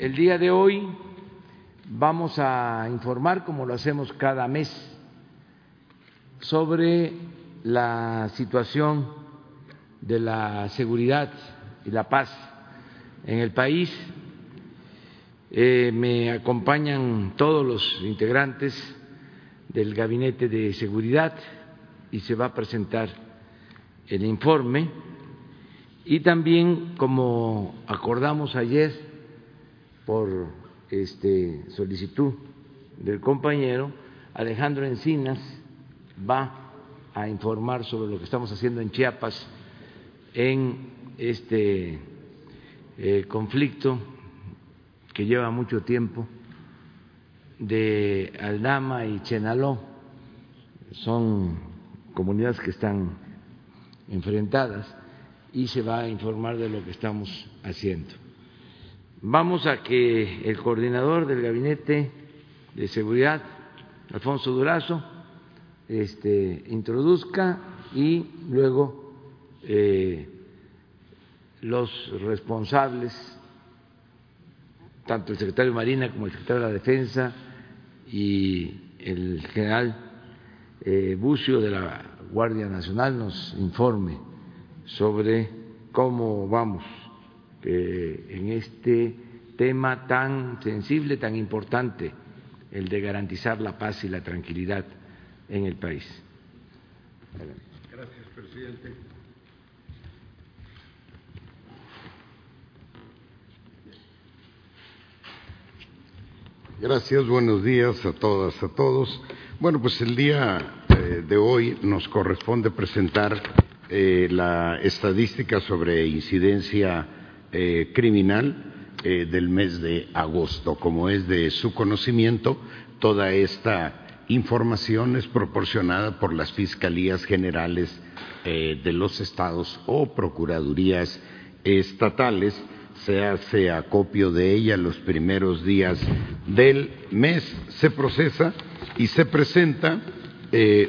el día de hoy vamos a informar, como lo hacemos cada mes, sobre la situación de la seguridad y la paz en el país. Eh, me acompañan todos los integrantes del Gabinete de Seguridad y se va a presentar el informe. Y también, como acordamos ayer por este, solicitud del compañero, Alejandro Encinas va a informar sobre lo que estamos haciendo en Chiapas en este eh, conflicto que lleva mucho tiempo de Aldama y Chenaló. Son comunidades que están enfrentadas y se va a informar de lo que estamos haciendo. Vamos a que el coordinador del Gabinete de Seguridad, Alfonso Durazo, este, introduzca y luego eh, los responsables, tanto el secretario de Marina como el secretario de la Defensa y el general eh, Bucio de la Guardia Nacional nos informe sobre cómo vamos en este tema tan sensible, tan importante, el de garantizar la paz y la tranquilidad en el país. Gracias, presidente. Gracias, buenos días a todas, a todos. Bueno, pues el día eh, de hoy nos corresponde presentar eh, la estadística sobre incidencia eh, criminal eh, del mes de agosto. Como es de su conocimiento, toda esta información es proporcionada por las Fiscalías Generales eh, de los estados o Procuradurías estatales. Se hace acopio de ella los primeros días del mes, se procesa y se presenta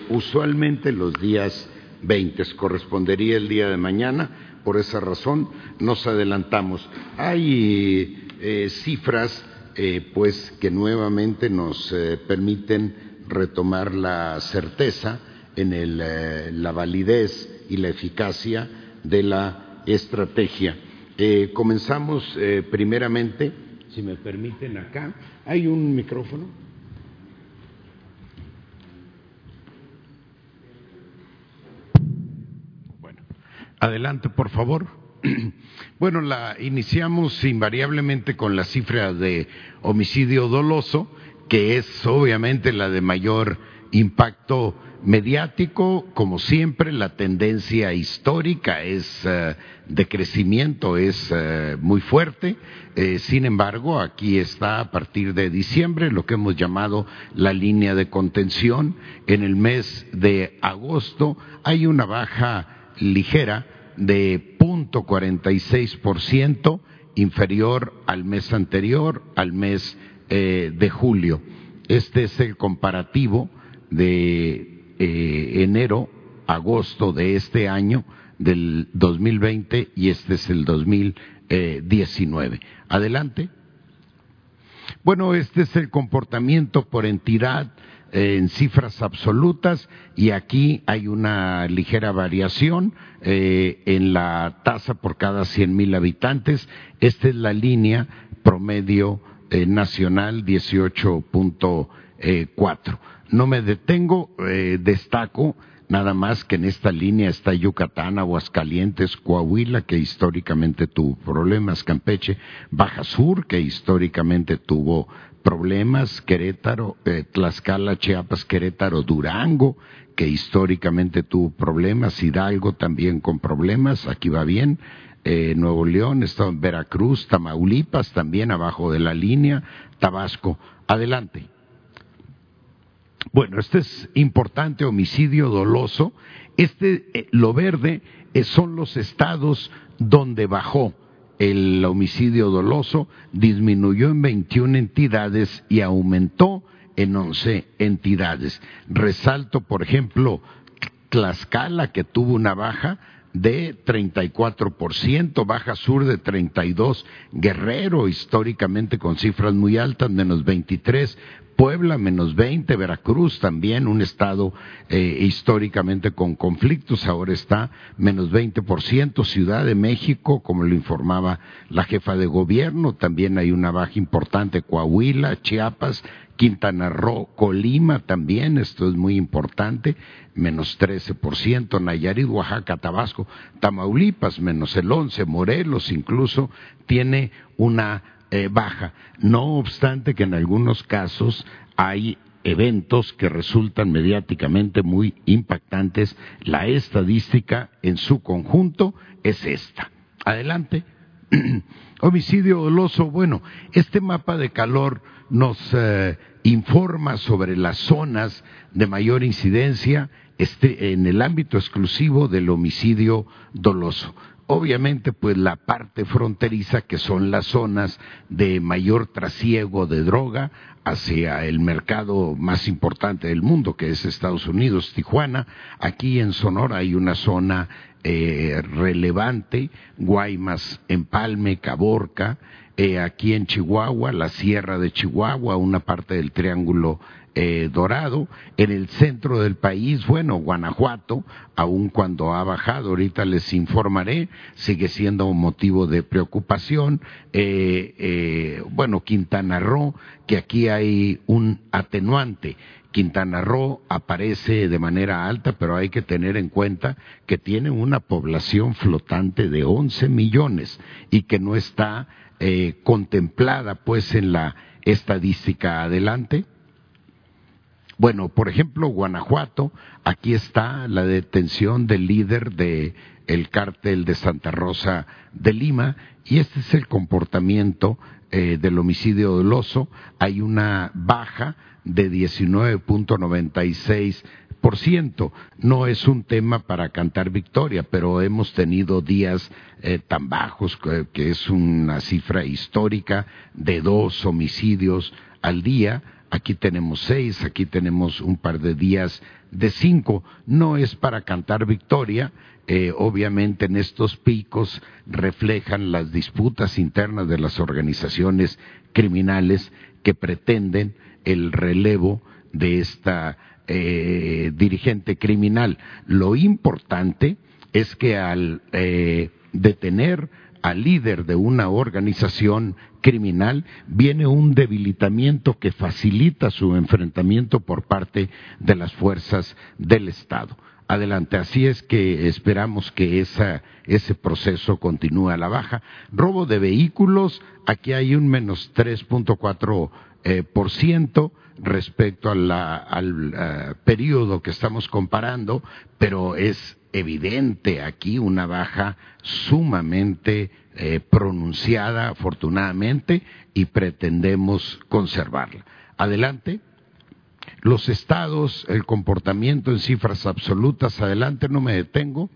usualmente los días 20. Correspondería el día de mañana por esa razón nos adelantamos. Hay eh, cifras eh, pues que nuevamente nos eh, permiten retomar la certeza en la validez y la eficacia de la estrategia. comenzamos primeramente, si me permiten acá, ¿hay un micrófono? Adelante, por favor. Bueno, la iniciamos invariablemente con la cifra de homicidio doloso, que es obviamente la de mayor impacto mediático, como siempre, la tendencia histórica es eh, de crecimiento, es eh, muy fuerte. Eh, sin embargo, aquí está a partir de diciembre lo que hemos llamado la línea de contención. En el mes de agosto hay una baja ligera de 0.46% inferior al mes anterior, al mes eh, de julio. Este es el comparativo de eh, enero, agosto de este año, del 2020, y este es el 2019. Adelante. Bueno, este es el comportamiento por entidad en cifras absolutas y aquí hay una ligera variación eh, en la tasa por cada 100 mil habitantes. Esta es la línea promedio eh, nacional 18.4. No me detengo, eh, destaco nada más que en esta línea está Yucatán, Aguascalientes, Coahuila, que históricamente tuvo problemas, Campeche, Baja Sur, que históricamente tuvo problemas, Querétaro, eh, Tlaxcala, Chiapas, Querétaro, Durango, que históricamente tuvo problemas, Hidalgo también con problemas, aquí va bien, eh, Nuevo León, Estado Veracruz, Tamaulipas también abajo de la línea, Tabasco. Adelante. Bueno, este es importante, homicidio doloso. Este, eh, lo verde, son los estados donde bajó el homicidio doloso disminuyó en 21 entidades y aumentó en 11 entidades. Resalto, por ejemplo, Tlaxcala, que tuvo una baja de 34%, Baja Sur de 32%, Guerrero históricamente con cifras muy altas, menos 23%, Puebla menos 20, Veracruz también un estado eh, históricamente con conflictos, ahora está menos 20%, Ciudad de México, como lo informaba la jefa de gobierno, también hay una baja importante, Coahuila, Chiapas, Quintana Roo, Colima también, esto es muy importante, menos 13%, Nayarit, Oaxaca, Tabasco, Tamaulipas, menos el 11%, Morelos incluso tiene una eh, baja. No obstante que en algunos casos hay eventos que resultan mediáticamente muy impactantes, la estadística en su conjunto es esta. Adelante. Homicidio doloso. Bueno, este mapa de calor nos eh, informa sobre las zonas de mayor incidencia este, en el ámbito exclusivo del homicidio doloso. Obviamente, pues la parte fronteriza, que son las zonas de mayor trasiego de droga hacia el mercado más importante del mundo, que es Estados Unidos, Tijuana. Aquí en Sonora hay una zona eh, relevante, Guaymas, Empalme, Caborca, eh, aquí en Chihuahua, la Sierra de Chihuahua, una parte del Triángulo eh, dorado. En el centro del país, bueno, Guanajuato, aun cuando ha bajado, ahorita les informaré, sigue siendo un motivo de preocupación. Eh, eh, bueno, Quintana Roo, que aquí hay un atenuante. Quintana Roo aparece de manera alta, pero hay que tener en cuenta que tiene una población flotante de 11 millones y que no está contemplada pues en la estadística adelante. Bueno, por ejemplo, Guanajuato, aquí está la detención del líder del el cártel de Santa Rosa de Lima y este es el comportamiento eh, del homicidio doloso. Hay una baja de 19.96%. No es un tema para cantar victoria, pero hemos tenido días eh, tan bajos que es una cifra histórica de dos homicidios al día aquí tenemos seis, aquí tenemos un par de días de cinco. No es para cantar victoria, eh, obviamente en estos picos reflejan las disputas internas de las organizaciones criminales que pretenden el relevo de esta eh, dirigente criminal. Lo importante es que al eh, detener al líder de una organización criminal, viene un debilitamiento que facilita su enfrentamiento por parte de las fuerzas del Estado. Adelante, así es que esperamos que ese proceso continúe a la baja. Robo de vehículos, aquí hay un menos 3.4 eh, por ciento respecto al uh, periodo que estamos comparando, pero es evidente aquí una baja sumamente eh, pronunciada, afortunadamente, y pretendemos conservarla. Adelante. Los estados, el comportamiento en cifras absolutas, adelante, no me detengo.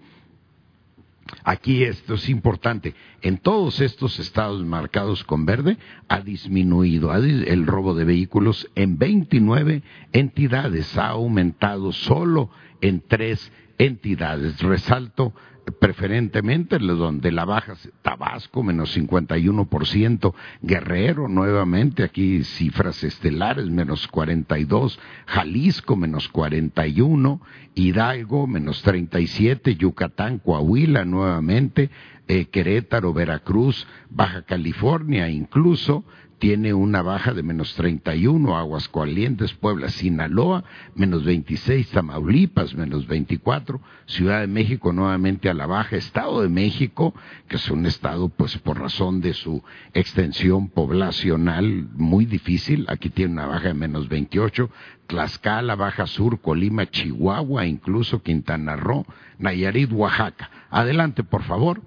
Aquí esto es importante. En todos estos estados marcados con verde ha disminuido el robo de vehículos en 29 entidades, ha aumentado solo en tres entidades. Resalto preferentemente donde la baja Tabasco menos 51%, Guerrero nuevamente aquí cifras estelares menos 42, Jalisco menos 41, Hidalgo menos 37, Yucatán, Coahuila nuevamente, eh, Querétaro, Veracruz, Baja California incluso, tiene una baja de menos 31, Aguascalientes, Puebla, Sinaloa, menos 26, Tamaulipas, menos 24, Ciudad de México nuevamente a la baja, Estado de México, que es un estado pues por razón de su extensión poblacional muy difícil, aquí tiene una baja de menos 28, Tlaxcala, Baja Sur, Colima, Chihuahua, incluso Quintana Roo, Nayarit, Oaxaca. Adelante, por favor.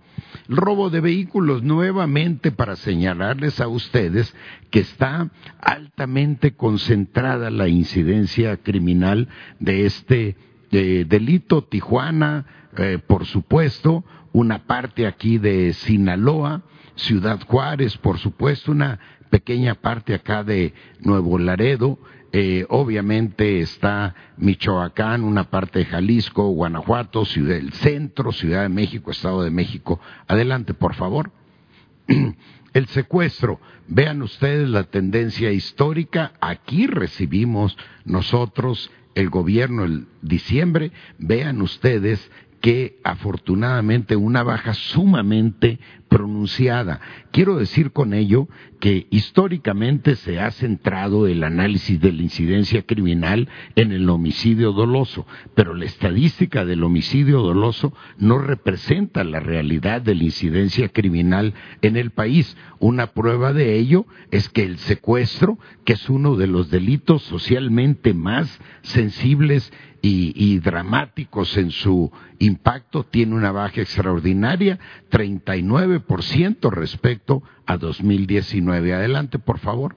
Robo de vehículos nuevamente para señalarles a ustedes que está altamente concentrada la incidencia criminal de este delito. Tijuana, eh, por supuesto, una parte aquí de Sinaloa, Ciudad Juárez, por supuesto, una pequeña parte acá de Nuevo Laredo, eh, obviamente está Michoacán, una parte de Jalisco, Guanajuato, Ciudad del Centro, Ciudad de México, Estado de México. Adelante, por favor. El secuestro, vean ustedes la tendencia histórica, aquí recibimos nosotros el gobierno el diciembre, vean ustedes que afortunadamente una baja sumamente pronunciada. Quiero decir con ello que históricamente se ha centrado el análisis de la incidencia criminal en el homicidio doloso, pero la estadística del homicidio doloso no representa la realidad de la incidencia criminal en el país. Una prueba de ello es que el secuestro, que es uno de los delitos socialmente más sensibles y, dramáticos en su impacto, tiene una baja extraordinaria, 39% respecto a 2019. Adelante, por favor.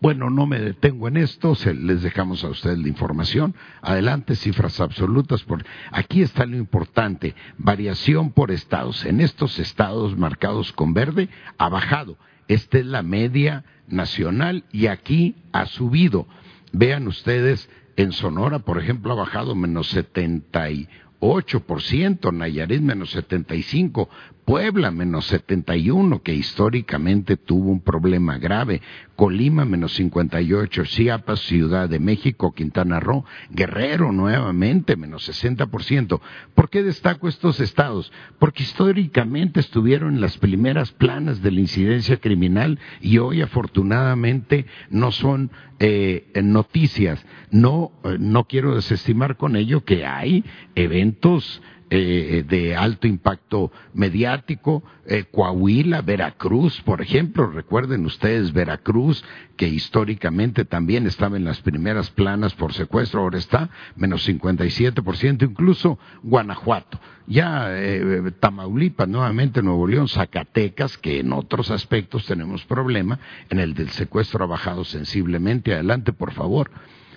Bueno, no me detengo en esto, les dejamos a ustedes la información. Adelante, cifras absolutas. Por, aquí está lo importante, variación por estados. En estos estados marcados con verde ha bajado. Esta es la media nacional y aquí ha subido. Vean ustedes en Sonora, por ejemplo, ha bajado menos 78%, Nayarit menos 75%, Puebla menos 71, que históricamente tuvo un problema grave, Colima menos 58, Chiapas, Ciudad de México, Quintana Roo, Guerrero nuevamente menos 60%. ¿Por qué destaco estos estados? Porque históricamente estuvieron en las primeras planas de la incidencia criminal y hoy afortunadamente no son eh, noticias. No, eh, no quiero desestimar con ello que hay eventos eh, de alto impacto mediático, eh, Coahuila, Veracruz, por ejemplo, recuerden ustedes Veracruz, que históricamente también estaba en las primeras planas por secuestro, ahora está menos 57%, incluso Guanajuato. Ya eh, Tamaulipas, nuevamente Nuevo León, Zacatecas, que en otros aspectos tenemos problema, en el del secuestro ha bajado sensiblemente. Adelante, por favor.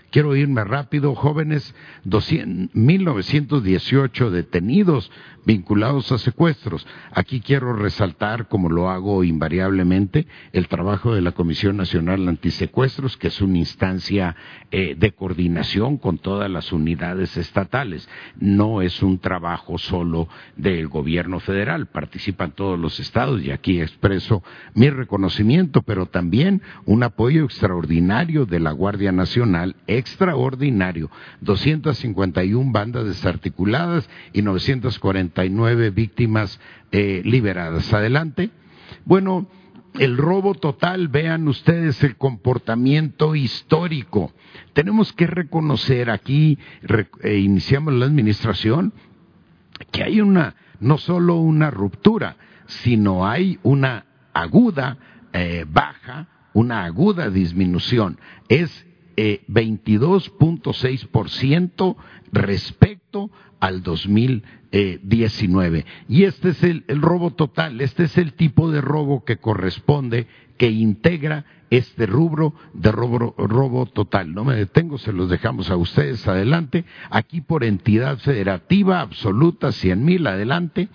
Quiero irme rápido, jóvenes, 1918 detenidos vinculados a secuestros. Aquí quiero resaltar, como lo hago invariablemente, el trabajo de la Comisión Nacional Antisecuestros, que es una instancia eh, de coordinación con todas las unidades estatales. No es un trabajo solo del gobierno federal, participan todos los estados y aquí expreso mi reconocimiento, pero también un apoyo extraordinario de la Guardia Nacional, extraordinario. 251 bandas desarticuladas y 940 víctimas eh, liberadas. Adelante. Bueno, el robo total, vean ustedes el comportamiento histórico. Tenemos que reconocer aquí, eh, iniciamos la administración, que hay una, no solo una ruptura, sino hay una aguda eh, baja, una aguda disminución. Es 22.6% respecto al 2019. Y este es el, robo total, este es el tipo de robo que corresponde, que integra este rubro de robo, robo total. No me detengo, se los dejamos a ustedes adelante. Aquí por entidad federativa absoluta, cien mil adelante.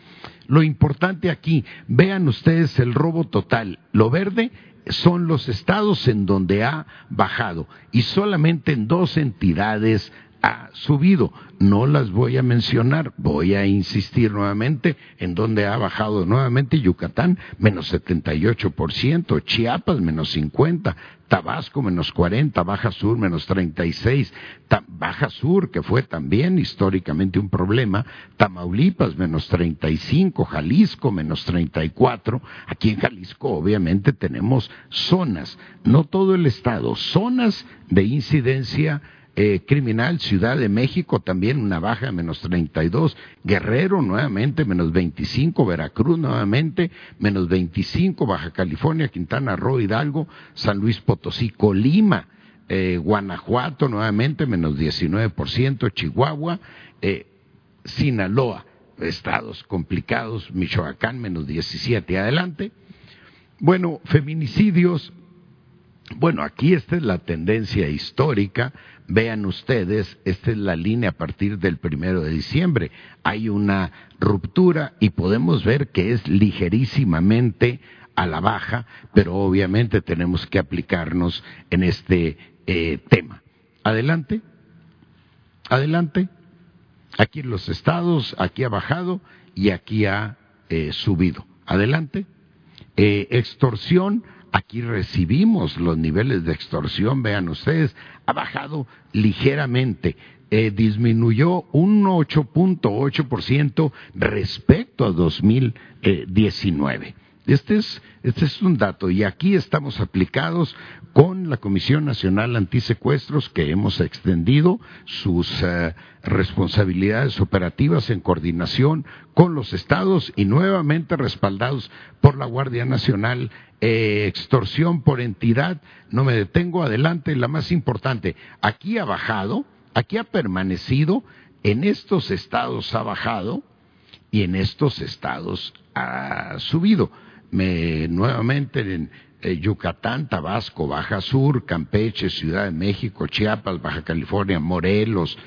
Lo importante aquí, vean ustedes el robo total. Lo verde son los estados en donde ha bajado y solamente en dos entidades ha subido. No las voy a mencionar, voy a insistir nuevamente en donde ha bajado nuevamente Yucatán, menos 78%, Chiapas, menos 50%, Tabasco, menos 40%, Baja Sur, menos 36%, Baja Sur, que fue también históricamente un problema, Tamaulipas, menos 35%, Jalisco, menos 34%. Aquí en Jalisco, obviamente, tenemos zonas, no todo el estado, zonas de incidencia eh, criminal, Ciudad de México también una baja menos 32, Guerrero nuevamente menos 25, Veracruz nuevamente menos 25, Baja California, Quintana Roo, Hidalgo, San Luis Potosí, Colima, eh, Guanajuato nuevamente menos 19%, Chihuahua, eh, Sinaloa, estados complicados, Michoacán menos 17, adelante. Bueno, feminicidios, bueno, aquí esta es la tendencia histórica, Vean ustedes, esta es la línea a partir del primero de diciembre. Hay una ruptura y podemos ver que es ligerísimamente a la baja, pero obviamente tenemos que aplicarnos en este eh, tema. Adelante, adelante. Aquí en los estados, aquí ha bajado y aquí ha eh, subido. Adelante. Eh, extorsión, aquí recibimos los niveles de extorsión, vean ustedes, ha bajado ligeramente. Eh, disminuyó un 8.8% respecto a 2019. Este es, este es un dato y aquí estamos aplicados con la Comisión Nacional Antisecuestros que hemos extendido sus eh, responsabilidades operativas en coordinación con los estados y nuevamente respaldados por la Guardia Nacional. Eh, extorsión por entidad, no me detengo, adelante, la más importante, aquí ha bajado, Aquí ha permanecido, en estos estados ha bajado y en estos estados ha subido. Me, nuevamente en eh, Yucatán, Tabasco, Baja Sur, Campeche, Ciudad de México, Chiapas, Baja California, Morelos,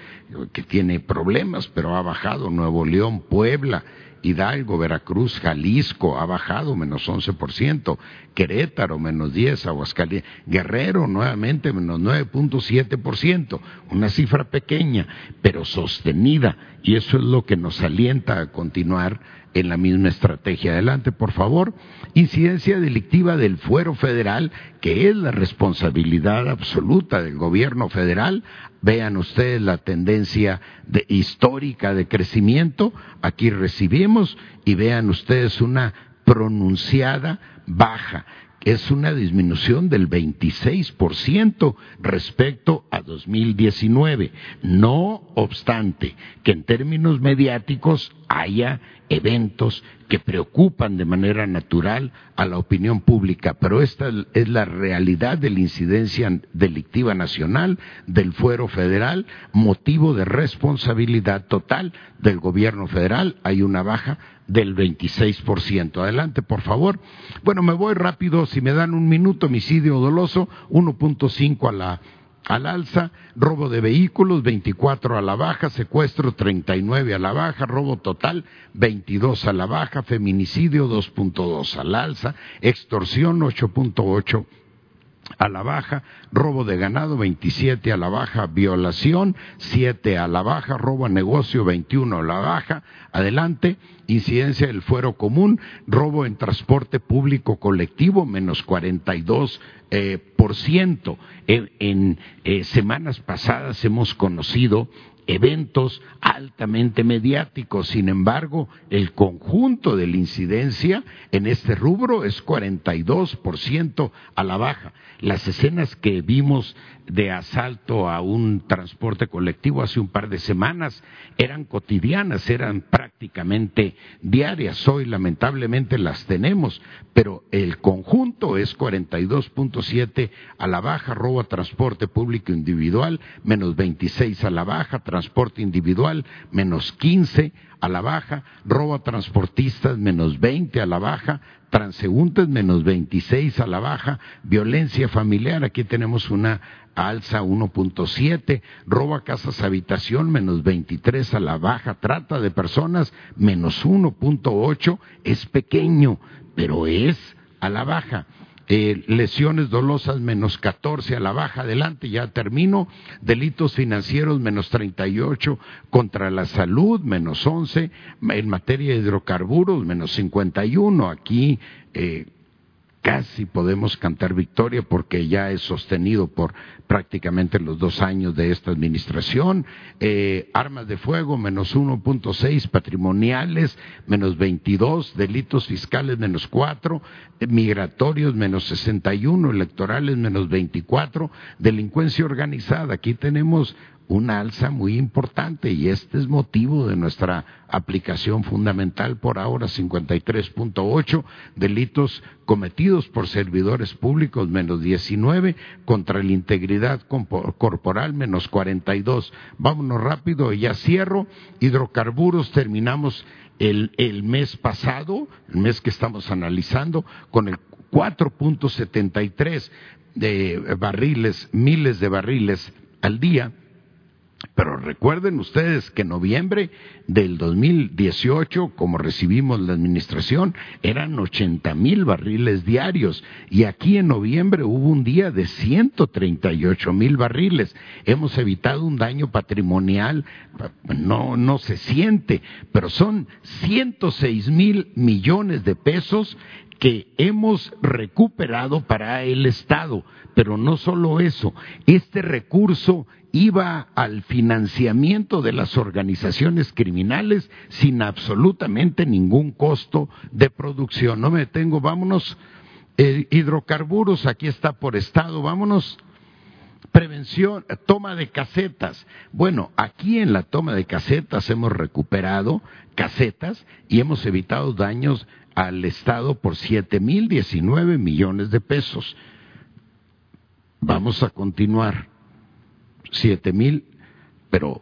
que tiene problemas, pero ha bajado, Nuevo León, Puebla, Hidalgo, Veracruz, Jalisco ha bajado menos 11%, Querétaro menos 10, Aguascalientes, Guerrero nuevamente menos 9.7%, una cifra pequeña, pero sostenida, y eso es lo que nos alienta a continuar en la misma estrategia. Adelante, por favor. Incidencia delictiva del fuero federal, que es la responsabilidad absoluta del gobierno federal. Vean ustedes la tendencia histórica de crecimiento. Aquí recibimos y vean ustedes una pronunciada baja es una disminución del 26% respecto a 2019. No obstante que en términos mediáticos haya eventos que preocupan de manera natural a la opinión pública, pero esta es la realidad de la incidencia delictiva nacional, del fuero federal, motivo de responsabilidad total del gobierno federal. Hay una baja del 26%. Adelante, por favor. Bueno, me voy rápido, si me dan un minuto, homicidio doloso, 1.5 a la al alza, robo de vehículos 24 a la baja, secuestro 39 a la baja, robo total 22 a la baja, feminicidio 2.2 al alza, extorsión 8.8 a la baja, robo de ganado 27 a la baja, violación 7 a la baja, robo a negocio 21 a la baja, adelante, incidencia del fuero común, robo en transporte público colectivo menos 42 eh, por ciento. En, eh, semanas pasadas hemos conocido eventos altamente mediáticos. Sin embargo, el conjunto de la incidencia en este rubro es 42% a la baja. Las escenas que vimos de asalto a un transporte colectivo hace un par de semanas eran cotidianas, eran prácticamente diarias. Hoy lamentablemente las tenemos, pero el conjunto es 42.7 a la baja, robo transporte público individual, menos 26 a la baja, transporte individual, menos 15 a la baja, robo a transportistas, menos 20 a la baja, transeúntes, menos 26 a la baja, violencia familiar, aquí tenemos una alza 1.7, robo a casas habitación, menos 23 a la baja, trata de personas, menos 1.8, es pequeño, pero es a la baja. Eh, lesiones dolosas menos 14 a la baja, adelante, ya termino, delitos financieros menos 38, contra la salud menos 11, en materia de hidrocarburos menos 51, aquí eh, casi podemos cantar victoria porque ya es sostenido por prácticamente los dos años de esta administración. Eh, armas de fuego, menos 1.6, patrimoniales, menos 22, delitos fiscales, menos 4, eh, migratorios, menos 61, electorales, menos 24, delincuencia organizada. Aquí tenemos una alza muy importante y este es motivo de nuestra aplicación fundamental por ahora 53.8 delitos cometidos por servidores públicos menos 19 contra la integridad corporal menos 42 vámonos rápido ya cierro. Hidrocarburos terminamos el, el mes pasado el mes que estamos analizando con el 4.73 de barriles miles de barriles al día Pero recuerden ustedes que en noviembre del 2018, como recibimos la administración, eran 80 mil barriles diarios. Y aquí en noviembre hubo un día de 138 mil barriles. Hemos evitado un daño patrimonial, no, no se siente, pero son 106 mil millones de pesos que hemos recuperado para el Estado. Pero no solo eso, este recurso iba al financiamiento de las organizaciones criminales sin absolutamente ningún costo de producción. No me detengo, vámonos. Eh, hidrocarburos, aquí está por Estado, vámonos. Prevención, toma de casetas. Bueno, aquí en la toma de casetas hemos recuperado casetas y hemos evitado daños al Estado por siete mil diecinueve millones de pesos. Vamos a continuar. Siete mil, pero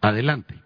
adelante.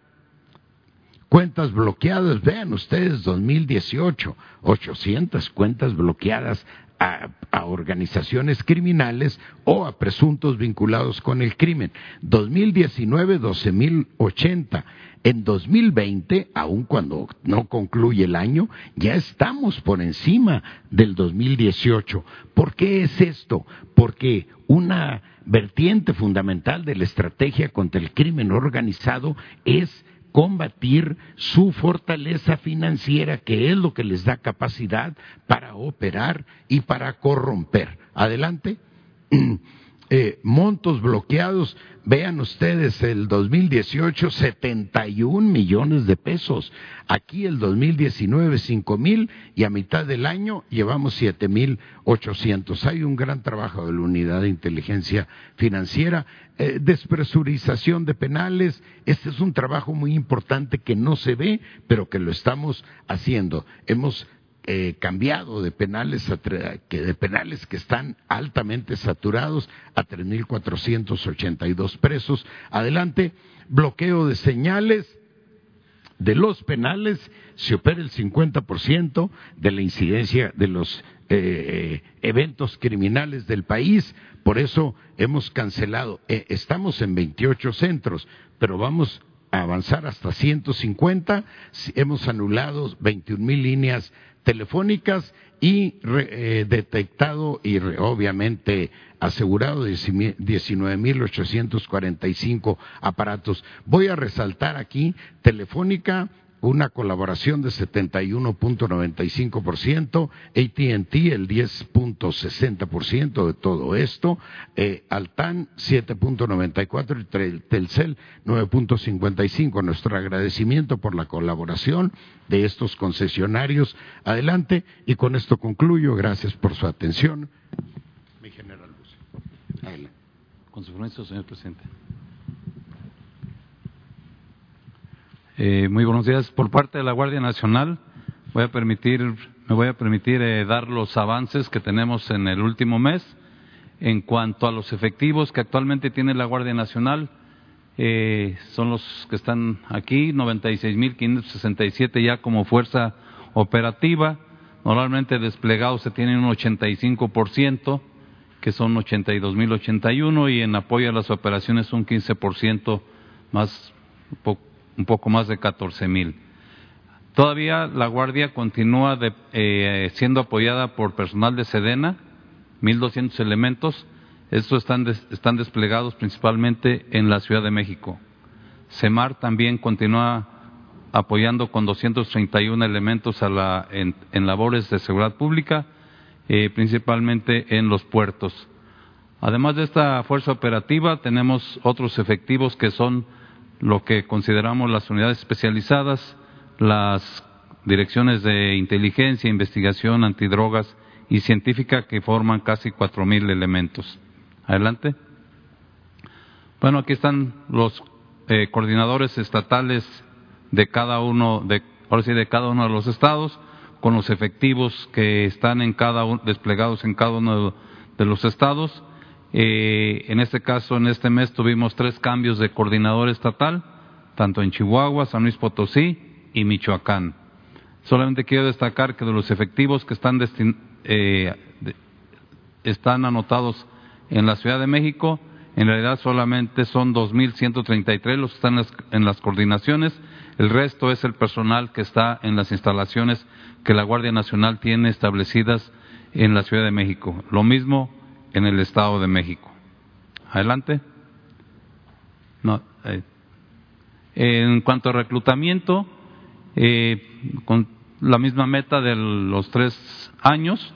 Cuentas bloqueadas, vean ustedes, 2018, 800 cuentas bloqueadas a, a, organizaciones criminales o a presuntos vinculados con el crimen. 2019, 12.080. En 2020, aun cuando no concluye el año, ya estamos por encima del 2018. ¿Por qué es esto? Porque una vertiente fundamental de la estrategia contra el crimen organizado es combatir su fortaleza financiera, que es lo que les da capacidad para operar y para corromper. Adelante. Eh, montos bloqueados, vean ustedes el 2018 71 millones de pesos, aquí el 2019 5 mil y a mitad del año llevamos 7 mil 800. Hay un gran trabajo de la unidad de inteligencia financiera, eh, despresurización de penales, este es un trabajo muy importante que no se ve, pero que lo estamos haciendo. Hemos eh, cambiado de penales, que, de penales que están altamente saturados a 3.482 presos. Adelante, bloqueo de señales de los penales, se opera el 50% de la incidencia de los eh, eventos criminales del país. Por eso hemos cancelado, eh, estamos en 28 centros, pero vamos a avanzar hasta 150. Hemos anulado 21 mil líneas telefónicas y eh, detectado y obviamente asegurado 19.845 aparatos. Voy a resaltar aquí Telefónica una colaboración de 71.95%, ATT el 10.60% de todo esto, eh, Altan 7.94% y Telcel 9.55%. Nuestro agradecimiento por la colaboración de estos concesionarios. Adelante y con esto concluyo. Gracias por su atención. Mi general Con su permiso, señor presidente. Eh, muy buenos días. Por parte de la Guardia Nacional, voy a permitir, me voy a permitir eh, dar los avances que tenemos en el último mes en cuanto a los efectivos que actualmente tiene la Guardia Nacional. Eh, son los que están aquí, 96.567 ya como fuerza operativa. Normalmente desplegados se tienen un 85%, que son 82.081, y en apoyo a las operaciones un 15% más, poco un poco más de 14 mil. Todavía la Guardia continúa eh, siendo apoyada por personal de Sedena, 1.200 elementos. Estos están, están desplegados principalmente en la Ciudad de México. CEMAR también continúa apoyando con 231 elementos a la, en, labores de seguridad pública, eh, principalmente en los puertos. Además de esta fuerza operativa, tenemos otros efectivos que son lo que consideramos las unidades especializadas, las direcciones de inteligencia, investigación, antidrogas y científica que forman casi cuatro mil elementos. Adelante. Bueno, aquí están los eh, coordinadores estatales de cada uno de, ahora sí, de cada uno de los estados, con los efectivos que están en cada desplegados en cada uno de los estados eh, en este caso, en este mes tuvimos tres cambios de coordinador estatal, tanto en Chihuahua, San Luis Potosí y Michoacán. Solamente quiero destacar que de los efectivos que están, eh, están anotados en la Ciudad de México, En realidad solamente son 2.133 los que están en las coordinaciones. El resto es el personal que está en las instalaciones que la Guardia Nacional tiene establecidas en la Ciudad de México. Lo mismo en el Estado de México. Adelante. No, eh. En cuanto a reclutamiento, eh, con la misma meta de los tres años,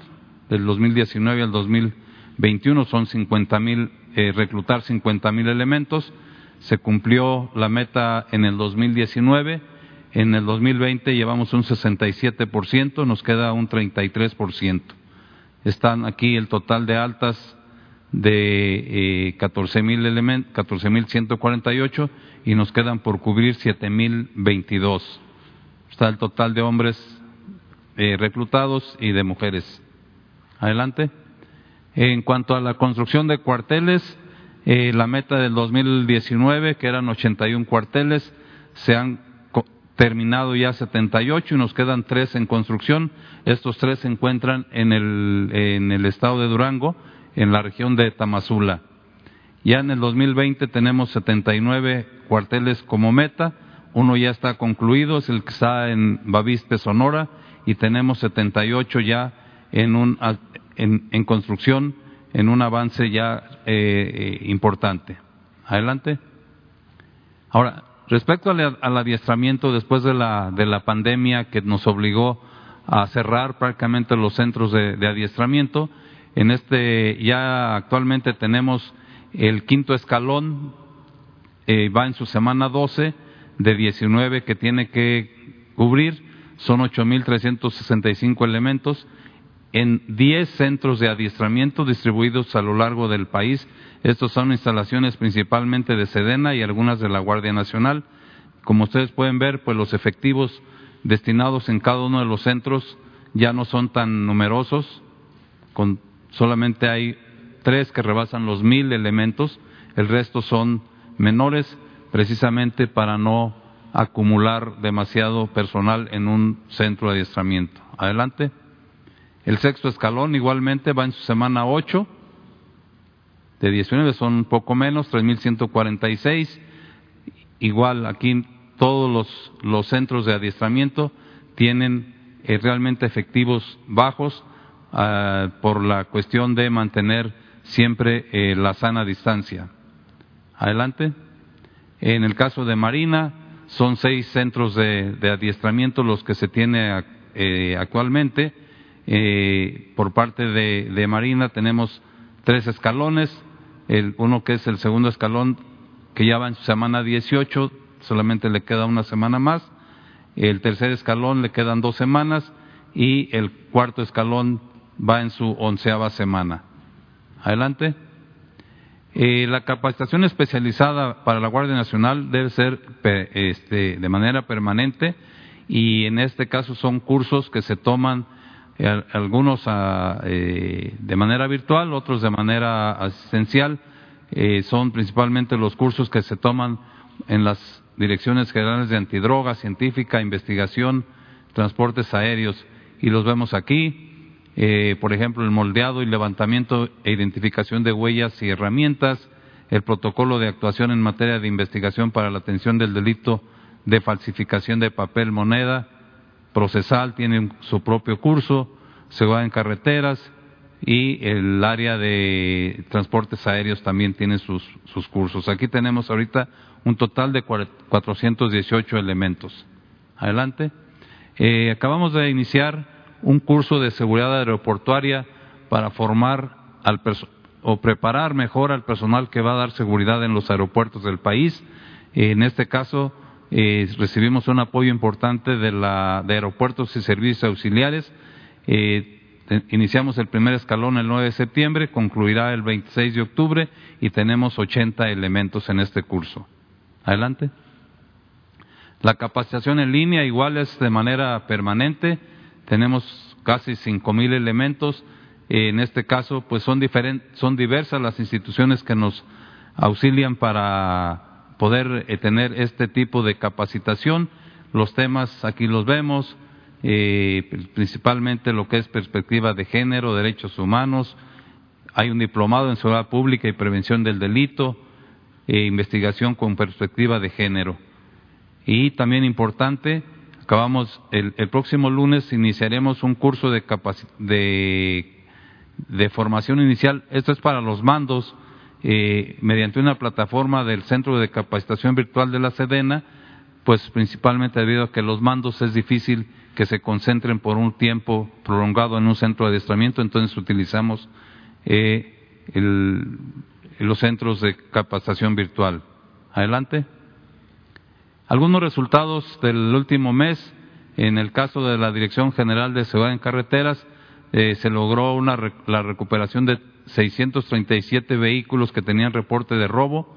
del 2019 al 2021, son 50 mil, eh, reclutar 50 mil elementos. Se cumplió la meta en el 2019. En el 2020 llevamos un 67%, nos queda un 33%. Están aquí el total de altas de eh, 14.148 y nos quedan por cubrir 7.022. Está el total de hombres eh, reclutados y de mujeres. Adelante. En cuanto a la construcción de cuarteles, eh, la meta del 2019, que eran 81 cuarteles, se han terminado ya 78 y nos quedan tres en construcción. Estos tres se encuentran en el, estado de Durango, en la región de Tamazula. Ya en el 2020 tenemos 79 cuarteles como meta, uno ya está concluido, es el que está en Baviste, Sonora, y tenemos 78 ya en, un, en construcción, en un avance ya eh, eh, importante. Adelante. Ahora, respecto al, adiestramiento después de la, de la pandemia que nos obligó a cerrar prácticamente los centros de, de adiestramiento, en este ya actualmente tenemos el quinto escalón, eh, va en su semana 12 de 19 que tiene que cubrir, son 8.365 elementos en 10 centros de adiestramiento distribuidos a lo largo del país. Estos son instalaciones principalmente de Sedena y algunas de la Guardia Nacional. Como ustedes pueden ver, pues los efectivos destinados en cada uno de los centros ya no son tan numerosos, con, solamente hay tres que rebasan los mil elementos, el resto son menores, precisamente para no acumular demasiado personal en un centro de adiestramiento. Adelante. El sexto escalón igualmente va en su semana 8, de 19 son un poco menos, 3.146. Igual aquí todos los, los, centros de adiestramiento tienen eh, realmente efectivos bajos uh, por la cuestión de mantener siempre eh, la sana distancia. Adelante. En el caso de Marina, son seis centros de, de adiestramiento los que se tiene eh, actualmente. Eh, por parte de, de, Marina tenemos tres escalones, el, uno que es el segundo escalón que ya va en su semana 18, solamente le queda una semana más, el tercer escalón le quedan dos semanas y el cuarto escalón va en su onceava semana. Adelante. Eh, la capacitación especializada para la Guardia Nacional debe ser este, de manera permanente y en este caso son cursos que se toman algunos ah, eh, de manera virtual, otros de manera asistencial. Eh, son principalmente los cursos que se toman en las direcciones generales de antidroga, científica, investigación, transportes aéreos y los vemos aquí eh, por ejemplo, el moldeado y levantamiento e identificación de huellas y herramientas, el protocolo de actuación en materia de investigación para la atención del delito de falsificación de papel moneda, procesal tiene su propio curso, seguridad en carreteras y el área de transportes aéreos también tiene sus, cursos. Aquí tenemos ahorita un total de 418 elementos. Adelante. Eh, acabamos de iniciar un curso de seguridad aeroportuaria para formar al o preparar mejor al personal que va a dar seguridad en los aeropuertos del país. En este caso, eh, recibimos un apoyo importante de, la, de aeropuertos y servicios auxiliares. Eh, iniciamos el primer escalón el 9 de septiembre, concluirá el 26 de octubre y tenemos 80 elementos en este curso. Adelante. La capacitación en línea igual es de manera permanente tenemos casi cinco mil elementos. En este caso, pues son, son diversas las instituciones que nos auxilian para poder eh, tener este tipo de capacitación. Los temas aquí los vemos, eh, principalmente lo que es perspectiva de género, derechos humanos, hay un diplomado en seguridad pública y prevención del delito, e investigación con perspectiva de género. Y también importante, acabamos el, próximo lunes iniciaremos un curso de, de, de, formación inicial. Esto es para los mandos eh, mediante una plataforma del Centro de Capacitación Virtual de la Sedena, pues principalmente debido a que los mandos es difícil que se concentren por un tiempo prolongado en un centro de adiestramiento, entonces utilizamos eh, los centros de capacitación virtual. Adelante. Algunos resultados del último mes, en el caso de la Dirección General de Seguridad en Carreteras, eh, se logró una, la recuperación de 637 vehículos que tenían reporte de robo,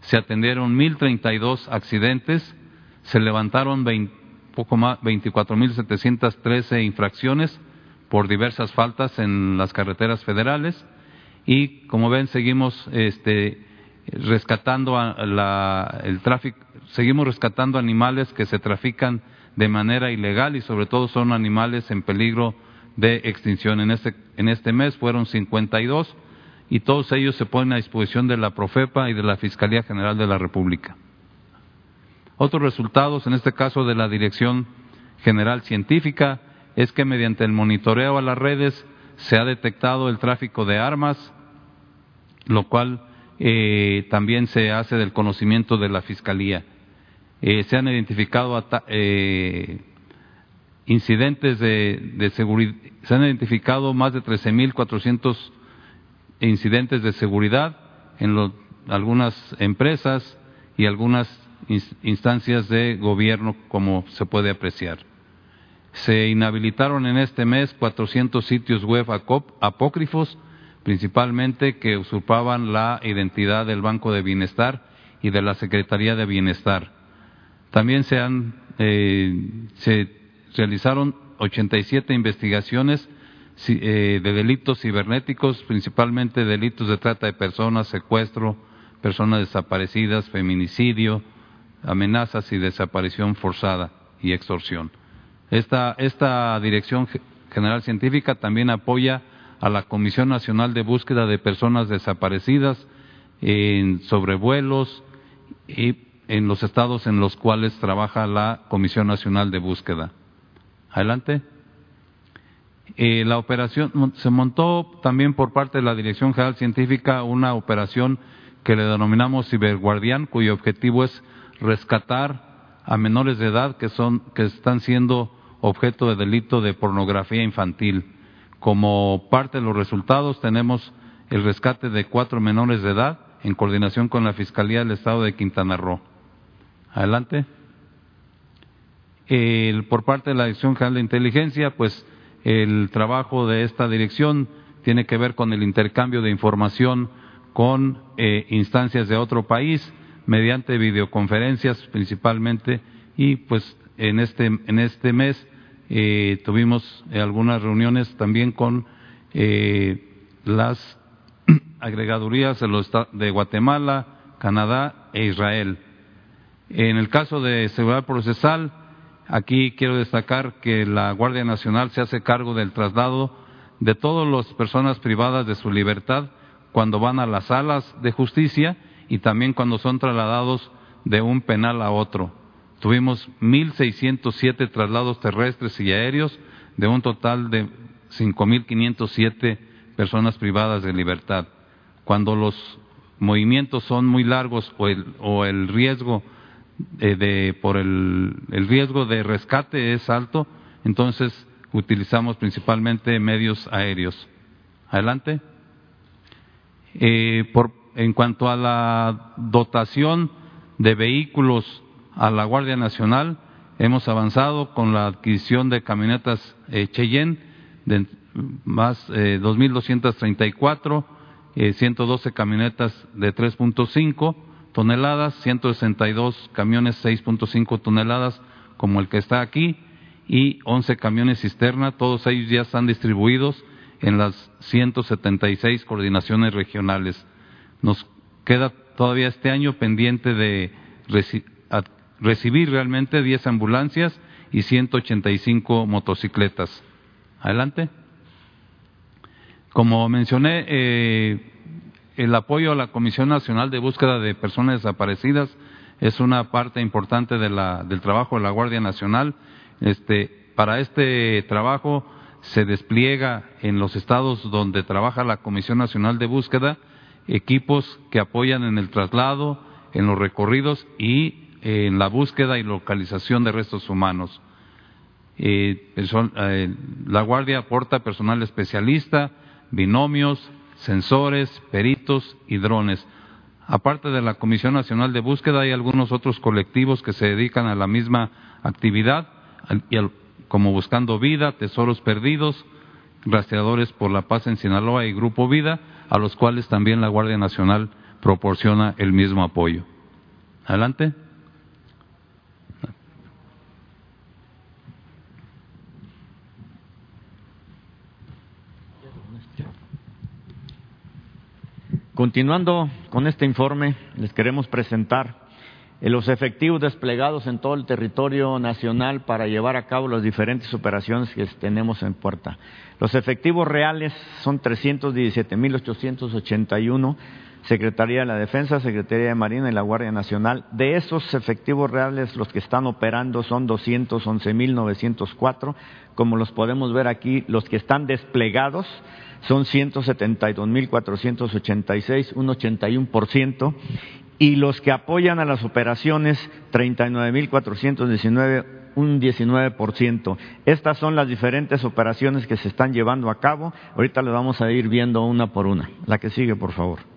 se atendieron 1.032 accidentes, se levantaron 20, poco más 24.713 infracciones por diversas faltas en las carreteras federales. Y como ven seguimos este, rescatando la, el tráfico, seguimos rescatando animales que se trafican de manera ilegal y sobre todo son animales en peligro de extinción. En este, en este mes fueron 52 y todos ellos se ponen a disposición de la Profepa y de la Fiscalía General de la República. Otros resultados, en este caso de la Dirección General Científica, es que mediante el monitoreo a las redes se ha detectado el tráfico de armas, lo cual eh, también se hace del conocimiento de la Fiscalía. Eh, se han identificado eh, incidentes de, seguridad, se han identificado más de 13.400 incidentes de seguridad en algunas empresas y algunas instancias de gobierno, como se puede apreciar. Se inhabilitaron en este mes 400 sitios web apócrifos principalmente que usurpaban la identidad del Banco de Bienestar y de la Secretaría de Bienestar. También se, han, eh, se realizaron 87 investigaciones eh, de delitos cibernéticos, principalmente delitos de trata de personas, secuestro, personas desaparecidas, feminicidio, amenazas y desaparición forzada y extorsión. Esta, esta Dirección General Científica también apoya a la Comisión Nacional de Búsqueda de Personas Desaparecidas en sobrevuelos y en los estados en los cuales trabaja la Comisión Nacional de Búsqueda. Adelante. Eh, la operación se montó también por parte de la Dirección General Científica una operación que le denominamos Ciberguardián, cuyo objetivo es rescatar a menores de edad que son que están siendo objeto de delito de pornografía infantil. Como parte de los resultados tenemos el rescate de cuatro menores de edad en coordinación con la Fiscalía del Estado de Quintana Roo. Adelante. Por parte de la Dirección General de Inteligencia, pues el trabajo de esta dirección tiene que ver con el intercambio de información con eh, instancias de otro país mediante videoconferencias principalmente y pues en este, en este mes eh, tuvimos eh, algunas reuniones también con eh, las agregadurías de, los, de Guatemala, Canadá e Israel. En el caso de seguridad procesal, aquí quiero destacar que la Guardia Nacional se hace cargo del traslado de todas las personas privadas de su libertad cuando van a las salas de justicia y también cuando son trasladados de un penal a otro. Tuvimos 1.607 traslados terrestres y aéreos de un total de 5.507 personas privadas de libertad. Cuando los movimientos son muy largos o el, o el riesgo eh, de, por el, el, riesgo de rescate es alto, entonces utilizamos principalmente medios aéreos. Adelante. Eh, por, en cuanto a la dotación de vehículos a la Guardia Nacional, hemos avanzado con la adquisición de camionetas eh, Cheyenne, de más eh, 2.234, eh, 112 camionetas de 3.5 toneladas, 162 camiones 6.5 toneladas, como el que está aquí, y 11 camiones cisterna, todos ellos ya están distribuidos en las 176 coordinaciones regionales. Nos queda todavía este año pendiente de recibir realmente 10 ambulancias y 185 motocicletas. Adelante. Como mencioné, eh, el apoyo a la Comisión Nacional de Búsqueda de Personas Desaparecidas es una parte importante de la, del trabajo de la Guardia Nacional. Este, para este trabajo se despliega en los estados donde trabaja la Comisión Nacional de Búsqueda equipos que apoyan en el traslado, en los recorridos y en la búsqueda y localización de restos humanos. Eh, eh, la Guardia aporta personal especialista, binomios, sensores, peritos y drones. Aparte de la Comisión Nacional de Búsqueda, hay algunos otros colectivos que se dedican a la misma actividad, como Buscando Vida, Tesoros Perdidos, Rastreadores por la Paz en Sinaloa y Grupo Vida, a los cuales también la Guardia Nacional proporciona el mismo apoyo. Adelante. Continuando con este informe, les queremos presentar los efectivos desplegados en todo el territorio nacional para llevar a cabo las diferentes operaciones que tenemos en puerta. Los efectivos reales son 317.881, Secretaría de la Defensa, Secretaría de Marina y la Guardia Nacional. De esos efectivos reales, los que están operando son 211.904. Como los podemos ver aquí, los que están desplegados son 172.486, un 81%, y los que apoyan a las operaciones, 39.419, un 19%. Estas son las diferentes operaciones que se están llevando a cabo. Ahorita las vamos a ir viendo una por una. La que sigue, por favor.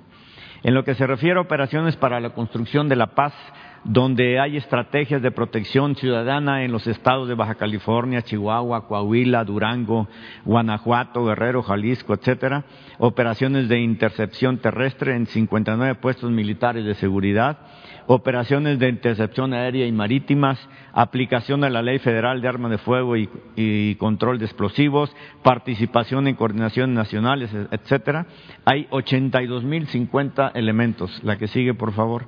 En lo que se refiere a operaciones para la construcción de la paz, donde hay estrategias de protección ciudadana en los estados de Baja California, Chihuahua, Coahuila, Durango, Guanajuato, Guerrero, Jalisco, etcétera, operaciones de intercepción terrestre en 59 puestos militares de seguridad, operaciones de intercepción aérea y marítimas, aplicación de la Ley Federal de Armas de Fuego y, y Control de Explosivos, participación en coordinaciones nacionales, etcétera. Hay 82.050 elementos. La que sigue, por favor.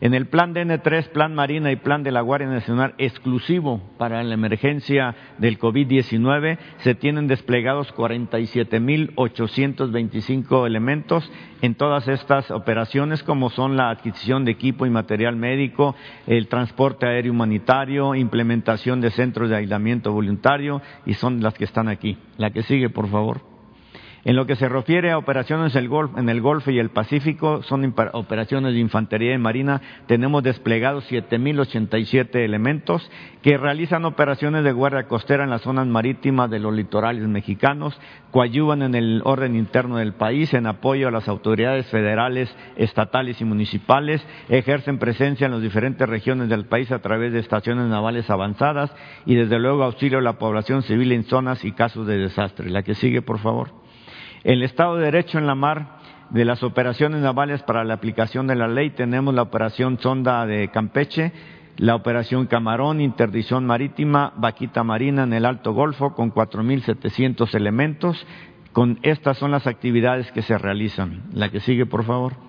En el plan DN3, plan Marina y plan de la Guardia Nacional exclusivo para la emergencia del COVID-19, se tienen desplegados 47.825 elementos en todas estas operaciones, como son la adquisición de equipo y material médico, el transporte aéreo humanitario, implementación de centros de aislamiento voluntario, y son las que están aquí. La que sigue, por favor. En lo que se refiere a operaciones en el Golfo y el Pacífico, son operaciones de infantería y marina, tenemos desplegados 7.087 elementos que realizan operaciones de guardia costera en las zonas marítimas de los litorales mexicanos, coadyuvan en el orden interno del país en apoyo a las autoridades federales, estatales y municipales, ejercen presencia en las diferentes regiones del país a través de estaciones navales avanzadas y desde luego auxilio a la población civil en zonas y casos de desastre. La que sigue, por favor. El Estado de Derecho en la mar de las operaciones navales para la aplicación de la ley tenemos la operación Sonda de Campeche, la operación Camarón, interdicción marítima, vaquita marina en el Alto Golfo con 4.700 elementos. Con estas son las actividades que se realizan. La que sigue, por favor.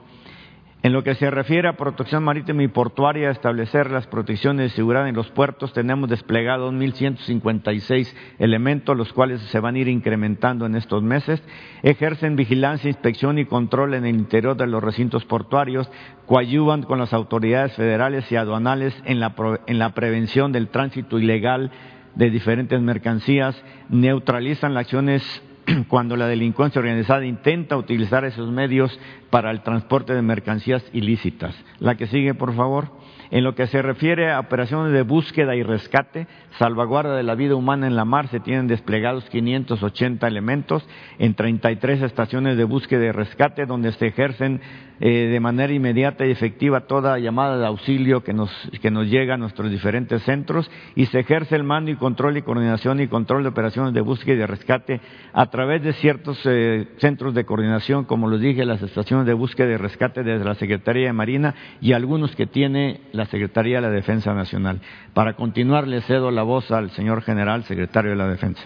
En lo que se refiere a protección marítima y portuaria, establecer las protecciones de seguridad en los puertos, tenemos desplegados 1.156 elementos, los cuales se van a ir incrementando en estos meses. Ejercen vigilancia, inspección y control en el interior de los recintos portuarios, coadyuvan con las autoridades federales y aduanales en la, en la prevención del tránsito ilegal de diferentes mercancías, neutralizan las acciones cuando la delincuencia organizada intenta utilizar esos medios para el transporte de mercancías ilícitas. La que sigue, por favor. En lo que se refiere a operaciones de búsqueda y rescate, salvaguarda de la vida humana en la mar, se tienen desplegados 580 elementos en 33 estaciones de búsqueda y rescate donde se ejercen eh, de manera inmediata y efectiva toda llamada de auxilio que nos, que nos llega a nuestros diferentes centros y se ejerce el mando y control y coordinación y control de operaciones de búsqueda y de rescate a través de ciertos eh, centros de coordinación, como les dije, las estaciones de búsqueda y rescate desde la Secretaría de Marina y algunos que tiene la Secretaría de la Defensa Nacional. Para continuar, le cedo la voz al señor general, secretario de la Defensa.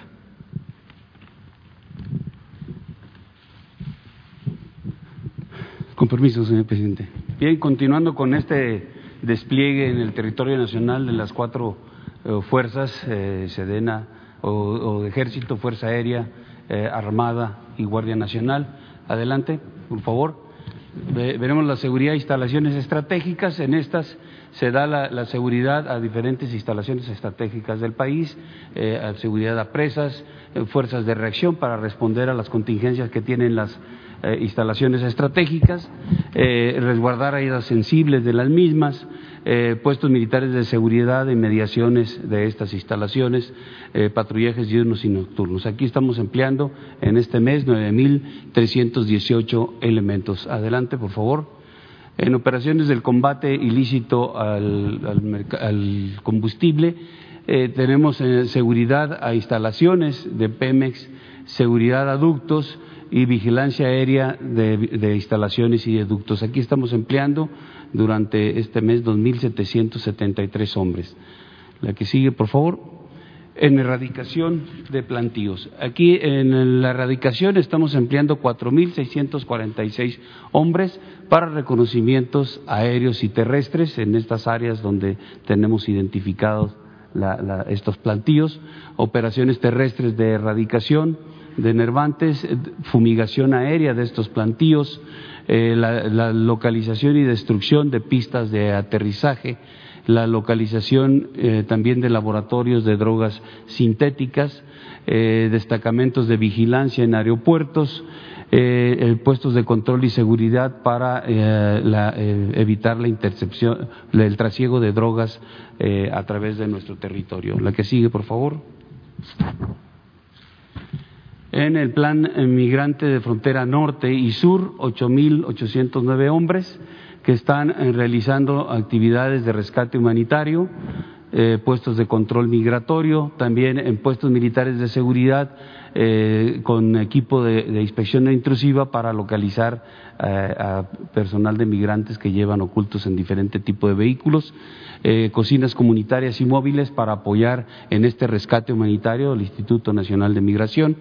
Con permiso, señor presidente. Bien, continuando con este despliegue en el territorio nacional de las cuatro eh, fuerzas, eh, Sedena o, Ejército, Fuerza Aérea, eh, Armada y Guardia Nacional. Adelante, por favor. veremos la seguridad de instalaciones estratégicas. En estas se da la, seguridad a diferentes instalaciones estratégicas del país, eh, a seguridad a presas, eh, fuerzas de reacción para responder a las contingencias que tienen las eh, instalaciones estratégicas, resguardar áreas sensibles de las mismas, puestos militares de seguridad y mediaciones de estas instalaciones, patrullajes diurnos y nocturnos. Aquí estamos empleando en este mes 9.318 elementos. Adelante, por favor. En operaciones del combate ilícito al, combustible, eh, tenemos eh, seguridad a instalaciones de Pemex, seguridad a ductos y vigilancia aérea de, instalaciones y de ductos. Aquí estamos empleando durante este mes 2.773 hombres. La que sigue, por favor en erradicación de plantíos. Aquí en la erradicación estamos empleando 4.646 hombres para reconocimientos aéreos y terrestres en estas áreas donde tenemos identificados estos plantíos, operaciones terrestres de erradicación de nervantes, fumigación aérea de estos plantíos, eh, la localización y destrucción de pistas de aterrizaje, la localización eh, también de laboratorios de drogas sintéticas, eh, destacamentos de vigilancia en aeropuertos, eh, puestos de control y seguridad para evitar la intercepción, el trasiego de drogas a través de nuestro territorio. La que sigue, por favor. En el plan migrante de frontera norte y sur, 8.809 hombres que están eh, realizando actividades de rescate humanitario, eh, puestos de control migratorio, también en puestos militares de seguridad eh, con equipo de, inspección intrusiva para localizar a personal de migrantes que llevan ocultos en diferente tipo de vehículos, cocinas comunitarias y móviles para apoyar en este rescate humanitario del Instituto Nacional de Migración,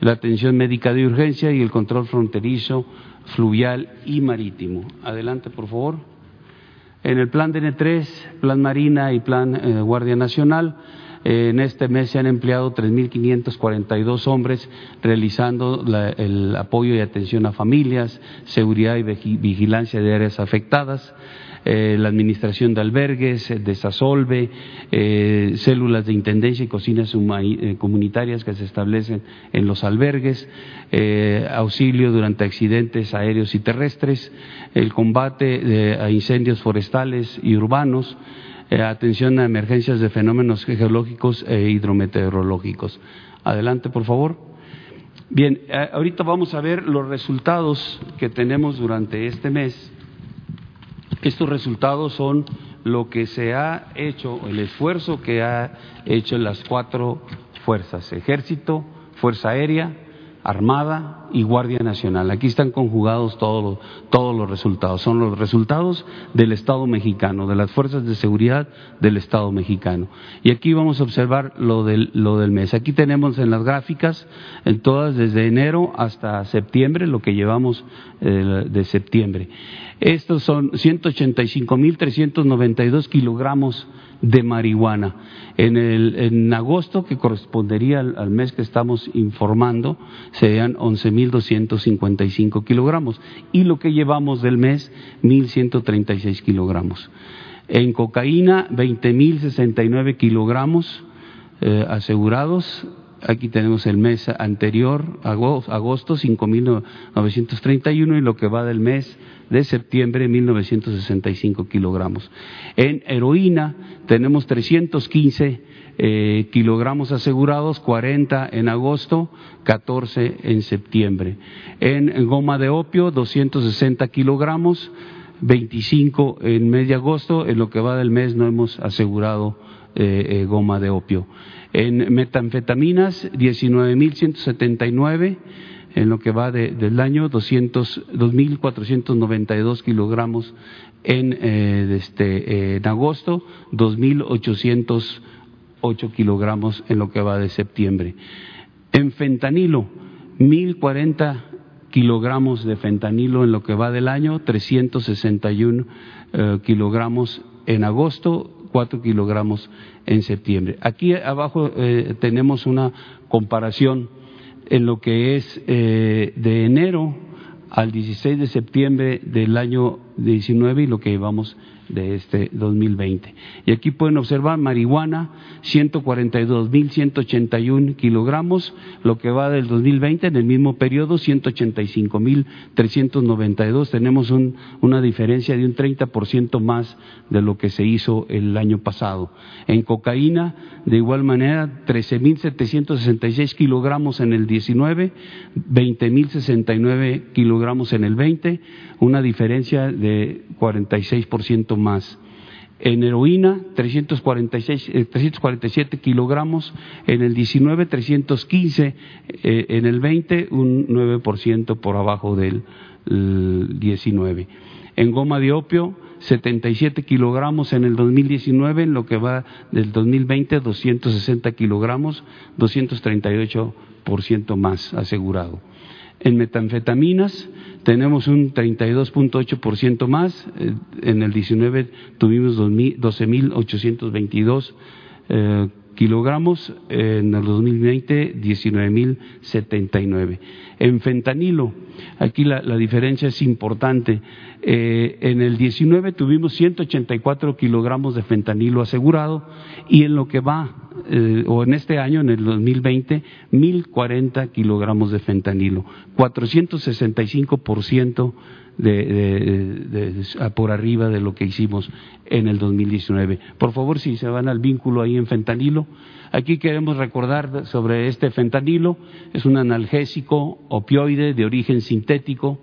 la atención médica de urgencia y el control fronterizo fluvial y marítimo. Adelante, por favor. En el plan DN3, plan Marina y plan eh, Guardia Nacional, eh, en este mes se han empleado 3.542 hombres realizando el apoyo y atención a familias, seguridad y vigilancia de áreas afectadas. Eh, la administración de albergues, eh, de SASOLVE, eh, células de intendencia y cocinas comunitarias que se establecen en los albergues, auxilio durante accidentes aéreos y terrestres, el combate a incendios forestales y urbanos, atención a emergencias de fenómenos geológicos e hidrometeorológicos. Adelante, por favor. Bien, ahorita vamos a ver los resultados que tenemos durante este mes estos resultados son lo que se ha hecho, el esfuerzo que ha hecho las cuatro fuerzas, ejército, fuerza aérea, Armada y Guardia Nacional. Aquí están conjugados todos, todos los resultados. Son los resultados del Estado mexicano, de las fuerzas de seguridad del Estado mexicano. Y aquí vamos a observar lo del, lo del mes. Aquí tenemos en las gráficas, en todas desde enero hasta septiembre, lo que llevamos eh, de septiembre. Estos son 185.392 kilogramos de marihuana. En, agosto, que correspondería al, mes que estamos informando, serían 11.255 kilogramos. Y lo que llevamos del mes, 1.136 kilogramos. En cocaína, 20.069 kilogramos eh, asegurados. Aquí tenemos el mes anterior, agosto, 5.931 y lo que va del mes de septiembre, 1965 kilogramos. En heroína tenemos 315 eh, kilogramos asegurados, 40 en agosto, 14 en septiembre. En goma de opio, 260 kilogramos, 25 en mes de agosto, en lo que va del mes no hemos asegurado eh, eh, goma de opio. En metanfetaminas, 19.179 en lo que va del año, 2.492 kilogramos en, eh, este, en agosto, 2.808 kilogramos en lo que va de septiembre. En fentanilo, 1.040 kilogramos de fentanilo en lo que va del año, 361 eh, kilogramos en agosto, 4 kilogramos en septiembre. Aquí abajo eh, tenemos una comparación en lo que es eh, de enero al 16 de septiembre del año 19 y lo que llevamos de este 2020. Y aquí pueden observar marihuana, 142.181 kilogramos, lo que va del 2020 en el mismo periodo, 185.392. Tenemos un, una diferencia de un 30% más de lo que se hizo el año pasado. En cocaína, de igual manera, 13.766 kilogramos en el 19, 20.069 kilogramos en el 20, una diferencia de 46% más. En heroína, 346, 347 eh, kilogramos, en el 19, 315, eh, en el 20, un 9% por abajo del 19. En goma de opio, 77 kilogramos en el 2019, en lo que va del 2020, 260 kilogramos, 238% más asegurado. En metanfetaminas tenemos un 32.8% más, eh, en el 19 tuvimos 12.822 eh, kilogramos, en el 2020 19.079. En fentanilo, aquí la, diferencia es importante. Eh, en el 19 tuvimos 184 kilogramos de fentanilo asegurado y en lo que va, eh, o en este año, en el 2020, 1.040 kilogramos de fentanilo, 465% de, por arriba de lo que hicimos en el 2019. Por favor, si se van al vínculo ahí en fentanilo, aquí queremos recordar sobre este fentanilo, es un analgésico opioide de origen sintético,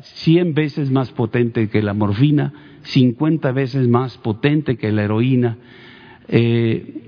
100 eh, veces más potente que la morfina, 50 veces más potente que la heroína. Eh,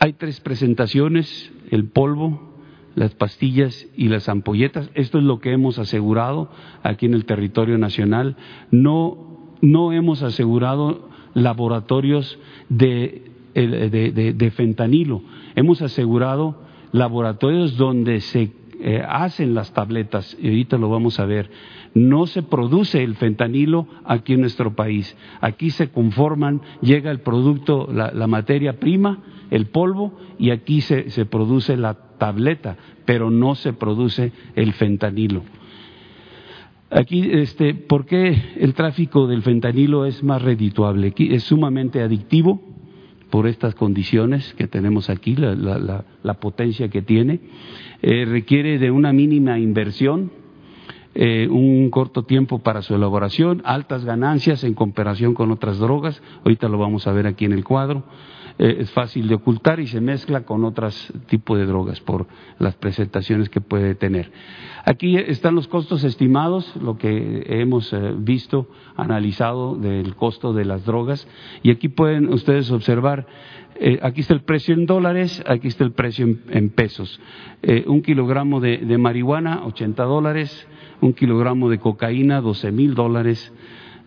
hay tres presentaciones, el polvo, las pastillas y las ampolletas. Esto es lo que hemos asegurado aquí en el territorio nacional. No, no hemos asegurado laboratorios de, de, fentanilo. Hemos asegurado laboratorios donde se eh, hacen las tabletas, y ahorita lo vamos a ver. No se produce el fentanilo aquí en nuestro país. Aquí se conforman, llega el producto, la, materia prima, el polvo, y aquí se, se produce la tableta, pero no se produce el fentanilo. Aquí, este, ¿por qué el tráfico del fentanilo es más redituable? es sumamente adictivo por estas condiciones que tenemos aquí, la, potencia que tiene. Eh, requiere de una mínima inversión, eh, un corto tiempo para su elaboración, altas ganancias en comparación con otras drogas. Ahorita lo vamos a ver aquí en el cuadro. Eh, es fácil de ocultar y se mezcla con otros tipos de drogas por las presentaciones que puede tener. Aquí están los costos estimados, lo que hemos eh, visto, analizado del costo de las drogas y aquí pueden ustedes observar eh, aquí está el precio en dólares, aquí está el precio en, pesos. un kilogramo de, de, marihuana, 80 dólares, un kilogramo de cocaína, 12 mil dólares,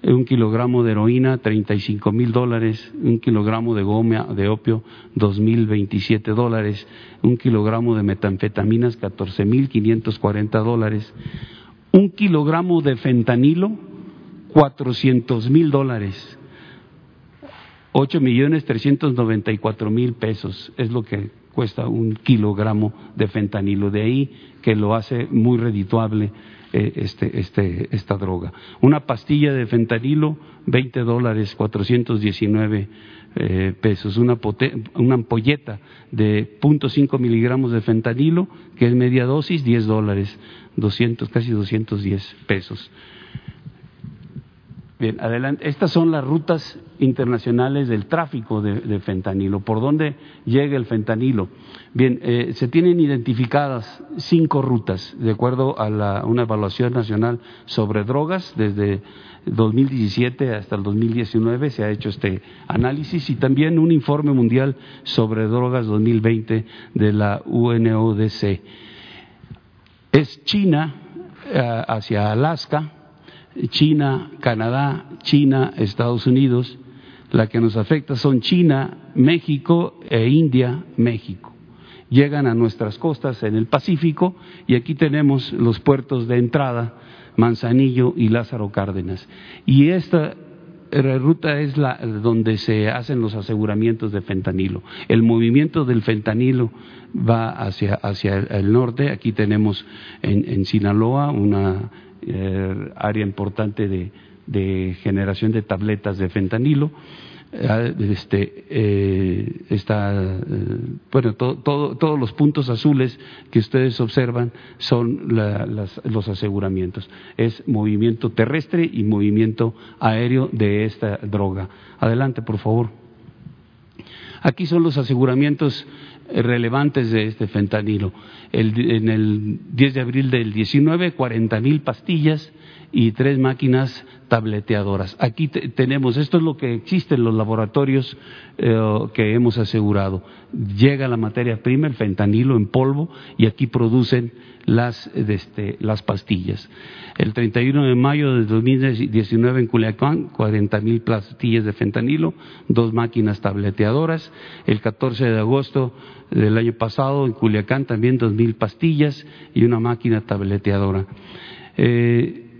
un kilogramo de heroína, 35 mil dólares, un kilogramo de goma de opio, 2.027 dólares, un kilogramo de metanfetaminas, 14 mil 540 dólares, un kilogramo de fentanilo, 400 mil dólares, 8 millones 394 mil pesos es lo que cuesta un kilogramo de fentanilo. De ahí que lo hace muy redituable eh, este, este, esta droga. Una pastilla de fentanilo, 20 dólares, 419 eh, pesos. Una, una ampolleta de 0.5 miligramos de fentanilo, que es media dosis, 10 dólares, 200, casi 210 pesos. Bien, adelante. Estas son las rutas internacionales del tráfico de, fentanilo. ¿Por dónde llega el fentanilo? Bien, eh, se tienen identificadas cinco rutas, de acuerdo a una evaluación nacional sobre drogas. Desde 2017 hasta el 2019 se ha hecho este análisis y también un informe mundial sobre drogas 2020 de la UNODC. Es China eh, hacia Alaska China, Canadá, China, Estados Unidos. La que nos afecta son China, México e India, México. Llegan a nuestras costas en el Pacífico y aquí tenemos los puertos de entrada, Manzanillo y Lázaro Cárdenas. Y esta ruta es la donde se hacen los aseguramientos de fentanilo. El movimiento del fentanilo va hacia, hacia el norte. Aquí tenemos en, en Sinaloa una eh, área importante de, de generación de tabletas de fentanilo eh, este, eh, está, eh, bueno, todos los puntos azules que ustedes observan son los aseguramientos. Es movimiento terrestre y movimiento aéreo de esta droga. Adelante, por favor. Aquí son los aseguramientos relevantes de este fentanilo. en el 10 de abril del 19, 40 mil pastillas y tres máquinas tableteadoras. Aquí tenemos, esto es lo que existe en los laboratorios eh, que hemos asegurado. Llega la materia prima, el fentanilo en polvo, y aquí producen las, este, las pastillas. El 31 de mayo de 2019 en Culiacán, 40 mil pastillas de fentanilo, dos máquinas tableteadoras. El 14 de agosto del año pasado en Culiacán también dos mil pastillas y una máquina tableteadora. Eh,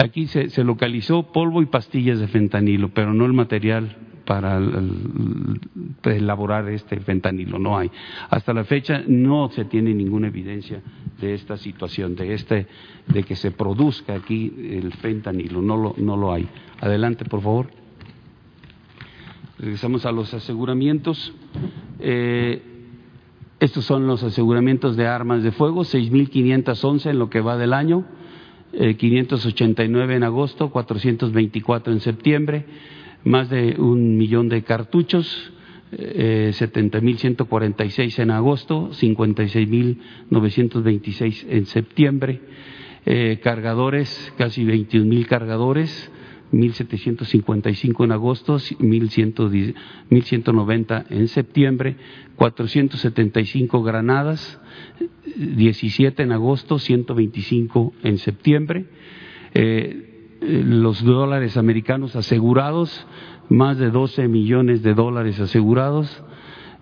Aquí se, localizó polvo y pastillas de fentanilo, pero no el material para elaborar este fentanilo, no hay. Hasta la fecha no se tiene ninguna evidencia de esta situación, de este, de que se produzca aquí el fentanilo, no lo, no lo hay. Adelante, por favor. Regresamos a los aseguramientos. Eh, estos son los aseguramientos de armas de fuego, 6.511 en lo que va del año. 589 eh, en agosto, 424 en septiembre, más de un millón de cartuchos, eh, 70.146 en agosto, 56.926 en septiembre, eh, cargadores, casi 21.000 cargadores, 1.755 en agosto, 1.190 en septiembre, 475 granadas, 17 en agosto, 125 en septiembre. Eh, los dólares americanos asegurados, más de 12 millones de dólares asegurados,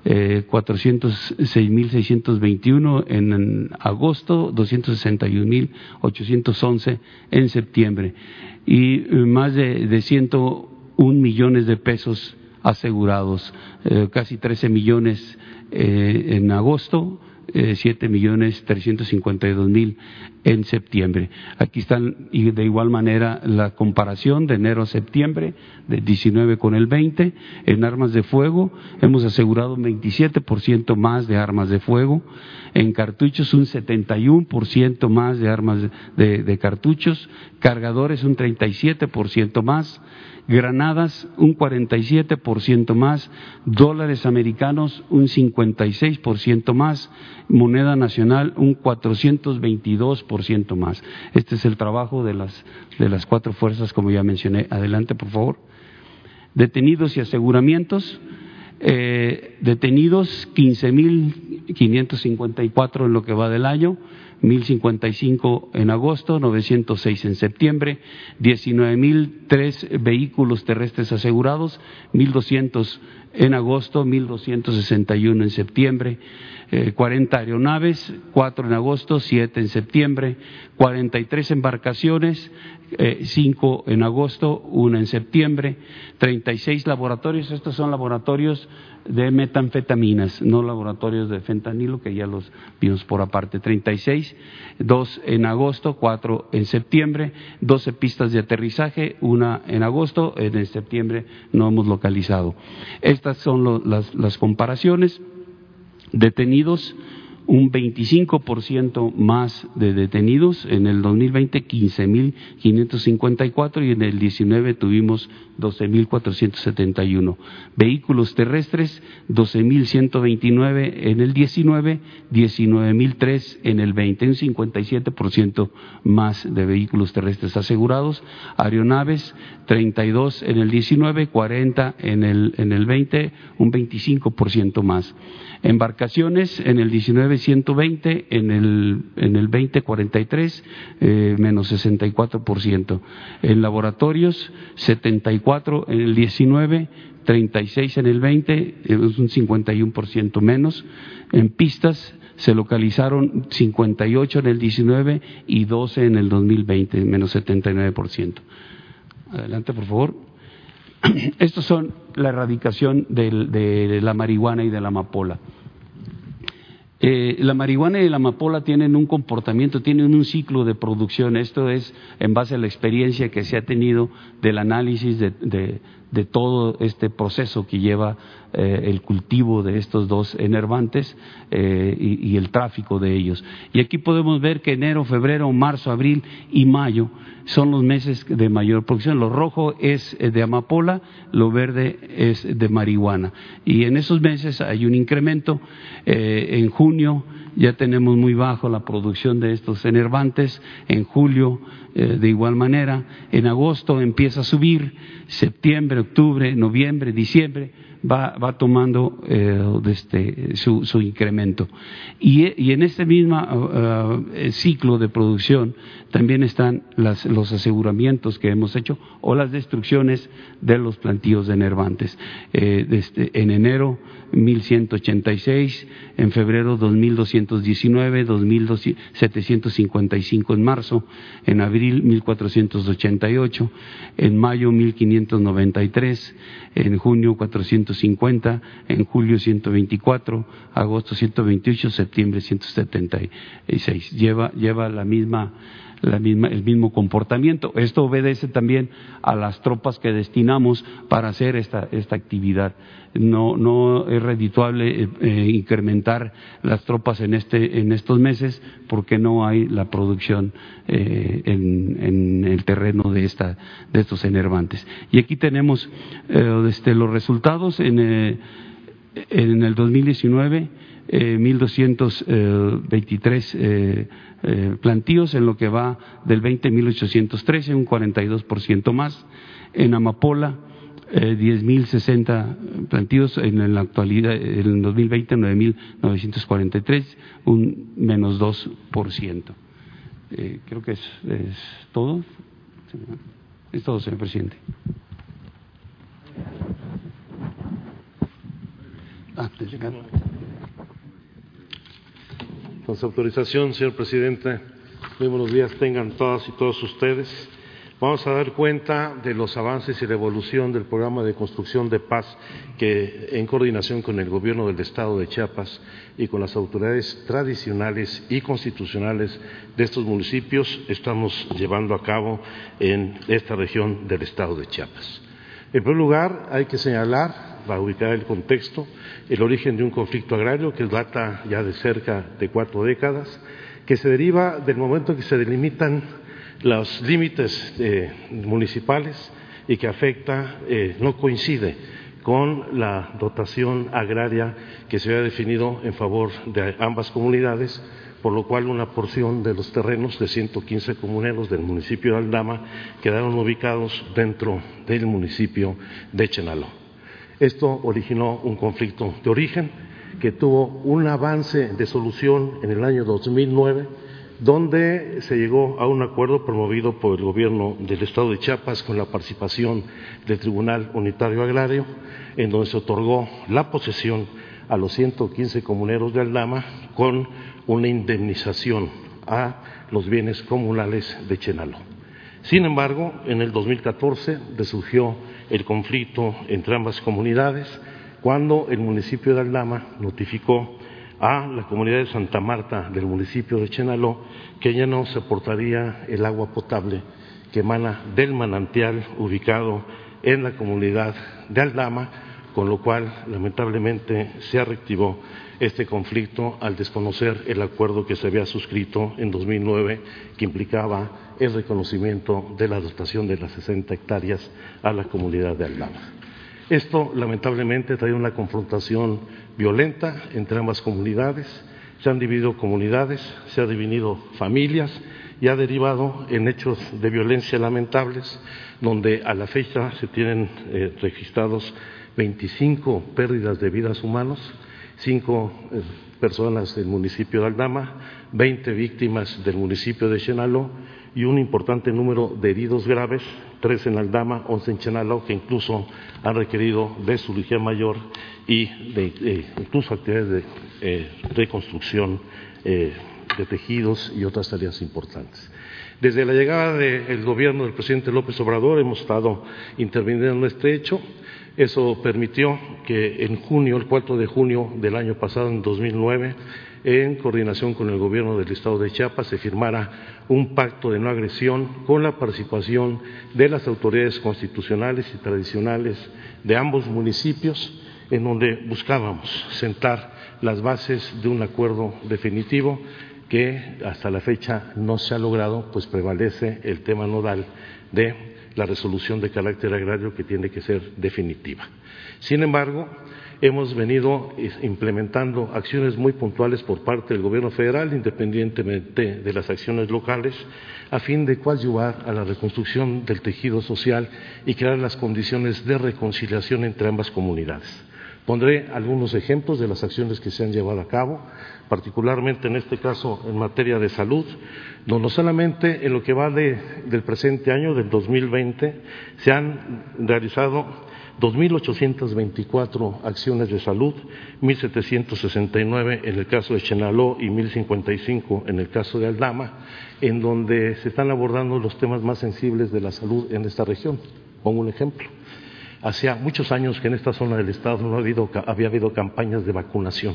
eh, 406.621 en agosto, 261.811 en septiembre. Y eh, más de, de 101 millones de pesos asegurados, eh, casi 13 millones eh, en agosto, siete millones trescientos cincuenta y dos mil en septiembre. Aquí están y de igual manera la comparación de enero a septiembre de 19 con el 20 en armas de fuego hemos asegurado un 27% más de armas de fuego en cartuchos un 71% más de armas de, de cartuchos cargadores un 37% más granadas un 47% más, dólares americanos un 56% más, moneda nacional un 422% más. Este es el trabajo de las, de las cuatro fuerzas, como ya mencioné. Adelante, por favor. Detenidos y aseguramientos. Eh, detenidos 15.554 en lo que va del año, 1.055 en agosto, 906 en septiembre, 19.003 vehículos terrestres asegurados, 1.200 en agosto, 1.261 en septiembre, 40 eh, aeronaves, 4 en agosto, 7 en septiembre, 43 embarcaciones, eh, cinco en agosto, una en septiembre, 36 laboratorios, estos son laboratorios de metanfetaminas, no laboratorios de fentanilo, que ya los vimos por aparte, 36, dos en agosto, cuatro en septiembre, 12 pistas de aterrizaje, una en agosto, en septiembre no hemos localizado. Estas son las, las comparaciones. Detenidos un 25% más de detenidos, en el 2020 15.554 y en el 19 tuvimos 12.471. Vehículos terrestres 12.129 en el 19, 19.003 en el 20, un 57% más de vehículos terrestres asegurados. Aeronaves 32 en el 19, 40 en el, en el 20, un 25% más. Embarcaciones en el 19 120, en el, en el 20 43, eh, menos 64%. En laboratorios 74 en el 19, 36 en el 20, es un 51% menos. En pistas se localizaron 58 en el 19 y 12 en el 2020, menos 79%. Adelante, por favor. Estos son la erradicación de la marihuana y de la amapola. Eh, la marihuana y la amapola tienen un comportamiento, tienen un ciclo de producción. Esto es en base a la experiencia que se ha tenido del análisis de, todo este proceso que lleva eh, el cultivo de estos dos enervantes eh, y, el tráfico de ellos. Y aquí podemos ver que enero, febrero, marzo, abril y mayo son los meses de mayor producción. Lo rojo es eh, de amapola, lo verde es de marihuana. Y en esos meses hay un incremento. En junio ya tenemos muy bajo la producción de estos enervantes. En julio, eh, de igual manera. En agosto empieza a subir. Septiembre, octubre, noviembre, diciembre va, tomando eh, este, su, incremento. Y, en este mismo uh, ciclo de producción también están las, los aseguramientos que hemos hecho o las destrucciones de los plantíos de nervantes. Eh, desde, en enero 1186, en febrero 2219, 2755 en marzo, en abril 1488, en mayo 1593, en junio 450, en julio 124, agosto 128, septiembre 176. Lleva, lleva la misma la misma, el mismo comportamiento. Esto obedece también a las tropas que destinamos para hacer esta, esta actividad. No, es redituable eh, eh, incrementar las tropas en, este, en estos meses porque no hay la producción eh, en, en, el terreno de, esta, de estos enervantes. Y aquí tenemos este, los resultados en, en el 2019. Eh, 1.223 eh, eh, plantíos en lo que va del 20 1.813, un 42% más. En Amapola, eh, 10.060 plantíos, en, la actualidad, en el 2020, 9.943, un menos 2%. Eh, creo que es, es todo. Es todo, señor presidente. Con su autorización, señor presidente, muy buenos días tengan todas y todos ustedes. Vamos a dar cuenta de los avances y la evolución del programa de construcción de paz que, en coordinación con el Gobierno del Estado de Chiapas y con las autoridades tradicionales y constitucionales de estos municipios, estamos llevando a cabo en esta región del Estado de Chiapas. En primer lugar, hay que señalar para ubicar el contexto, el origen de un conflicto agrario que data ya de cerca de cuatro décadas, que se deriva del momento en que se delimitan los límites eh, municipales y que afecta, eh, no coincide con la dotación agraria que se había definido en favor de ambas comunidades, por lo cual una porción de los terrenos de 115 comuneros del municipio de Aldama quedaron ubicados dentro del municipio de Chenaló. Esto originó un conflicto de origen que tuvo un avance de solución en el año 2009, donde se llegó a un acuerdo promovido por el gobierno del Estado de Chiapas con la participación del Tribunal Unitario Agrario, en donde se otorgó la posesión a los 115 comuneros de Aldama con una indemnización a los bienes comunales de Chenalo. Sin embargo, en el 2014 resurgió el conflicto entre ambas comunidades cuando el municipio de Aldama notificó a la comunidad de Santa Marta del municipio de Chenaló que ya no soportaría el agua potable que emana del manantial ubicado en la comunidad de Aldama, con lo cual lamentablemente se reactivó este conflicto al desconocer el acuerdo que se había suscrito en 2009 que implicaba el reconocimiento de la dotación de las 60 hectáreas a la comunidad de Aldama. Esto lamentablemente trae una confrontación violenta entre ambas comunidades, se han dividido comunidades, se han dividido familias y ha derivado en hechos de violencia lamentables, donde a la fecha se tienen eh, registrados 25 pérdidas de vidas humanas, cinco eh, personas del municipio de Aldama, 20 víctimas del municipio de Chenaló y un importante número de heridos graves, tres en Aldama, once en Chenaló, que incluso han requerido de cirugía mayor y de, eh, incluso actividades de eh, reconstrucción de tejidos y otras tareas importantes. Desde la llegada del gobierno del presidente López Obrador hemos estado interviniendo en este hecho. Eso permitió que en junio, el 4 de junio del año pasado, en 2009, en coordinación con el gobierno del estado de Chiapas, se firmara un pacto de no agresión con la participación de las autoridades constitucionales y tradicionales de ambos municipios, en donde buscábamos sentar las bases de un acuerdo definitivo que hasta la fecha no se ha logrado, pues prevalece el tema nodal de la resolución de carácter agrario que tiene que ser definitiva. Sin embargo, hemos venido implementando acciones muy puntuales por parte del Gobierno federal, independientemente de las acciones locales, a fin de coadyuvar a la reconstrucción del tejido social y crear las condiciones de reconciliación entre ambas comunidades. Pondré algunos ejemplos de las acciones que se han llevado a cabo, particularmente en este caso en materia de salud, no solamente en lo que va del presente año, del 2020, se han realizado 2.824 acciones de salud, 1.769 en el caso de Chenaló y 1.055 en el caso de Aldama, en donde se están abordando los temas más sensibles de la salud en esta región. Pongo un ejemplo. Hacía muchos años que en esta zona del Estado no había habido campañas de vacunación.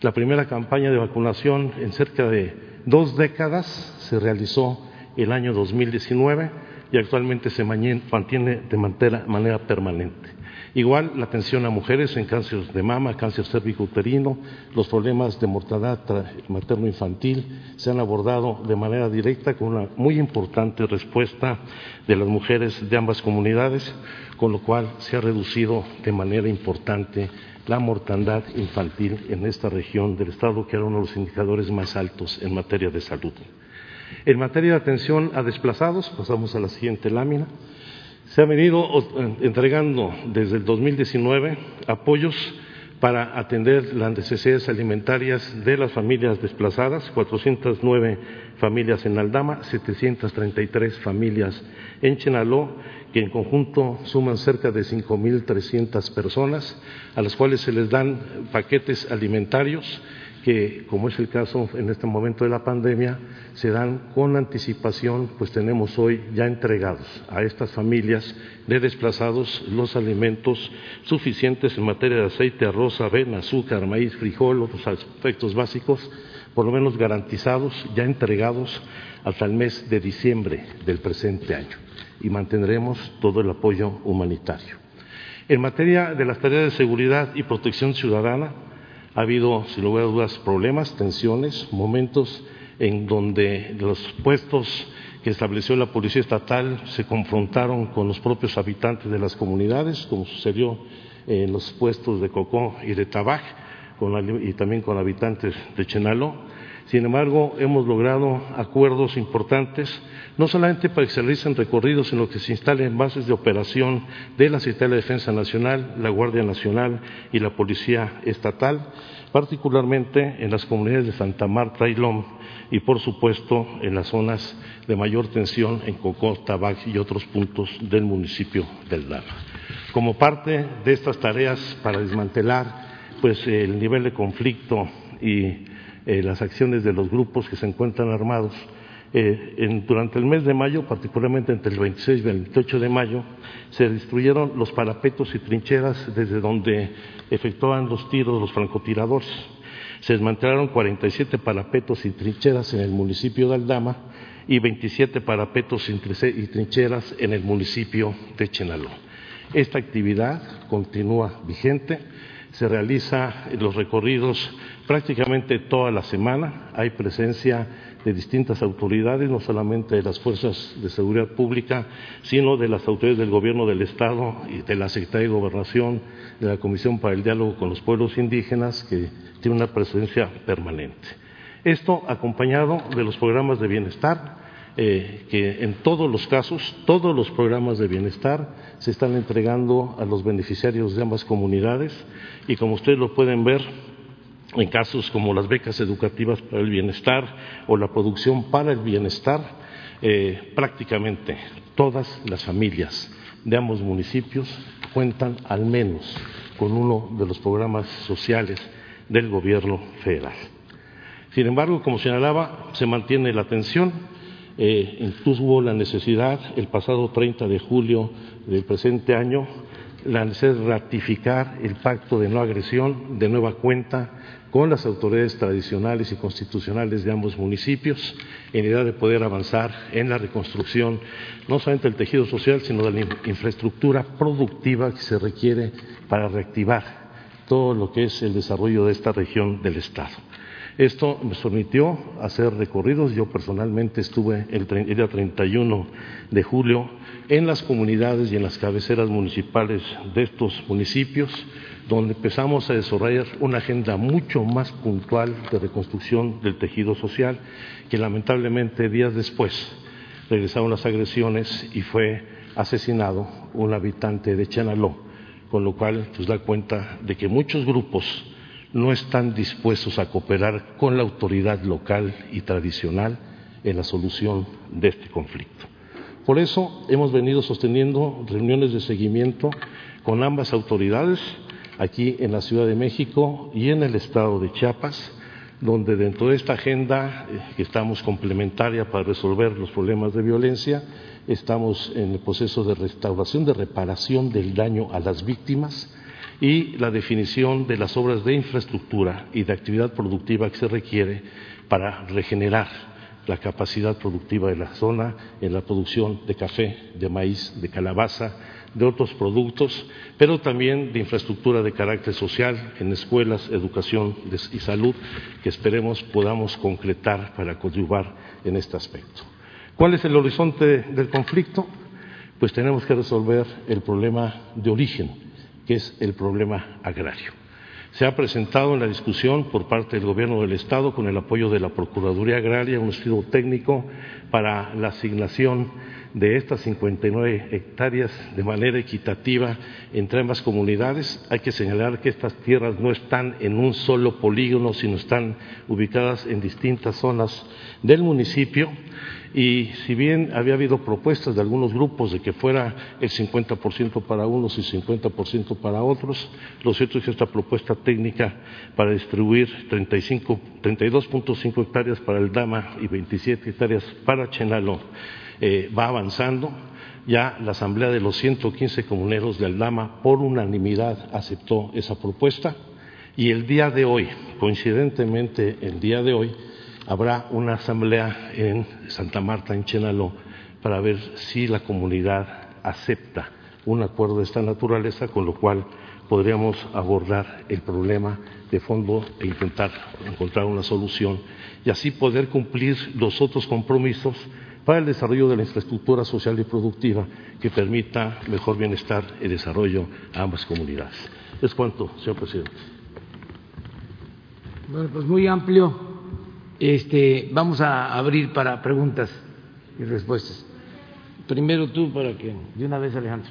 La primera campaña de vacunación en cerca de dos décadas se realizó el año 2019 y actualmente se mantiene de manera permanente. Igual la atención a mujeres en cáncer de mama, cáncer cérvico-uterino, los problemas de mortalidad materno-infantil se han abordado de manera directa con una muy importante respuesta de las mujeres de ambas comunidades, con lo cual se ha reducido de manera importante la mortandad infantil en esta región del Estado, que era uno de los indicadores más altos en materia de salud. En materia de atención a desplazados, pasamos a la siguiente lámina. Se han venido entregando desde el 2019 apoyos para atender las necesidades alimentarias de las familias desplazadas, 409 familias en Aldama, 733 familias en Chenaló, que en conjunto suman cerca de 5.300 personas, a las cuales se les dan paquetes alimentarios que, como es el caso en este momento de la pandemia, se dan con anticipación, pues tenemos hoy ya entregados a estas familias de desplazados los alimentos suficientes en materia de aceite, arroz, avena, azúcar, maíz, frijol, otros aspectos básicos, por lo menos garantizados, ya entregados hasta el mes de diciembre del presente año y mantendremos todo el apoyo humanitario. En materia de las tareas de seguridad y protección ciudadana, ha habido, sin lugar a dudas, problemas, tensiones, momentos en donde los puestos que estableció la Policía Estatal se confrontaron con los propios habitantes de las comunidades, como sucedió en los puestos de Cocó y de Tabaj, y también con habitantes de Chenaló. Sin embargo, hemos logrado acuerdos importantes, no solamente para que se realicen recorridos, sino que se instalen bases de operación de la Secretaría de Defensa Nacional, la Guardia Nacional y la Policía Estatal, particularmente en las comunidades de Santa Marta y Lom y, por supuesto, en las zonas de mayor tensión en Cocó, Tabac y otros puntos del municipio del Lama. Como parte de estas tareas para desmantelar pues, el nivel de conflicto y eh, las acciones de los grupos que se encuentran armados. Eh, durante el mes de mayo, particularmente entre el 26 y el 28 de mayo, se destruyeron los parapetos y trincheras desde donde efectuaban los tiros los francotiradores. Se desmantelaron 47 parapetos y trincheras en el municipio de Aldama y 27 parapetos y trincheras en el municipio de Chenaló. Esta actividad continúa vigente se realiza los recorridos prácticamente toda la semana. Hay presencia de distintas autoridades, no solamente de las fuerzas de seguridad pública, sino de las autoridades del Gobierno del Estado y de la Secretaría de Gobernación, de la Comisión para el Diálogo con los Pueblos Indígenas, que tiene una presencia permanente. Esto acompañado de los programas de bienestar, eh, que en todos los casos, todos los programas de bienestar se están entregando a los beneficiarios de ambas comunidades y como ustedes lo pueden ver, en casos como las becas educativas para el bienestar o la producción para el bienestar, eh, prácticamente todas las familias de ambos municipios cuentan al menos con uno de los programas sociales del gobierno federal. Sin embargo, como señalaba, se mantiene la tensión. Eh, hubo la necesidad, el pasado 30 de julio del presente año, la necesidad de ratificar el pacto de no agresión de nueva cuenta con las autoridades tradicionales y constitucionales de ambos municipios en idea de poder avanzar en la reconstrucción no solamente del tejido social, sino de la infraestructura productiva que se requiere para reactivar todo lo que es el desarrollo de esta región del Estado. Esto nos permitió hacer recorridos. Yo personalmente estuve el, día 31 de julio en las comunidades y en las cabeceras municipales de estos municipios, donde empezamos a desarrollar una agenda mucho más puntual de reconstrucción del tejido social, que lamentablemente días después regresaron las agresiones y fue asesinado un habitante de Chenaló, con lo cual pues da cuenta de que muchos grupos no están dispuestos a cooperar con la autoridad local y tradicional en la solución de este conflicto. Por eso hemos venido sosteniendo reuniones de seguimiento con ambas autoridades aquí en la Ciudad de México y en el estado de Chiapas, donde dentro de esta agenda eh, que estamos complementaria para resolver los problemas de violencia, estamos en el proceso de restauración, de reparación del daño a las víctimas, y la definición de las obras de infraestructura y de actividad productiva que se requiere para regenerar la capacidad productiva de la zona en la producción de café, de maíz, de calabaza, de otros productos, pero también de infraestructura de carácter social en escuelas, educación y salud, que esperemos podamos concretar para coadyuvar en este aspecto. ¿Cuál es el horizonte del conflicto? Pues tenemos que resolver el problema de origen, que es el problema agrario. Se ha presentado en la discusión por parte del Gobierno del Estado, con el apoyo de la Procuraduría Agraria, un estudio técnico para la asignación de estas 59 hectáreas de manera equitativa entre ambas comunidades. Hay que señalar que estas tierras no están en un solo polígono, sino están ubicadas en distintas zonas del municipio y si bien había habido propuestas de algunos grupos de que fuera el 50% para unos y 50% para otros, lo cierto es que esta propuesta técnica para distribuir 32.5 hectáreas para el Dama y 27 hectáreas para Chenalo eh, va avanzando. Ya la Asamblea de los 115 comuneros del Dama por unanimidad aceptó esa propuesta y el día de hoy, coincidentemente el día de hoy, habrá una asamblea en Santa Marta, en Chenaló, para ver si la comunidad acepta un acuerdo de esta naturaleza, con lo cual podríamos abordar el problema de fondo e intentar encontrar una solución y así poder cumplir los otros compromisos para el desarrollo de la infraestructura social y productiva que permita mejor bienestar y desarrollo a ambas comunidades. Es cuanto, señor presidente. Bueno, pues muy amplio este, vamos a abrir para preguntas y respuestas. Primero tú para que de una vez Alejandro.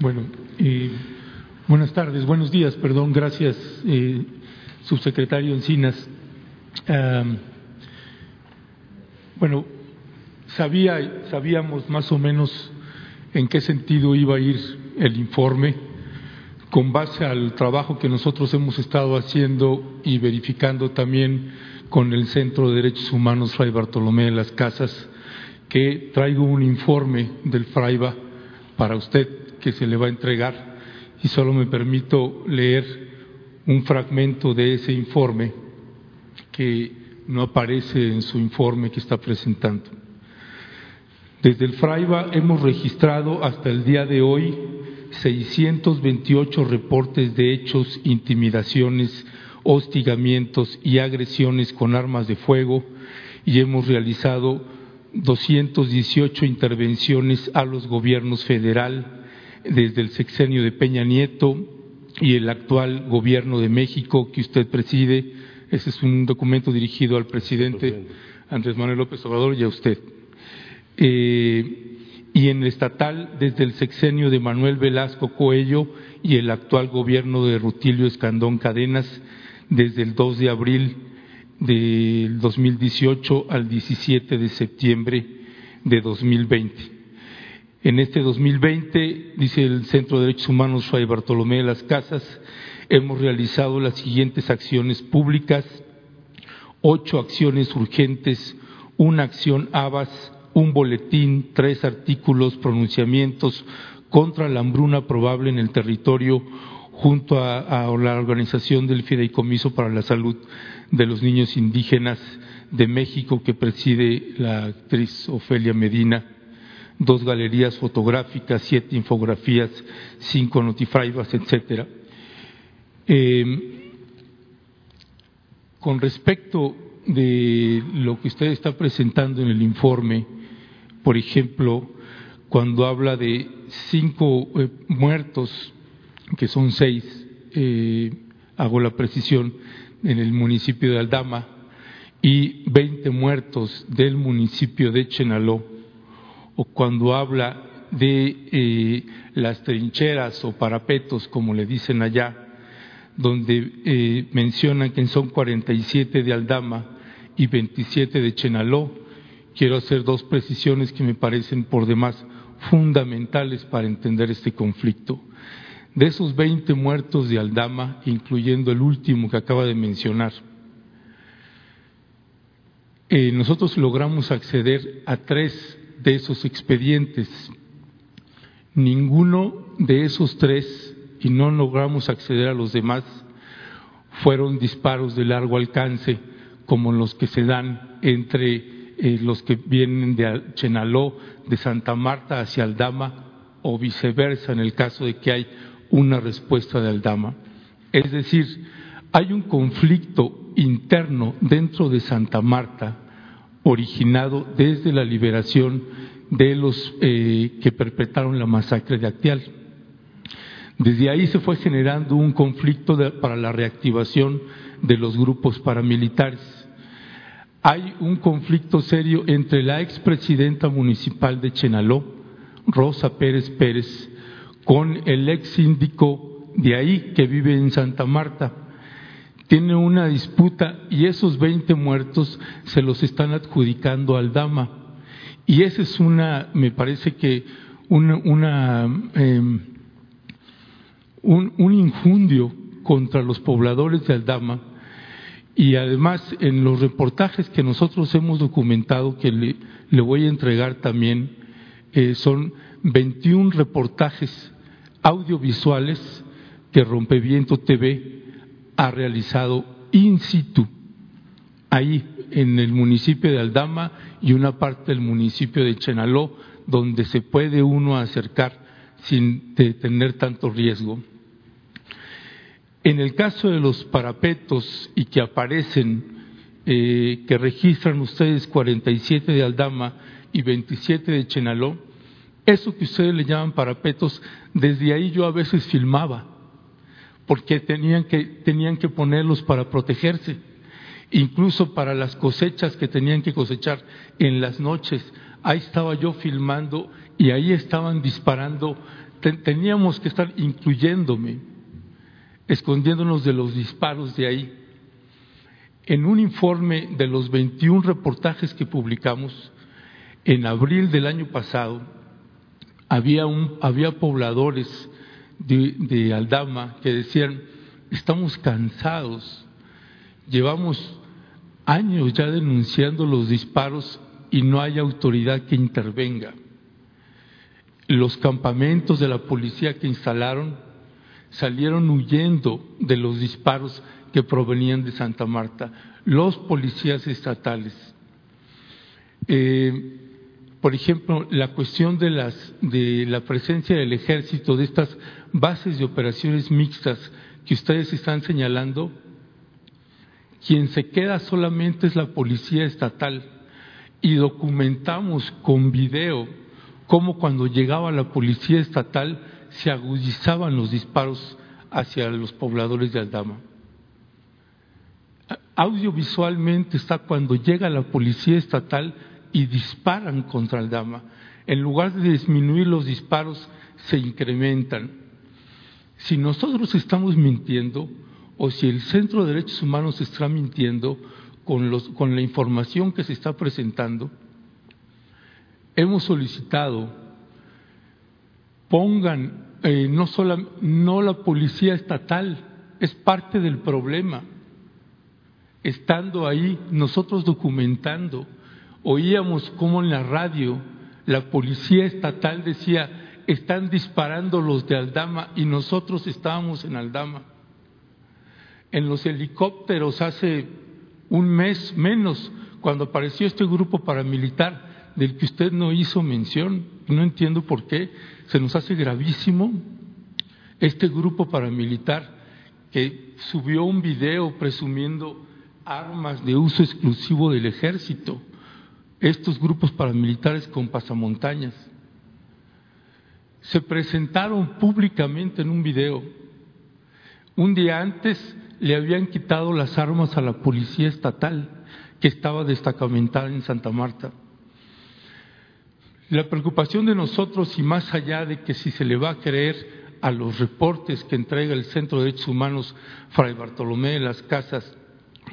Bueno, eh, buenas tardes, buenos días, perdón, gracias, eh, subsecretario Encinas. bueno, sabía, sabíamos más o menos en qué sentido iba a ir el informe con base al trabajo que nosotros hemos estado haciendo y verificando también con el Centro de Derechos Humanos Fray Bartolomé de las Casas, que traigo un informe del FRAIBA para usted que se le va a entregar y solo me permito leer un fragmento de ese informe que no aparece en su informe que está presentando. Desde el FRAIBA hemos registrado hasta el día de hoy 628 reportes de hechos, intimidaciones, hostigamientos y agresiones con armas de fuego y hemos realizado 218 intervenciones a los gobiernos federal desde el sexenio de Peña Nieto y el actual gobierno de México que usted preside. Ese es un documento dirigido al presidente Andrés Manuel López Obrador y a usted. Eh, y en el estatal desde el sexenio de Manuel Velasco Coello y el actual gobierno de Rutilio Escandón Cadenas desde el 2 de abril del 2018 al 17 de septiembre de 2020. En este 2020, dice el Centro de Derechos Humanos Fray Bartolomé de las Casas, hemos realizado las siguientes acciones públicas, ocho acciones urgentes, una acción ABAS, un boletín, tres artículos, pronunciamientos contra la hambruna probable en el territorio junto a, la organización del Fideicomiso para la Salud de los Niños Indígenas de México que preside la actriz Ofelia Medina, dos galerías fotográficas, siete infografías, cinco notifaivas, etcétera. Eh, con respecto de lo que usted está presentando en el informe, por ejemplo, cuando habla de cinco eh, muertos, que son seis, eh, hago la precisión, en el municipio de Aldama, y 20 muertos del municipio de Chenaló, o cuando habla de eh, las trincheras o parapetos, como le dicen allá, donde mencionan que son 47 de Aldama y 27 de Chenaló, quiero hacer dos precisiones que me parecen por demás fundamentales para entender este conflicto. De esos 20 muertos de Aldama, incluyendo el último que acaba de mencionar, eh, nosotros logramos acceder a tres de esos expedientes. Ninguno de esos tres, y no logramos acceder a los demás, fueron disparos de largo alcance como los que se dan entre eh, los que vienen de Chenaló, de Santa Marta hacia Aldama o viceversa en el caso de que hay una respuesta de Aldama. Es decir, hay un conflicto interno dentro de Santa Marta originado desde la liberación de los eh, que perpetraron la masacre de Actial. Desde ahí se fue generando un conflicto para la reactivación de los grupos paramilitares hay un conflicto serio entre la expresidenta municipal de Chenaló, Rosa Pérez Pérez, con el ex síndico de ahí que vive en Santa Marta. Tiene una disputa y esos 20 muertos se los están adjudicando al Dama. Y ese es una, me parece que una, em, un, un injundio contra los pobladores de Aldama y además, en los reportajes que nosotros hemos documentado, que le, voy a entregar también, eh, son 21 reportajes audiovisuales que Rompeviento TV ha realizado in situ, ahí en el municipio de Aldama y una parte del municipio de Chenaló, donde se puede uno acercar sin tener tanto riesgo. En el caso de los parapetos y que aparecen, eh, que registran ustedes 47 de Aldama y 27 de Chenaló, eso que ustedes le llaman parapetos, desde ahí yo a veces filmaba, porque tenían que, tenían que ponerlos para protegerse, incluso para las cosechas que tenían que cosechar en las noches. Ahí estaba yo filmando y ahí estaban disparando, teníamos que estar incluyéndome escondiéndonos de los disparos de ahí. En un informe de los 21 reportajes que publicamos, en abril del año pasado, había, un, había pobladores de, de Aldama que decían, estamos cansados, llevamos años ya denunciando los disparos y no hay autoridad que intervenga. Los campamentos de la policía que instalaron salieron huyendo de los disparos que provenían de Santa Marta, los policías estatales. Eh, por ejemplo, la cuestión de, las, de la presencia del ejército, de estas bases de operaciones mixtas que ustedes están señalando, quien se queda solamente es la policía estatal y documentamos con video cómo cuando llegaba la policía estatal se agudizaban los disparos hacia los pobladores de Aldama. Audiovisualmente está cuando llega la policía estatal y disparan contra Aldama. En lugar de disminuir los disparos, se incrementan. Si nosotros estamos mintiendo, o si el Centro de Derechos Humanos está mintiendo con, los, con la información que se está presentando, hemos solicitado pongan eh, no, solo, no la policía estatal, es parte del problema. Estando ahí, nosotros documentando, oíamos cómo en la radio la policía estatal decía, están disparando los de Aldama y nosotros estábamos en Aldama. En los helicópteros hace un mes menos, cuando apareció este grupo paramilitar del que usted no hizo mención, no entiendo por qué, se nos hace gravísimo este grupo paramilitar que subió un video presumiendo armas de uso exclusivo del ejército, estos grupos paramilitares con pasamontañas. Se presentaron públicamente en un video. Un día antes le habían quitado las armas a la policía estatal que estaba destacamentada en Santa Marta. La preocupación de nosotros, y más allá de que si se le va a creer a los reportes que entrega el Centro de Derechos Humanos Fray Bartolomé de las Casas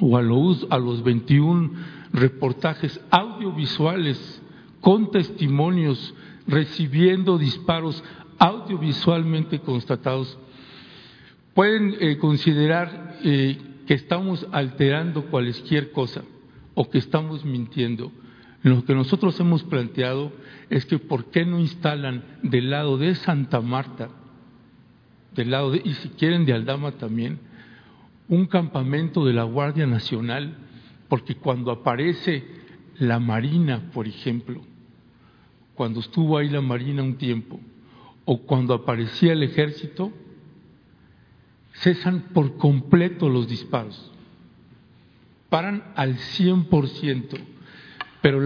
o a los, a los 21 reportajes audiovisuales con testimonios recibiendo disparos audiovisualmente constatados, pueden eh, considerar eh, que estamos alterando cualquier cosa o que estamos mintiendo. Lo que nosotros hemos planteado es que por qué no instalan del lado de Santa Marta, del lado de, y si quieren de Aldama también, un campamento de la Guardia Nacional, porque cuando aparece la Marina, por ejemplo, cuando estuvo ahí la Marina un tiempo, o cuando aparecía el ejército, cesan por completo los disparos, paran al 100%, pero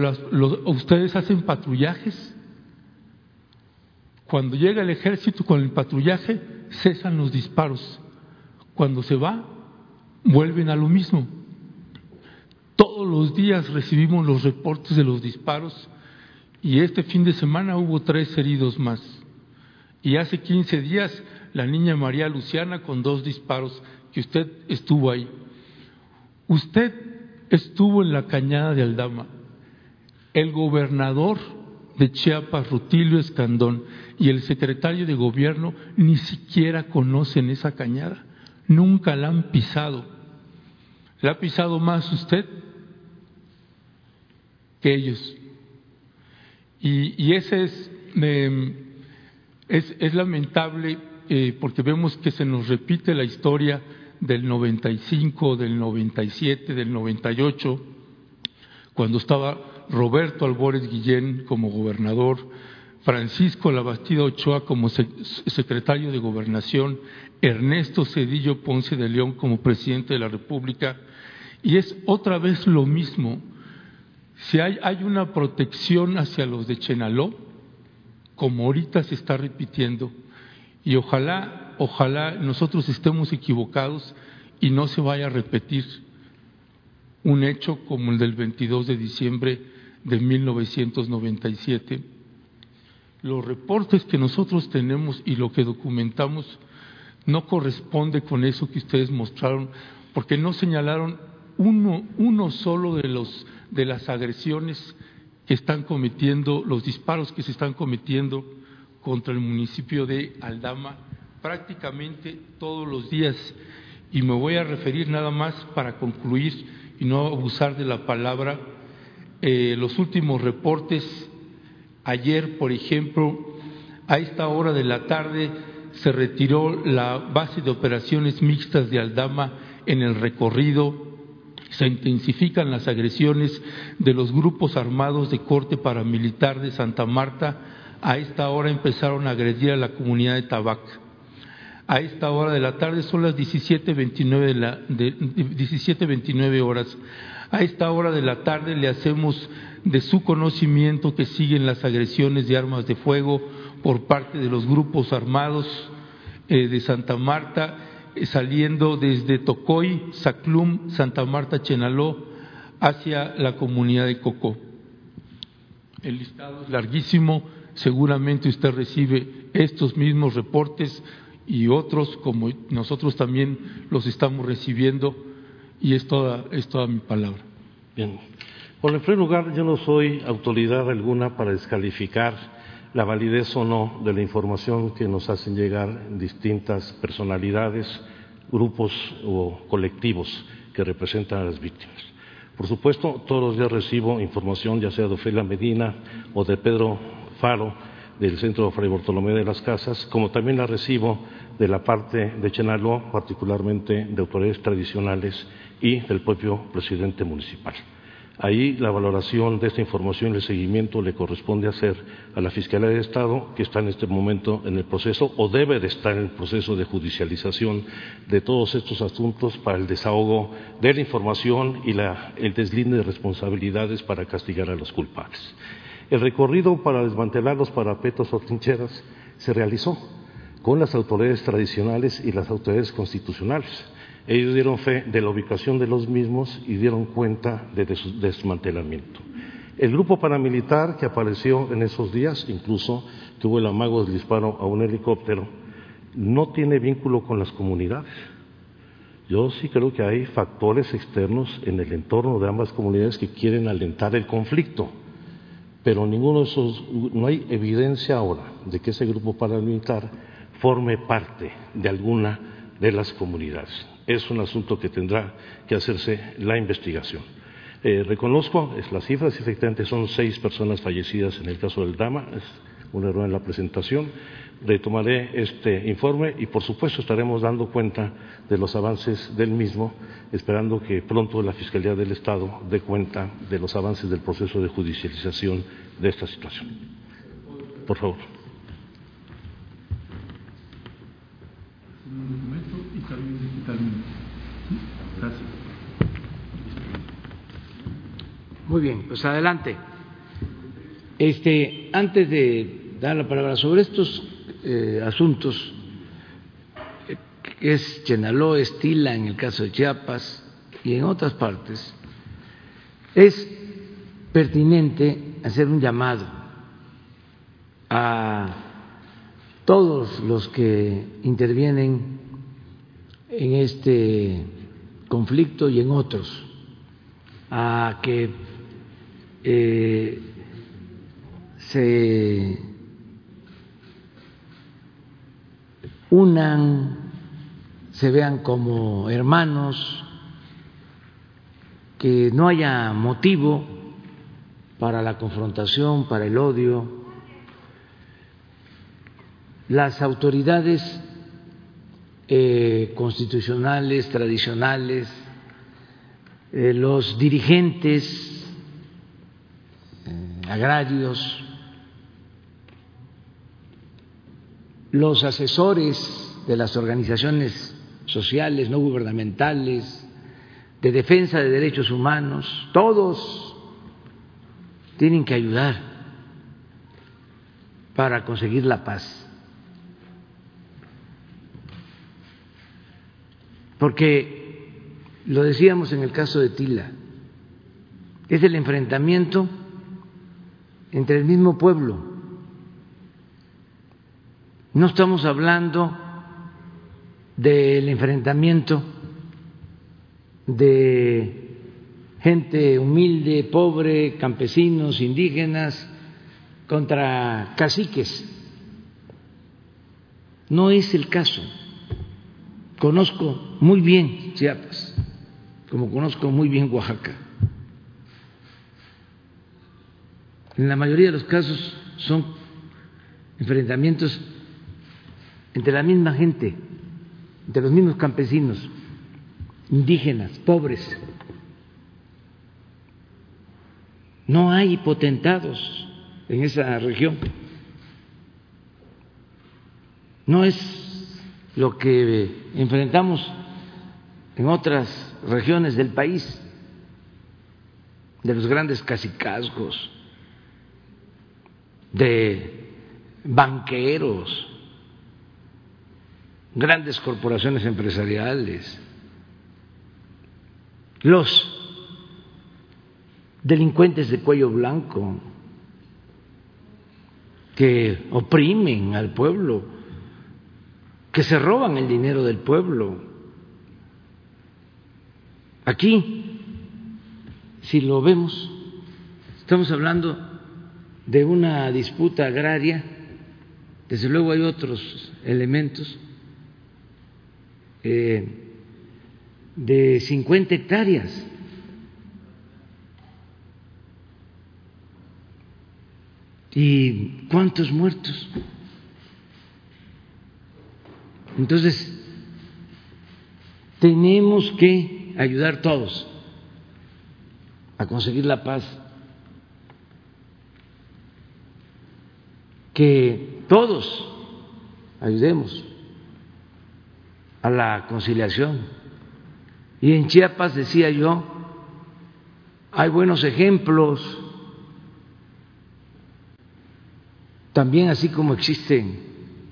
ustedes hacen patrullajes. Cuando llega el ejército con el patrullaje, cesan los disparos. Cuando se va, vuelven a lo mismo. Todos los días recibimos los reportes de los disparos y este fin de semana hubo tres heridos más. Y hace 15 días la niña María Luciana con dos disparos que usted estuvo ahí. Usted estuvo en la cañada de Aldama. El gobernador de Chiapas, Rutilio Escandón, y el secretario de gobierno ni siquiera conocen esa cañada, nunca la han pisado. ¿La ha pisado más usted que ellos? Y, ese es, es, lamentable eh, porque vemos que se nos repite la historia del 95, del 97, del 98, cuando estaba Roberto Albores Guillén como gobernador, Francisco Labastida Ochoa como secretario de Gobernación, Ernesto Cedillo Ponce de León como presidente de la República, y es otra vez lo mismo. Si hay, hay una protección hacia los de Chenaló, como ahorita se está repitiendo, y ojalá, ojalá nosotros estemos equivocados y no se vaya a repetir un hecho como el del 22 de diciembre de 1997. Los reportes que nosotros tenemos y lo que documentamos no corresponde con eso que ustedes mostraron, porque no señalaron uno, uno solo de, los, de las agresiones que están cometiendo, los disparos que se están cometiendo contra el municipio de Aldama prácticamente todos los días. Y me voy a referir nada más para concluir y no abusar de la palabra. Eh, los últimos reportes, ayer, por ejemplo, a esta hora de la tarde se retiró la base de operaciones mixtas de Aldama en el recorrido se intensifican las agresiones de los grupos armados de corte paramilitar de Santa Marta. A esta hora empezaron a agredir a la comunidad de Tabac. A esta hora de la tarde son las 17.29 de 17, horas. A esta hora de la tarde le hacemos de su conocimiento que siguen las agresiones de armas de fuego por parte de los grupos armados eh, de Santa Marta saliendo desde Tocoy, Saclum, Santa Marta, Chenaló, hacia la comunidad de Cocó. El listado es larguísimo, seguramente usted recibe estos mismos reportes y otros como nosotros también los estamos recibiendo y es toda, es toda mi palabra. Bien. Bueno, en primer lugar, yo no soy autoridad alguna para descalificar la validez o no de la información que nos hacen llegar distintas personalidades grupos o colectivos que representan a las víctimas. Por supuesto, todos los días recibo información, ya sea de Ofelia Medina o de Pedro Faro, del Centro Fray Bartolomé de las Casas, como también la recibo de la parte de Chenaló, particularmente de autoridades tradicionales y del propio presidente municipal. Ahí la valoración de esta información y el seguimiento le corresponde hacer a la Fiscalía de Estado, que está en este momento en el proceso o debe de estar en el proceso de judicialización de todos estos asuntos para el desahogo de la información y el deslinde de responsabilidades para castigar a los culpables. El recorrido para desmantelar los parapetos o trincheras se realizó con las autoridades tradicionales y las autoridades constitucionales. Ellos dieron fe de la ubicación de los mismos y dieron cuenta de su desmantelamiento. El grupo paramilitar que apareció en esos días, incluso tuvo el amago del disparo a un helicóptero, no tiene vínculo con las comunidades. Yo sí creo que hay factores externos en el entorno de ambas comunidades que quieren alentar el conflicto, pero ninguno de esos, no hay evidencia ahora de que ese grupo paramilitar forme parte de alguna de las comunidades es un asunto que tendrá que hacerse la investigación. Eh, reconozco las cifras, efectivamente son seis personas fallecidas en el caso del Dama, es un error en la presentación. Retomaré este informe y, por supuesto, estaremos dando cuenta de los avances del mismo, esperando que pronto la Fiscalía del Estado dé cuenta de los avances del proceso de judicialización de esta situación. Por favor. Muy bien, pues adelante. Este, antes de dar la palabra sobre estos eh, asuntos, que es Chenaló, Estila en el caso de Chiapas y en otras partes, es pertinente hacer un llamado a todos los que intervienen en este conflicto y en otros, a que eh, se unan, se vean como hermanos, que no haya motivo para la confrontación, para el odio. Las autoridades eh, constitucionales, tradicionales, eh, los dirigentes agrarios, los asesores de las organizaciones sociales, no gubernamentales, de defensa de derechos humanos, todos tienen que ayudar para conseguir la paz. porque lo decíamos en el caso de Tila, es el enfrentamiento entre el mismo pueblo. No estamos hablando del enfrentamiento de gente humilde, pobre, campesinos, indígenas, contra caciques. No es el caso. Conozco muy bien Chiapas, como conozco muy bien Oaxaca. En la mayoría de los casos son enfrentamientos entre la misma gente, entre los mismos campesinos, indígenas, pobres. No hay potentados en esa región. No es lo que enfrentamos en otras regiones del país, de los grandes cacicazgos, de banqueros, grandes corporaciones empresariales, los delincuentes de cuello blanco que oprimen al pueblo que se roban el dinero del pueblo. Aquí, si lo vemos, estamos hablando de una disputa agraria, desde luego hay otros elementos, eh, de 50 hectáreas. ¿Y cuántos muertos? Entonces, tenemos que ayudar todos a conseguir la paz, que todos ayudemos a la conciliación. Y en Chiapas, decía yo, hay buenos ejemplos, también así como existen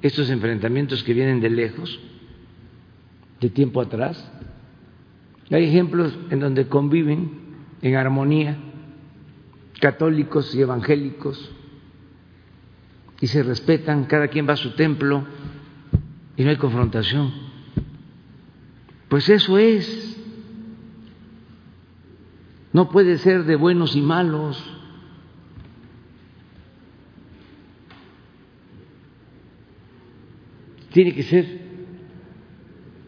estos enfrentamientos que vienen de lejos, de tiempo atrás, hay ejemplos en donde conviven en armonía católicos y evangélicos y se respetan, cada quien va a su templo y no hay confrontación. Pues eso es. No puede ser de buenos y malos. Tiene que ser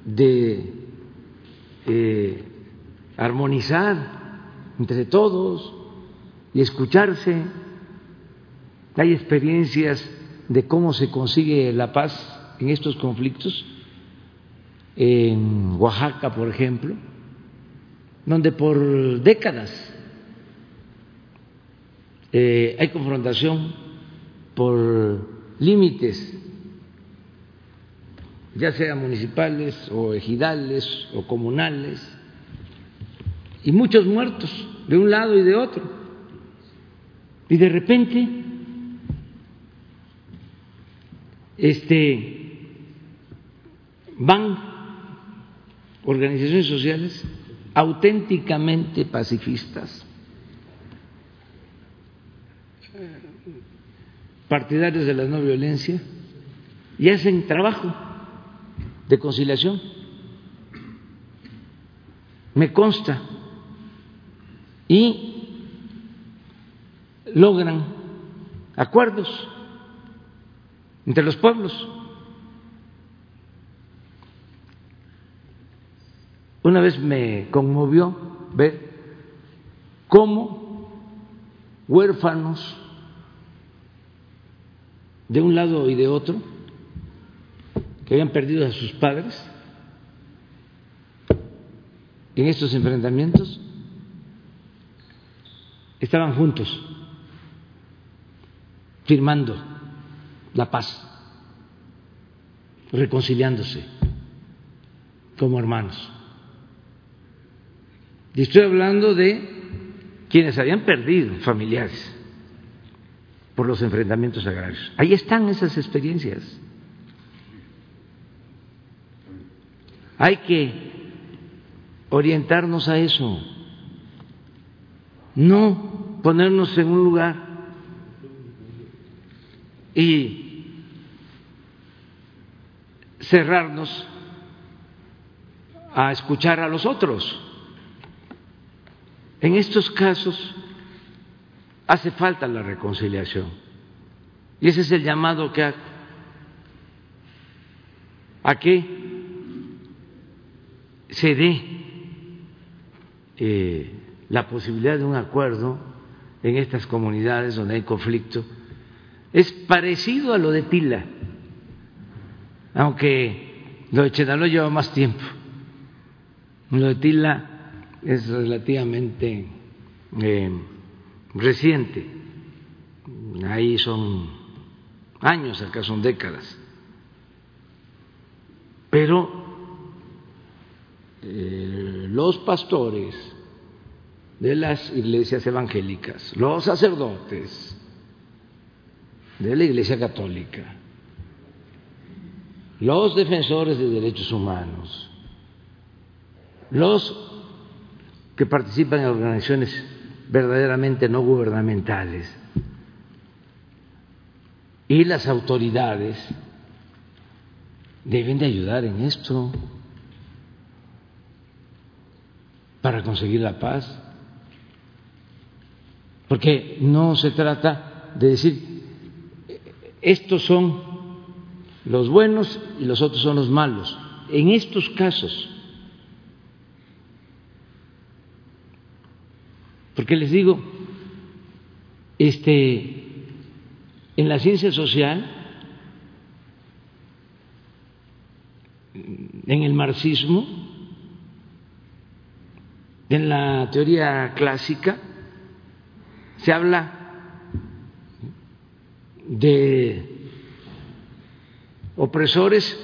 de eh, armonizar entre todos y escucharse. Hay experiencias de cómo se consigue la paz en estos conflictos, en Oaxaca, por ejemplo, donde por décadas eh, hay confrontación por límites, ya sea municipales o ejidales o comunales, y muchos muertos de un lado y de otro. Y de repente, este, van organizaciones sociales auténticamente pacifistas, partidarios de la no violencia, y hacen trabajo de conciliación. Me consta y logran acuerdos entre los pueblos. Una vez me conmovió ver cómo huérfanos de un lado y de otro, que habían perdido a sus padres en estos enfrentamientos, estaban juntos, firmando la paz, reconciliándose como hermanos. Y estoy hablando de quienes habían perdido familiares por los enfrentamientos agrarios. Ahí están esas experiencias. Hay que orientarnos a eso no ponernos en un lugar y cerrarnos a escuchar a los otros. En estos casos hace falta la reconciliación. Y ese es el llamado que hago. A que se dé eh, la posibilidad de un acuerdo en estas comunidades donde hay conflicto es parecido a lo de Tila, aunque lo de Chenaló lleva más tiempo. Lo de Tila es relativamente eh, reciente, ahí son años, acá son décadas. Pero eh, los pastores, de las iglesias evangélicas, los sacerdotes de la Iglesia Católica, los defensores de derechos humanos, los que participan en organizaciones verdaderamente no gubernamentales y las autoridades deben de ayudar en esto para conseguir la paz. Porque no se trata de decir, estos son los buenos y los otros son los malos. en estos casos. Porque les digo, este, en la ciencia social, en el marxismo, en la teoría clásica, se habla de opresores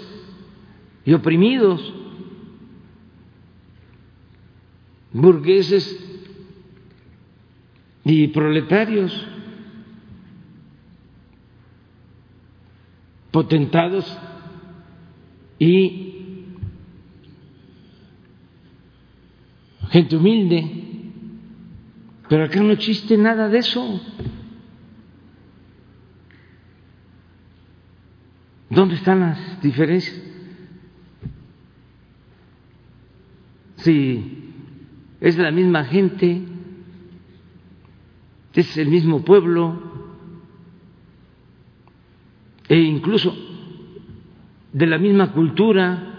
y oprimidos, burgueses y proletarios, potentados y gente humilde. Pero acá no existe nada de eso. ¿Dónde están las diferencias? Si es la misma gente, es el mismo pueblo, e incluso de la misma cultura,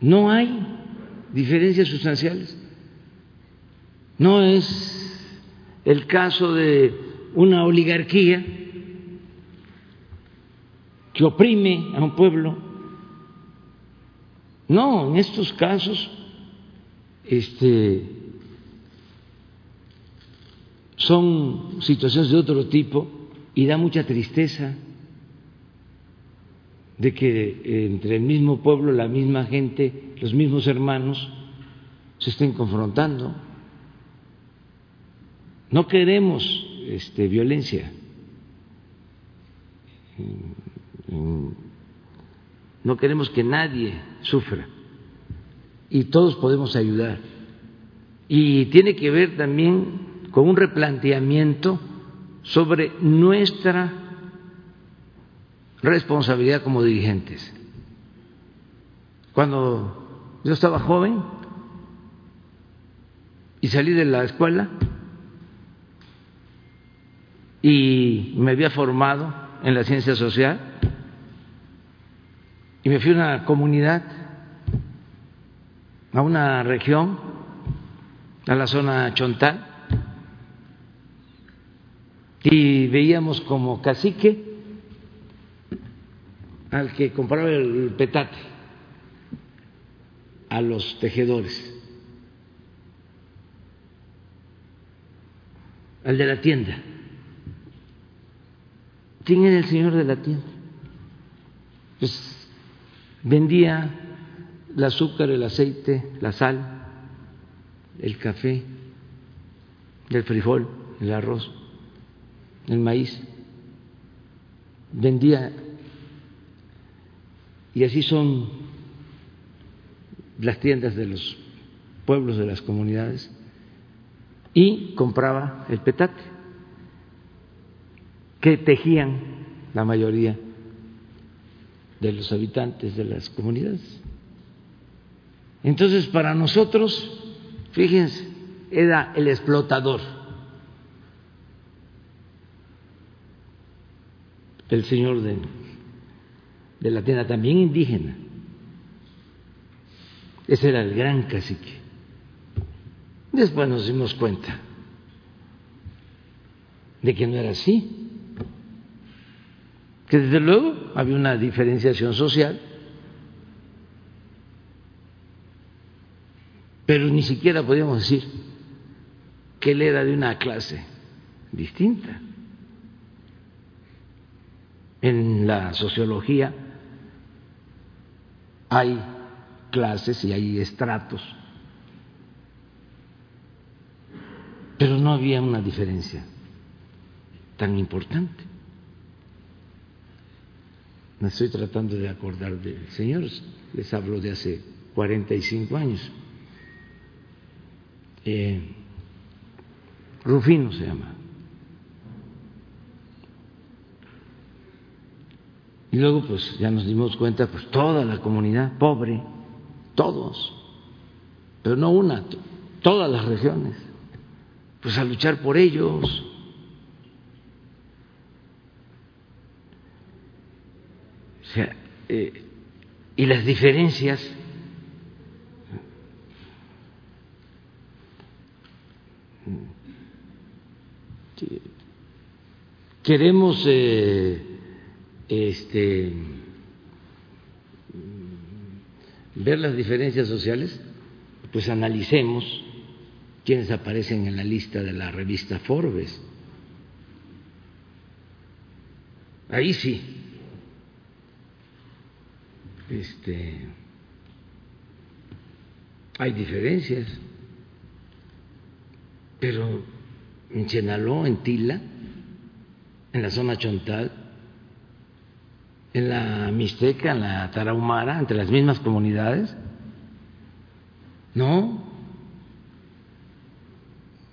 no hay diferencias sustanciales. No es el caso de una oligarquía que oprime a un pueblo. No, en estos casos este, son situaciones de otro tipo y da mucha tristeza de que entre el mismo pueblo, la misma gente, los mismos hermanos se estén confrontando. No queremos este, violencia. No queremos que nadie sufra y todos podemos ayudar. Y tiene que ver también con un replanteamiento sobre nuestra responsabilidad como dirigentes. Cuando yo estaba joven y salí de la escuela, y me había formado en la ciencia social y me fui a una comunidad, a una región, a la zona Chontal, y veíamos como cacique al que compraba el petate a los tejedores, al de la tienda ¿Quién era el señor de la tienda? Pues vendía el azúcar, el aceite, la sal, el café, el frijol, el arroz, el maíz. Vendía, y así son las tiendas de los pueblos, de las comunidades, y compraba el petate que tejían la mayoría de los habitantes de las comunidades. Entonces, para nosotros, fíjense, era el explotador, el señor de, la tienda, también indígena. Ese era el gran cacique. Después nos dimos cuenta de que no era así que desde luego había una diferenciación social, pero ni siquiera podíamos decir que él era de una clase distinta. En la sociología hay clases y hay estratos, pero no había una diferencia tan importante. Me estoy tratando de acordar del Señor, les hablo de hace 45 años. Eh, Rufino se llama. Y luego pues ya nos dimos cuenta, pues toda la comunidad pobre, todos, pero no una, todas las regiones, pues a luchar por ellos. O sea, eh, y las diferencias queremos eh, este, ver las diferencias sociales, pues analicemos quiénes aparecen en la lista de la revista Forbes. Ahí sí. Este, hay diferencias, pero en Chenaló, en Tila, en la zona Chontal, en la Mixteca, en la Tarahumara, entre las mismas comunidades. No.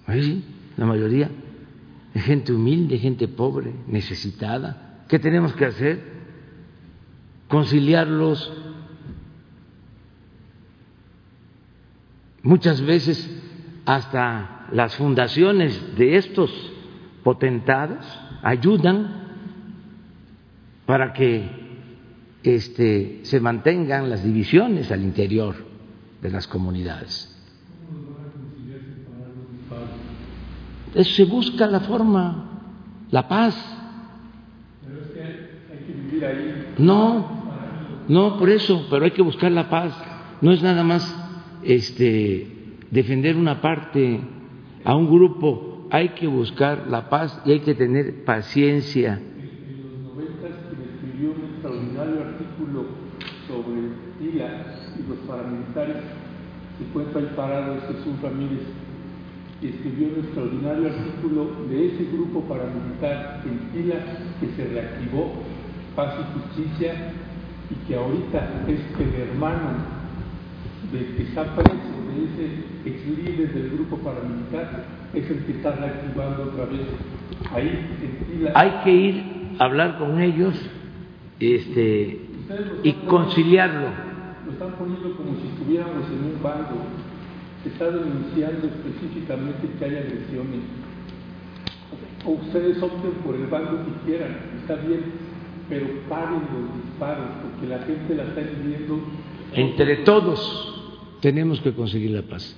Ahí la mayoría es gente humilde, gente pobre, necesitada. ¿Qué tenemos que hacer? Conciliarlos. Muchas veces hasta las fundaciones de estos potentados ayudan para que este, se mantengan las divisiones al interior de las comunidades. Eso se busca la forma, la paz. No, no, por eso, pero hay que buscar la paz. No es nada más este, defender una parte a un grupo hay que buscar la paz y hay que tener paciencia. En los noventas quien escribió un extraordinario artículo sobre Tila y los paramilitares se encuentra ahí parado, es Jesús Ramírez, y escribió un extraordinario artículo de ese grupo paramilitar en Tila que se reactivó, paz y justicia, y que ahorita es el hermano del que está preso, de ese ex líder del grupo paramilitar, es el que está reactivando otra vez. Ahí Hay que ir a hablar con ellos este, y conciliarlo. Lo están poniendo como si estuviéramos en un bando. Se está denunciando específicamente que hay agresiones. O ustedes opten por el bando que quieran, está bien, pero paren los disparos, porque la gente la está viviendo. Entre todos tenemos que conseguir la paz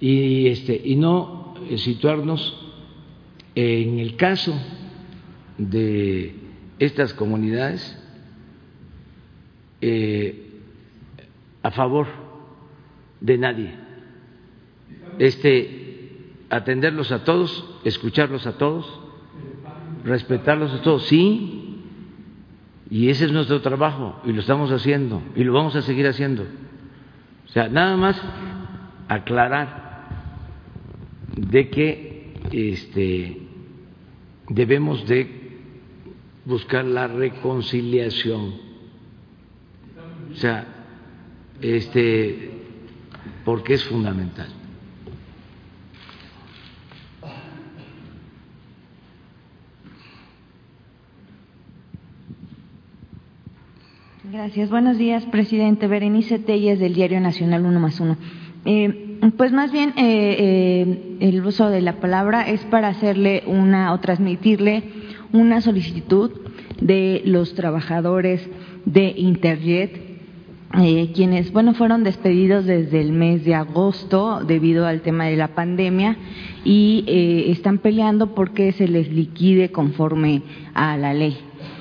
y, este, y no situarnos en el caso de estas comunidades eh, a favor de nadie. Este, atenderlos a todos, escucharlos a todos, respetarlos a todos, sí, y ese es nuestro trabajo y lo estamos haciendo y lo vamos a seguir haciendo. O sea, nada más aclarar de que este, debemos de buscar la reconciliación. O sea, este, porque es fundamental. Gracias. Buenos días, presidente. Berenice Telles, del Diario Nacional 1 más 1. Eh, pues más bien eh, eh, el uso de la palabra es para hacerle una o transmitirle una solicitud de los trabajadores de Interjet, eh, quienes, bueno, fueron despedidos desde el mes de agosto debido al tema de la pandemia y están peleando porque se les liquide conforme a la ley.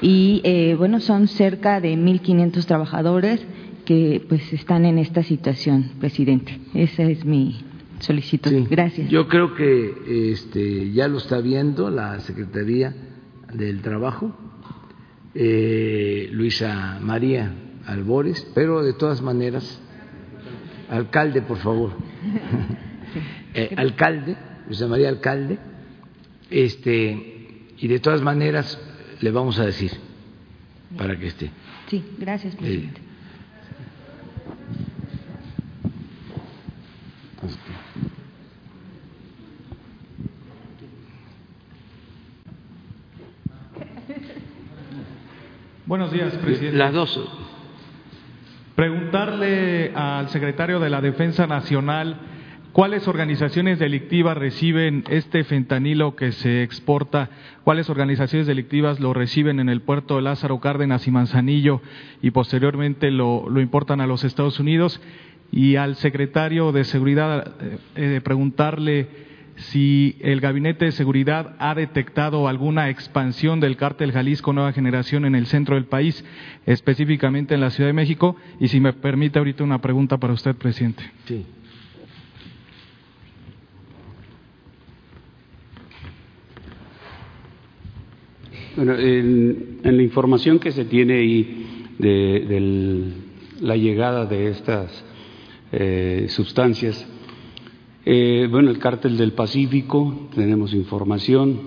Y, bueno, son cerca de 1.500 trabajadores que pues están en esta situación, presidente. Esa es mi solicitud. Gracias. Yo creo que este, ya lo está viendo la Secretaría del Trabajo, eh, Luisa María Albores, pero de todas maneras, alcalde, por favor, eh, alcalde, Luisa María Alcalde, este, y de todas maneras le vamos a decir para que esté. Sí, gracias, presidente. Buenos días, presidente. Las dos. Preguntarle al secretario de la Defensa Nacional ¿Cuáles organizaciones delictivas reciben este fentanilo que se exporta? ¿Cuáles organizaciones delictivas lo reciben en el puerto de Lázaro Cárdenas y Manzanillo y posteriormente lo, importan a los Estados Unidos? Y al secretario de Seguridad eh, eh, preguntarle si el Gabinete de Seguridad ha detectado alguna expansión del cártel Jalisco Nueva Generación en el centro del país, específicamente en la Ciudad de México, y si me permite ahorita una pregunta para usted, presidente. Sí. Bueno, en, la información que se tiene ahí de, la llegada de estas eh, sustancias, eh, bueno, el cártel del Pacífico, tenemos información,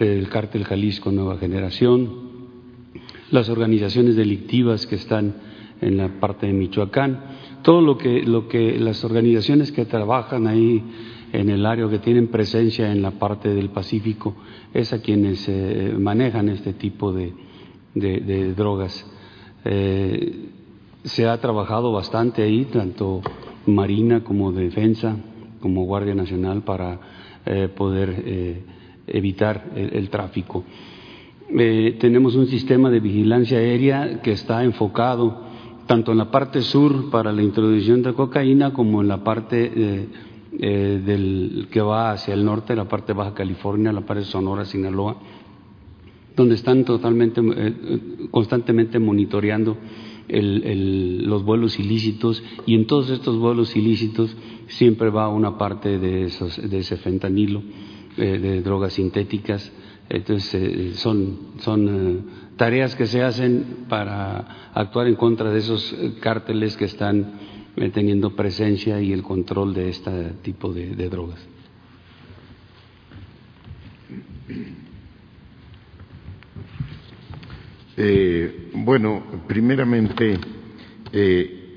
el cártel Jalisco Nueva Generación, las organizaciones delictivas que están en la parte de Michoacán, todo lo que, lo que las organizaciones que trabajan ahí en el área que tienen presencia en la parte del Pacífico es a quienes eh, manejan este tipo de, drogas. Eh, se ha trabajado bastante ahí, tanto Marina como Defensa, como Guardia Nacional para eh, poder evitar el, tráfico. Eh, tenemos un sistema de vigilancia aérea que está enfocado tanto en la parte sur para la introducción de cocaína como en la parte del que va hacia el norte, la parte de Baja California, la parte de Sonora, Sinaloa, donde están totalmente, constantemente monitoreando los vuelos ilícitos y en todos estos vuelos ilícitos siempre va una parte de, esos, de ese fentanilo, eh, de drogas sintéticas. Entonces, eh, son, son eh, tareas que se hacen para actuar en contra de esos cárteles que están teniendo presencia y el control de este tipo de, drogas. bueno, primeramente,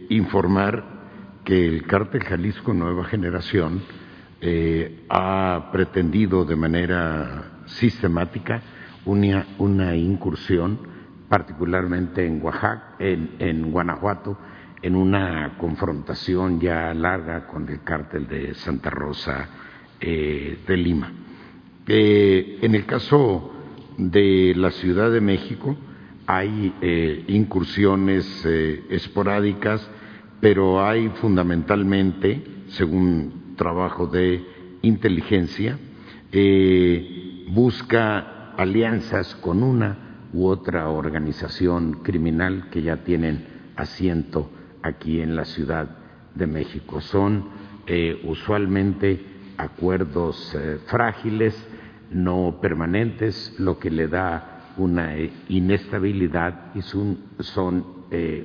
informar que el cártel Jalisco Nueva Generación eh, ha pretendido de manera sistemática una, una incursión, particularmente en, Guanajuato, en una confrontación ya larga con el cártel de Santa Rosa eh, de Lima. Eh, en el caso de la Ciudad de México hay incursiones esporádicas pero hay fundamentalmente, según trabajo de inteligencia, eh, busca alianzas con una u otra organización criminal que ya tienen asiento aquí en la Ciudad de México. Son eh, usualmente acuerdos eh, frágiles, no permanentes, lo que le da una inestabilidad y son,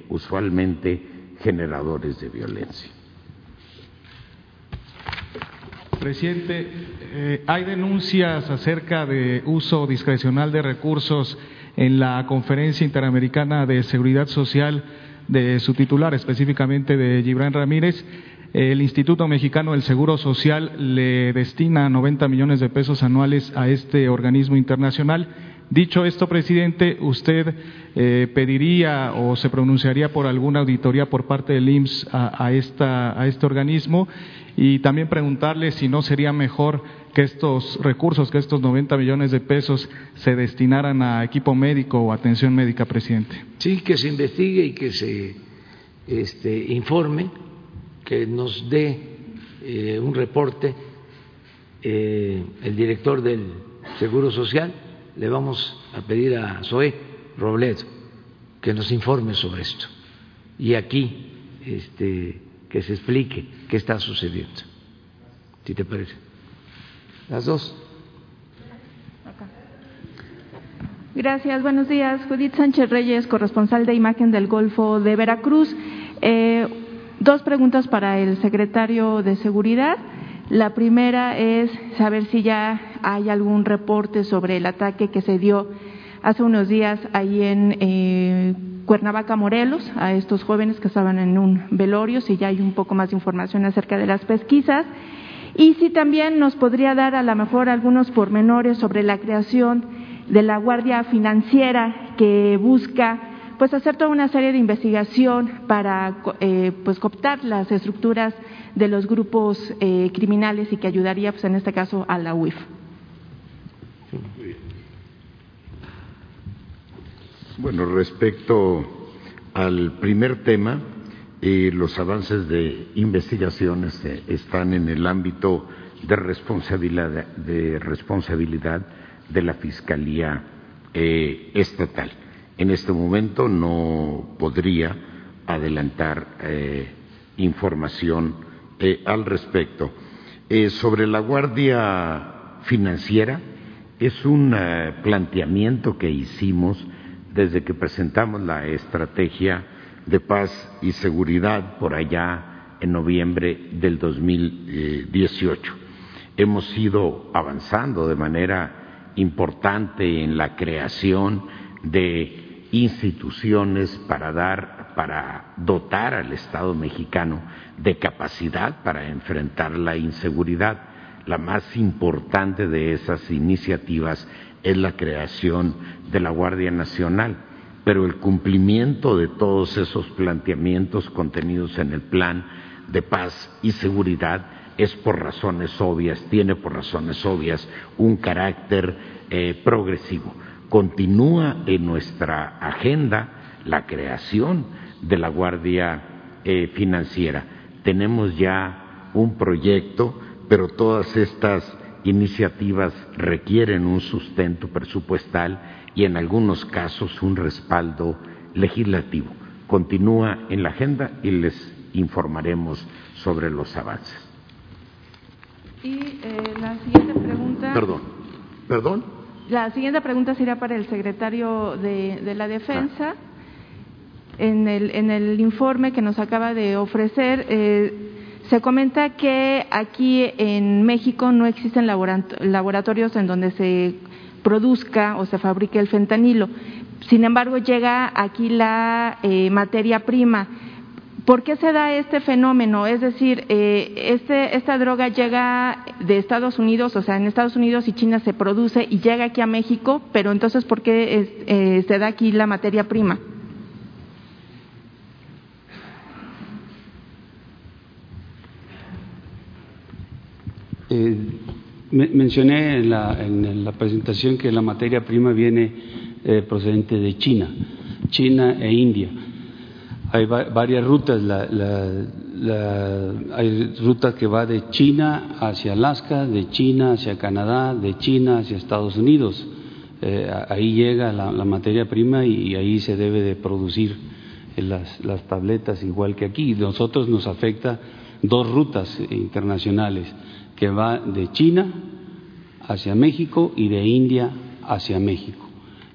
usualmente generadores de violencia. Presidente, eh, hay denuncias acerca de uso discrecional de recursos en la Conferencia Interamericana de Seguridad Social de su titular, específicamente de Gibran Ramírez. El Instituto Mexicano del Seguro Social le destina 90 millones de pesos anuales a este organismo internacional Dicho esto, presidente, ¿usted eh, pediría o se pronunciaría por alguna auditoría por parte del IMSS a, esta, a este organismo? Y también preguntarle si no sería mejor que estos recursos, que estos 90 millones de pesos se destinaran a equipo médico o atención médica, presidente. Sí, que se investigue y que se este, informe, que nos dé eh, un reporte eh, el director del Seguro Social le vamos a pedir a Zoé Robledo que nos informe sobre esto y aquí este, que se explique qué está sucediendo. Si te parece. Las dos. Gracias. Buenos días. Judith Sánchez Reyes, corresponsal de Imagen del Golfo de Veracruz. Eh, dos preguntas para el secretario de Seguridad. La primera es saber si ya hay algún reporte sobre el ataque que se dio hace unos días ahí en eh, Cuernavaca, Morelos, a estos jóvenes que estaban en un velorio, si ya hay un poco más de información acerca de las pesquisas. Y si también nos podría dar a lo mejor algunos pormenores sobre la creación de la Guardia Financiera que busca pues hacer toda una serie de investigación para eh, pues cooptar las estructuras de los grupos eh, criminales y que ayudaría pues en este caso a la UIF. Bueno, respecto al primer tema, eh, los avances de investigaciones eh, están en el ámbito de responsabilidad de, la Fiscalía eh, Estatal. En este momento no podría adelantar información al respecto. sobre la Guardia Financiera, es un planteamiento que hicimos desde que presentamos la estrategia de paz y seguridad por allá en noviembre del 2018. Hemos ido avanzando de manera importante en la creación de instituciones para dar para dotar al Estado mexicano de capacidad para enfrentar la inseguridad. La más importante de esas iniciativas es la creación de la Guardia Nacional, pero el cumplimiento de todos esos planteamientos contenidos en el plan de paz y seguridad es por razones obvias, tiene por razones obvias un carácter eh, progresivo. Continúa en nuestra agenda la creación de la Guardia eh, Financiera. Tenemos ya un proyecto, pero todas estas iniciativas requieren un sustento presupuestal y en algunos casos un respaldo legislativo. Continúa en la agenda y les informaremos sobre los avances. Y eh, la siguiente pregunta. Perdón. ¿Perdón? La siguiente pregunta sería para el secretario de, la Defensa. En, el, en el informe que nos acaba de ofrecer, eh, se comenta que aquí en México no existen laboratorios en donde se produzca o se fabrique el fentanilo. Sin embargo, llega aquí la eh, materia prima. ¿Por qué se da este fenómeno? Es decir, eh, este, esta droga llega de Estados Unidos, o sea, en Estados Unidos y China se produce y llega aquí a México, pero entonces, ¿por qué eh, se da aquí la materia prima? Eh, mencioné en la, presentación que la materia prima viene eh, procedente de China, China e India. Hay varias rutas, hay rutas que va de China hacia Alaska, de China hacia Canadá, de China hacia Estados Unidos. Eh, ahí llega la, materia prima y ahí se debe de producir las, las tabletas igual que aquí. Nosotros nos afecta dos rutas internacionales que va de China hacia México y de India hacia México.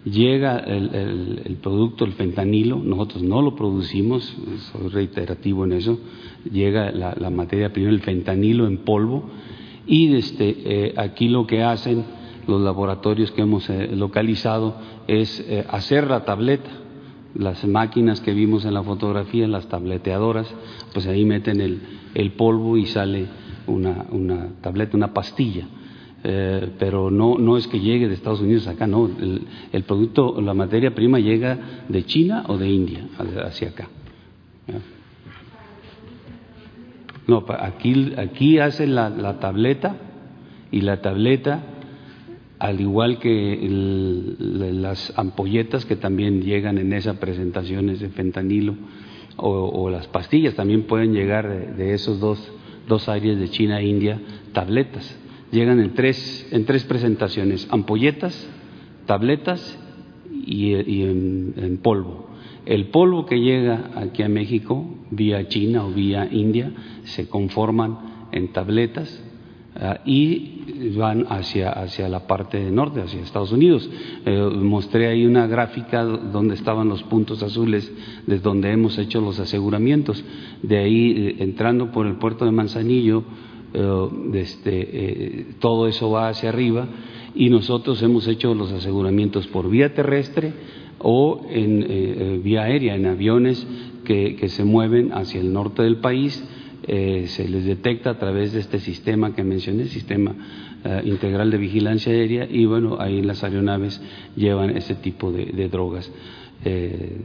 Llega el, producto, el fentanilo, nosotros no lo producimos, soy reiterativo en eso, llega la, materia prima, el fentanilo en polvo, y este, eh, aquí lo que hacen los laboratorios que hemos eh, localizado es eh, hacer la tableta, las máquinas que vimos en la fotografía, las tableteadoras, pues ahí meten el, el polvo y sale una, una tableta, una pastilla. Eh, pero no, no es que llegue de Estados Unidos acá, no. El, el, producto, la materia prima llega de China o de India hacia acá. No, aquí, aquí hace la, la, tableta y la tableta, al igual que las ampolletas que también llegan en esa presentación, de fentanilo, o, las pastillas también pueden llegar de esos dos dos áreas de China e India, tabletas. Llegan en tres, en tres presentaciones, ampolletas, tabletas y, en, polvo. El polvo que llega aquí a México, vía China o vía India, se conforman en tabletas y van hacia, hacia la parte norte, hacia Estados Unidos. Eh, mostré ahí una gráfica donde estaban los puntos azules desde donde hemos hecho los aseguramientos. De ahí, eh, entrando por el puerto de Manzanillo, eh, este, todo eso va hacia arriba y nosotros hemos hecho los aseguramientos por vía terrestre o en vía aérea, en aviones que, que se mueven hacia el norte del país eh, se les detecta a través de este sistema que mencioné, sistema eh, integral de vigilancia aérea, y bueno, ahí las aeronaves llevan ese tipo de, drogas. eh,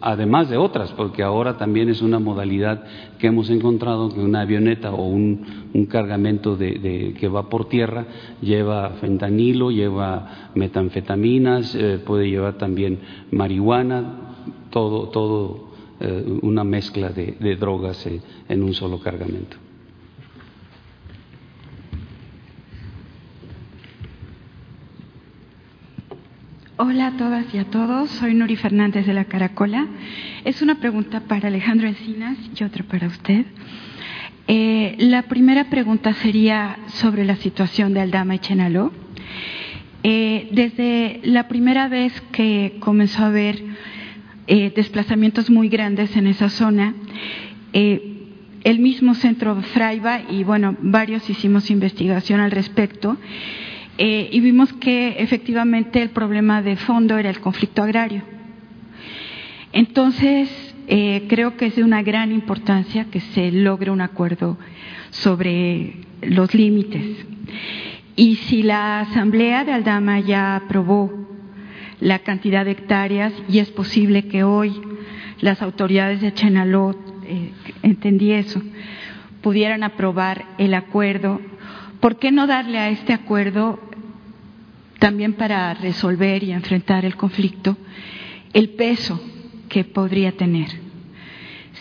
además de otras, porque ahora también es una modalidad que hemos encontrado que una avioneta o un, cargamento de, que va por tierra lleva fentanilo, lleva metanfetaminas, eh, puede llevar también marihuana, todo, todo eh, una mezcla de, drogas en un solo cargamento. Hola a todas y a todos, soy Nuri Fernández de la Caracola. Es una pregunta para Alejandro Encinas y otra para usted. Eh, la primera pregunta sería sobre la situación de Aldama y Chenaló. Eh, desde la primera vez que comenzó a haber eh, desplazamientos muy grandes en esa zona, el mismo centro Fraiba y bueno, varios hicimos investigación al respecto eh, y vimos que efectivamente el problema de fondo era el conflicto agrario. Entonces, eh, creo que es de una gran importancia que se logre un acuerdo sobre los límites. Y si la Asamblea de Aldama ya aprobó la cantidad de hectáreas y es posible que hoy las autoridades de Chenaló, eh, entendí eso, pudieran aprobar el acuerdo ¿por qué no darle a este acuerdo también para resolver y enfrentar el conflicto el peso que podría tener?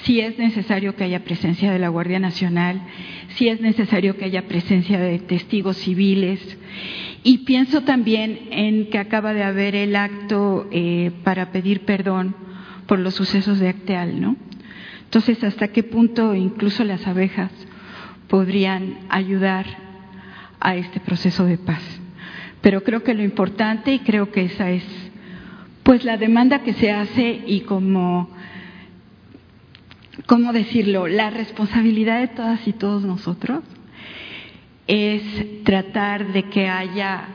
Si es necesario que haya presencia de la Guardia Nacional, si es necesario que haya presencia de testigos civiles. Y pienso también en que acaba de haber el acto eh, para pedir perdón por los sucesos de Acteal, ¿no? Entonces, ¿hasta qué punto incluso las abejas podrían ayudar a este proceso de paz. Pero creo que lo importante y creo que esa es pues la demanda que se hace y como cómo decirlo, la responsabilidad de todas y todos nosotros es tratar de que haya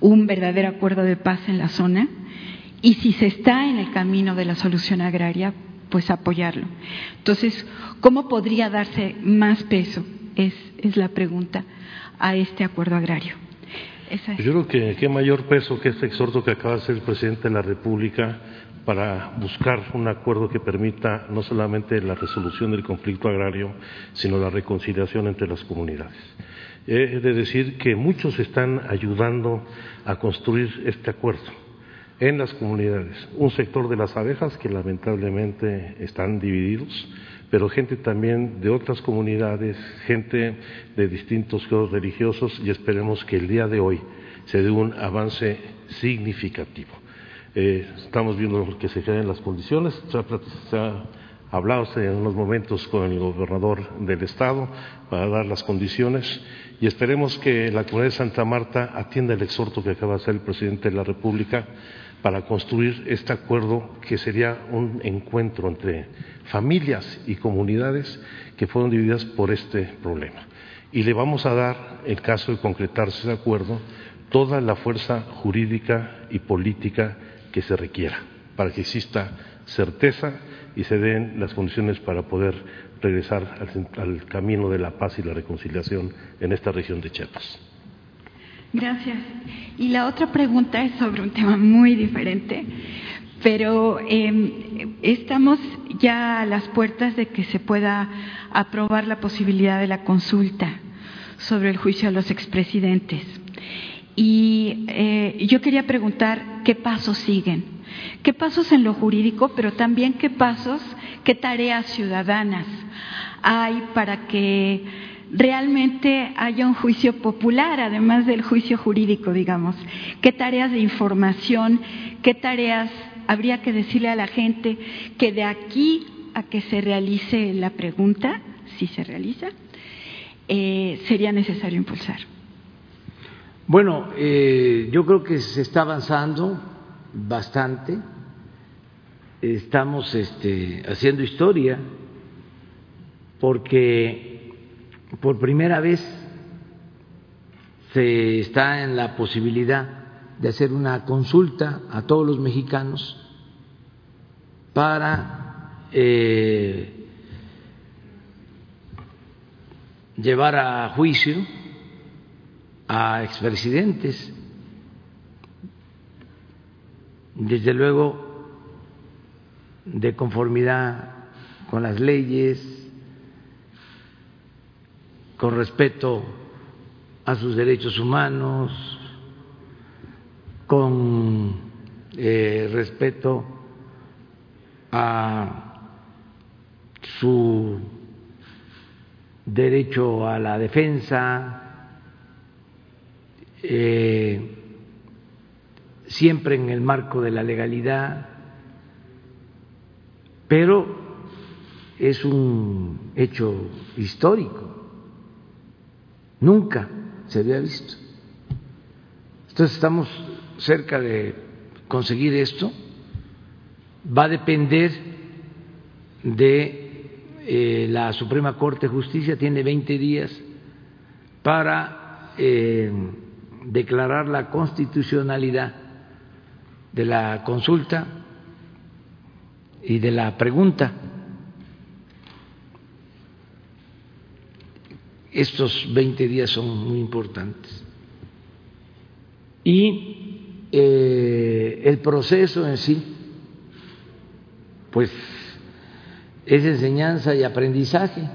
un verdadero acuerdo de paz en la zona y si se está en el camino de la solución agraria, pues apoyarlo. Entonces, ¿cómo podría darse más peso? Es, la pregunta a este acuerdo agrario. Yo creo que qué mayor peso que este exhorto que acaba de hacer el presidente de la República para buscar un acuerdo que permita no solamente la resolución del conflicto agrario, sino la reconciliación entre las comunidades. He de decir que muchos están ayudando a construir este acuerdo en las comunidades. Un sector de las abejas que lamentablemente están divididos, pero gente también de otras comunidades, gente de distintos credos religiosos y esperemos que el día de hoy se dé un avance significativo. Eh, estamos viendo que se crean las condiciones, se ha, hablado en unos momentos con el gobernador del estado para dar las condiciones y esperemos que la comunidad de Santa Marta atienda el exhorto que acaba de hacer el presidente de la República para construir este acuerdo que sería un encuentro entre familias y comunidades que fueron divididas por este problema. Y le vamos a dar, en caso de concretarse ese acuerdo, toda la fuerza jurídica y política que se requiera para que exista certeza y se den las condiciones para poder regresar al, al camino de la paz y la reconciliación en esta región de Chiapas. Gracias. Y la otra pregunta es sobre un tema muy diferente, pero em, estamos ya a las puertas de que se pueda aprobar la posibilidad de la consulta sobre el juicio a los expresidentes. Y eh, yo quería preguntar qué pasos siguen, qué pasos en lo jurídico, pero también qué pasos, qué tareas ciudadanas hay para que realmente haya un juicio popular, además del juicio jurídico, digamos. ¿Qué tareas de información, qué tareas habría que decirle a la gente que de aquí a que se realice la pregunta, si se realiza, eh, sería necesario impulsar? Bueno, eh, yo creo que se está avanzando bastante. Estamos este, haciendo historia porque por primera vez se está en la posibilidad de hacer una consulta a todos los mexicanos para eh, llevar a juicio a expresidentes. Desde luego de conformidad con las leyes, con respeto a sus derechos humanos, con eh, respeto a su derecho a la defensa, eh, siempre en el marco de la legalidad, pero es un hecho histórico, nunca se había visto. Entonces estamos cerca de conseguir esto, va a depender de eh, la Suprema Corte de Justicia, tiene 20 días para eh, declarar la constitucionalidad de la consulta y de la pregunta. Estos 20 días son muy importantes. Y eh, el proceso en sí, pues es enseñanza y aprendizaje,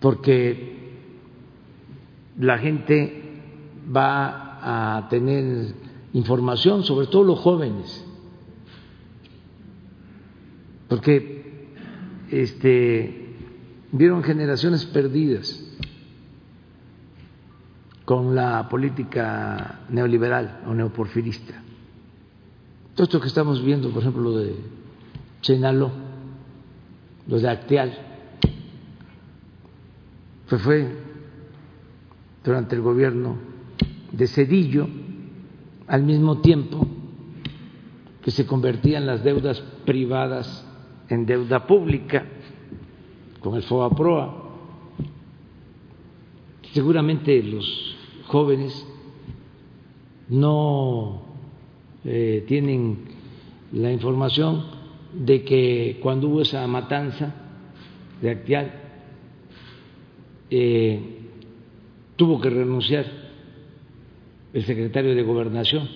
porque la gente va a tener información, sobre todo los jóvenes, porque este, vieron generaciones perdidas con la política neoliberal o neoporfirista. Todo esto que estamos viendo, por ejemplo, lo de Chenalo, lo de Acteal, pues fue durante el gobierno de Cedillo, al mismo tiempo que se convertían las deudas privadas en deuda pública con el FOAPROA. Seguramente los jóvenes no eh, tienen la información de que cuando hubo esa matanza de Actial, eh, tuvo que renunciar el secretario de Gobernación,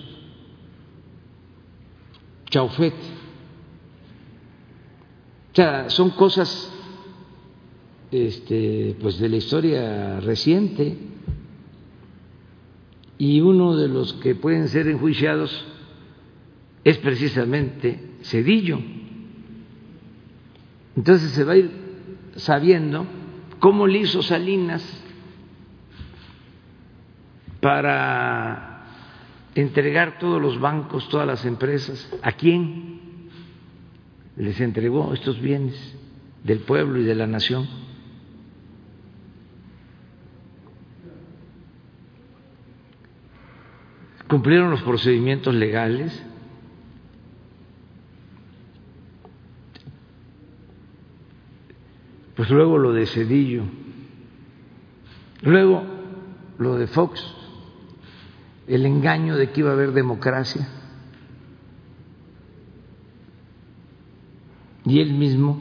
Chaufet. O sea, son cosas este, pues de la historia reciente y uno de los que pueden ser enjuiciados es precisamente Cedillo. Entonces se va a ir sabiendo cómo le hizo Salinas para entregar todos los bancos, todas las empresas, a quién les entregó estos bienes del pueblo y de la nación. Cumplieron los procedimientos legales Pues luego lo de Cedillo, luego lo de Fox, el engaño de que iba a haber democracia. Y él mismo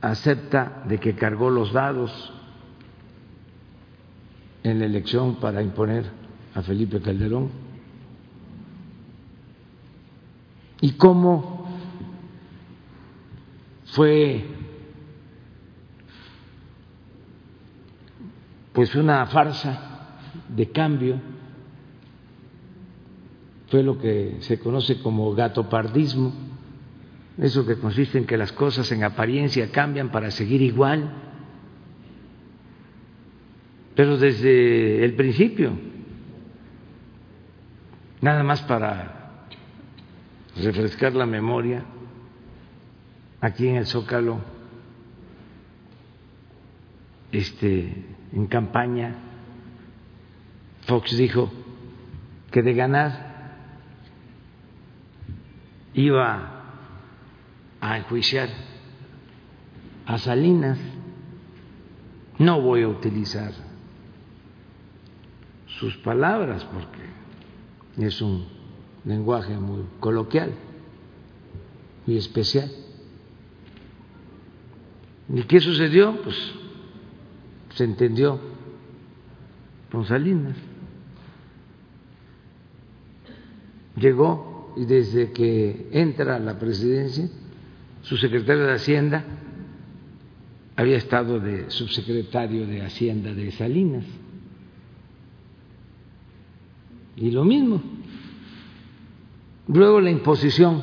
acepta de que cargó los dados en la elección para imponer a Felipe Calderón. ¿Y cómo fue pues una farsa de cambio, fue lo que se conoce como gatopardismo, eso que consiste en que las cosas en apariencia cambian para seguir igual, pero desde el principio, nada más para refrescar la memoria, aquí en el Zócalo, este, en campaña, Fox dijo que de ganar iba a enjuiciar a Salinas. No voy a utilizar sus palabras porque es un lenguaje muy coloquial y especial. ¿Y qué sucedió? Pues se entendió con Salinas. Llegó y desde que entra la presidencia, su secretario de Hacienda había estado de subsecretario de Hacienda de Salinas. Y lo mismo. Luego la imposición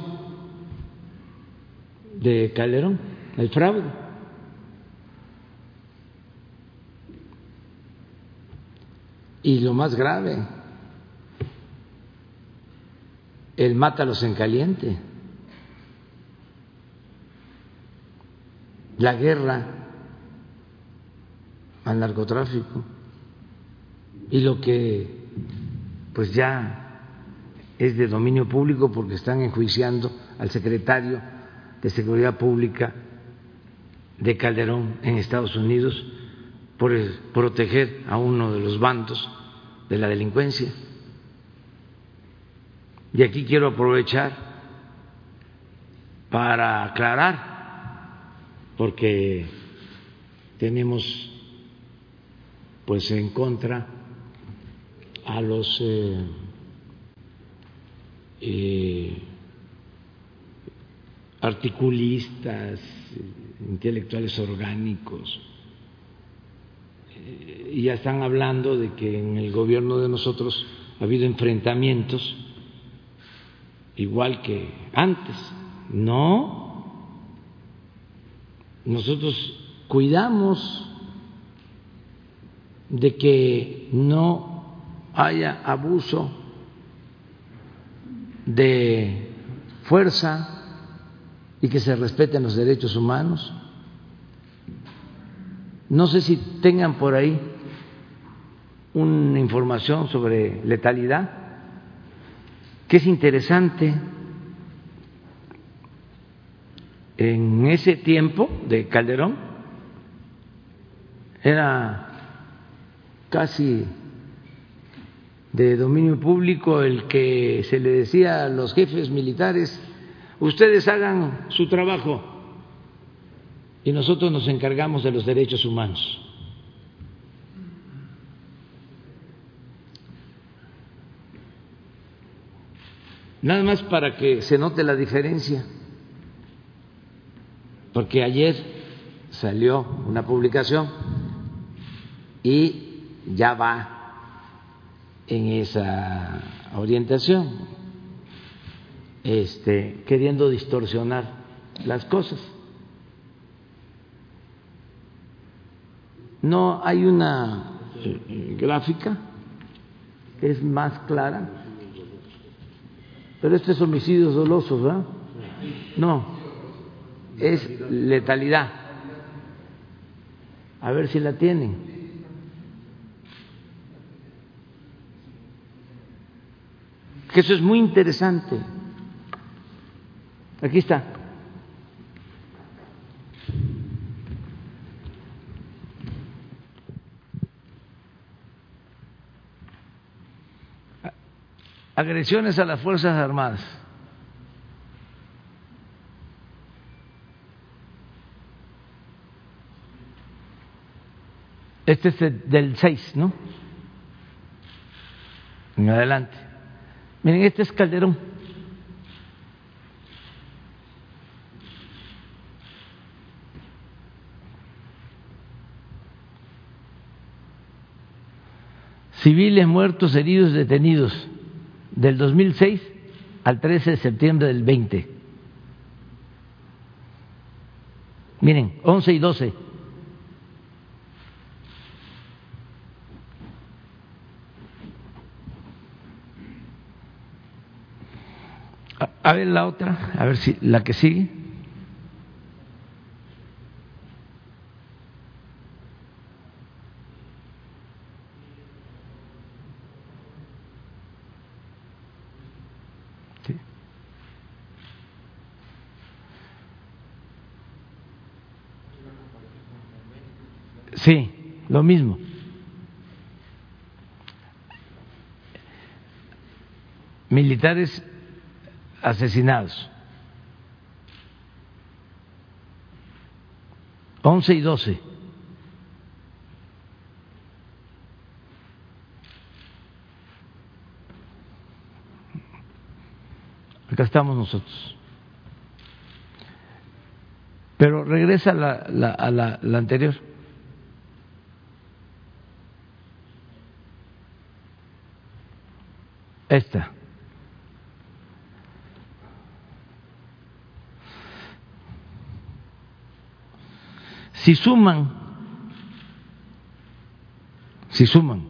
de Calderón, el fraude. Y lo más grave, el mátalos en caliente, la guerra al narcotráfico y lo que pues ya es de dominio público porque están enjuiciando al secretario de Seguridad Pública de Calderón en Estados Unidos por proteger a uno de los bandos de la delincuencia. Y aquí quiero aprovechar para aclarar, porque tenemos pues en contra a los eh, eh, articulistas, intelectuales orgánicos, eh, y ya están hablando de que en el gobierno de nosotros ha habido enfrentamientos igual que antes. No, nosotros cuidamos de que no haya abuso de fuerza y que se respeten los derechos humanos. No sé si tengan por ahí una información sobre letalidad, que es interesante. En ese tiempo de Calderón era casi de dominio público el que se le decía a los jefes militares, ustedes hagan su trabajo y nosotros nos encargamos de los derechos humanos. Nada más para que se note la diferencia, porque ayer salió una publicación y ya va en esa orientación, este, queriendo distorsionar las cosas. No hay una eh, gráfica, es más clara, pero este es homicidios dolosos, ¿verdad? No, es letalidad. A ver si la tienen. que eso es muy interesante. Aquí está. Agresiones a las Fuerzas Armadas. Este es del 6, ¿no? En adelante. Miren, este es Calderón. Civiles muertos, heridos, detenidos, del 2006 al 13 de septiembre del 20. Miren, 11 y 12. A ver la otra, a ver si la que sigue. Sí, lo mismo. Militares asesinados. 11 y 12. estamos nosotros. Pero regresa la, a la anterior. Esta. Si suman, si suman.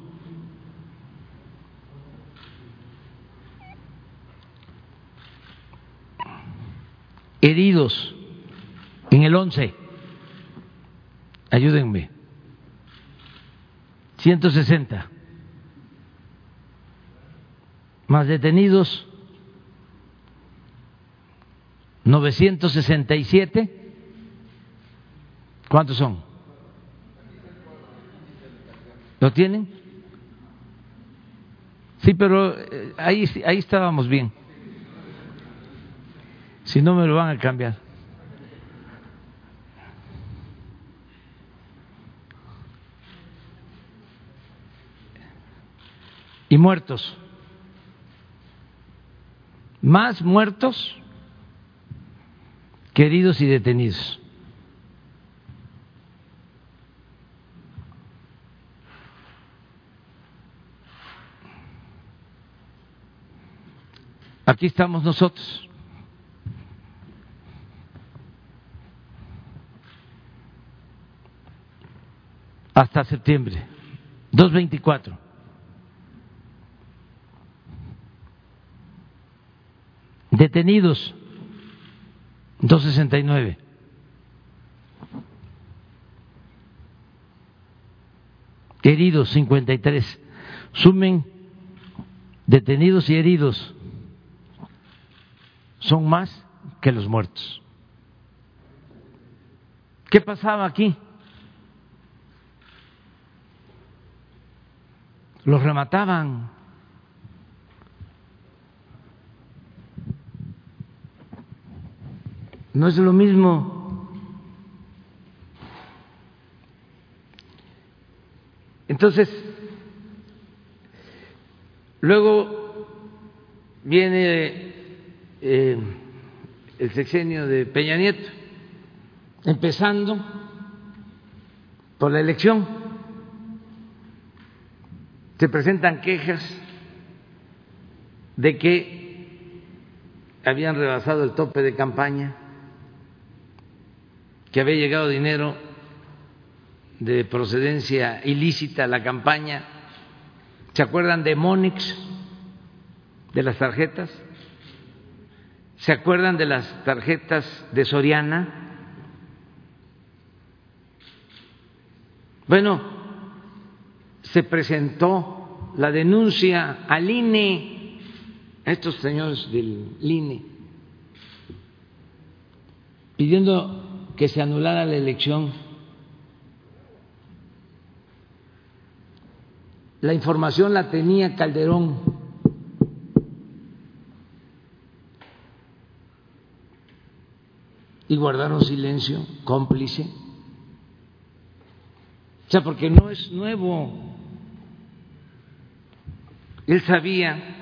Heridos en el 11, ayúdenme, 160, más detenidos 967, ¿cuántos son? ¿Lo tienen? Sí, pero eh, ahí, ahí estábamos bien. Si no me lo van a cambiar. Y muertos. Más muertos queridos y detenidos. Aquí estamos nosotros. hasta septiembre. 224. Detenidos 269. Heridos 53. Sumen detenidos y heridos. Son más que los muertos. ¿Qué pasaba aquí? los remataban. No es lo mismo. Entonces, luego viene eh, el sexenio de Peña Nieto, empezando por la elección se presentan quejas de que habían rebasado el tope de campaña, que había llegado dinero de procedencia ilícita a la campaña. ¿Se acuerdan de Monix, de las tarjetas? ¿Se acuerdan de las tarjetas de Soriana? Bueno, se presentó la denuncia al INE, a estos señores del INE, pidiendo que se anulara la elección. La información la tenía Calderón. Y guardaron silencio, cómplice. O sea, porque no es nuevo él sabía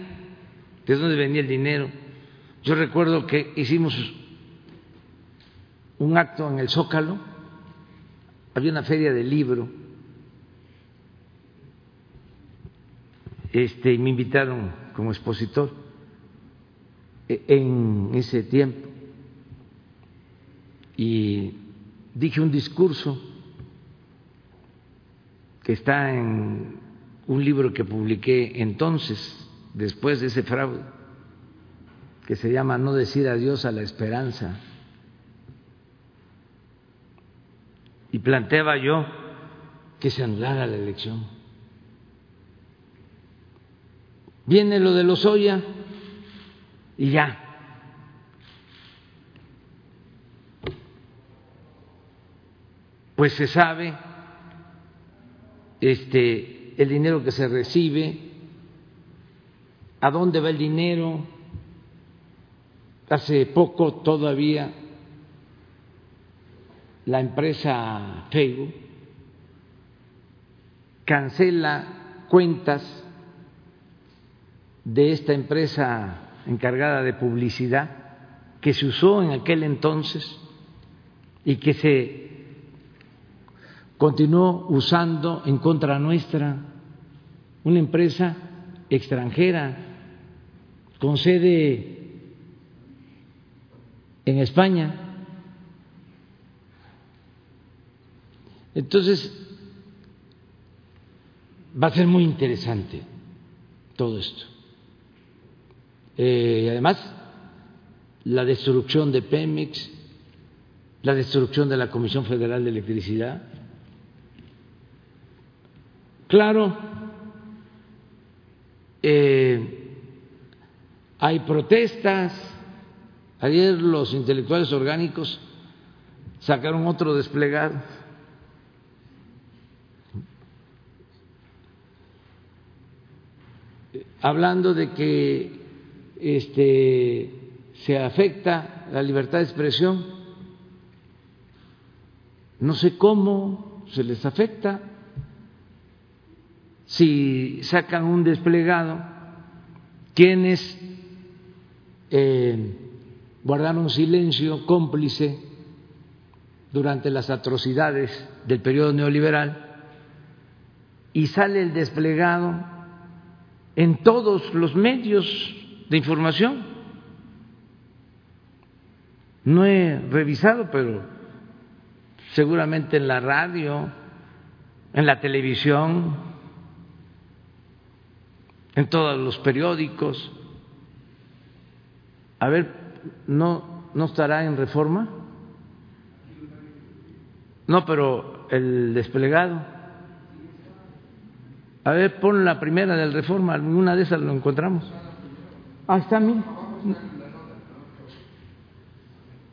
de dónde venía el dinero. Yo recuerdo que hicimos un acto en el Zócalo, había una feria de libro, este, me invitaron como expositor e, en ese tiempo y dije un discurso que está en un libro que publiqué entonces, después de ese fraude, que se llama No decir adiós a la esperanza. Y planteaba yo que se anulara la elección. Viene lo de los Oya y ya. Pues se sabe este el dinero que se recibe, a dónde va el dinero. Hace poco todavía la empresa Facebook cancela cuentas de esta empresa encargada de publicidad que se usó en aquel entonces y que se continuó usando en contra nuestra, una empresa extranjera con sede en España. Entonces, va a ser muy interesante todo esto. Eh, además, la destrucción de Pemex, la destrucción de la Comisión Federal de Electricidad. Claro, eh, hay protestas. Ayer los intelectuales orgánicos sacaron otro desplegado. Hablando de que este, se afecta la libertad de expresión. No sé cómo se les afecta si sacan un desplegado quienes eh, guardaron silencio cómplice durante las atrocidades del periodo neoliberal y sale el desplegado en todos los medios de información. No he revisado, pero seguramente en la radio, en la televisión, en todos los periódicos. A ver, ¿no, no estará en reforma? No, pero el desplegado. A ver, pon la primera del Reforma, alguna de esas lo encontramos. Ahí está, mí.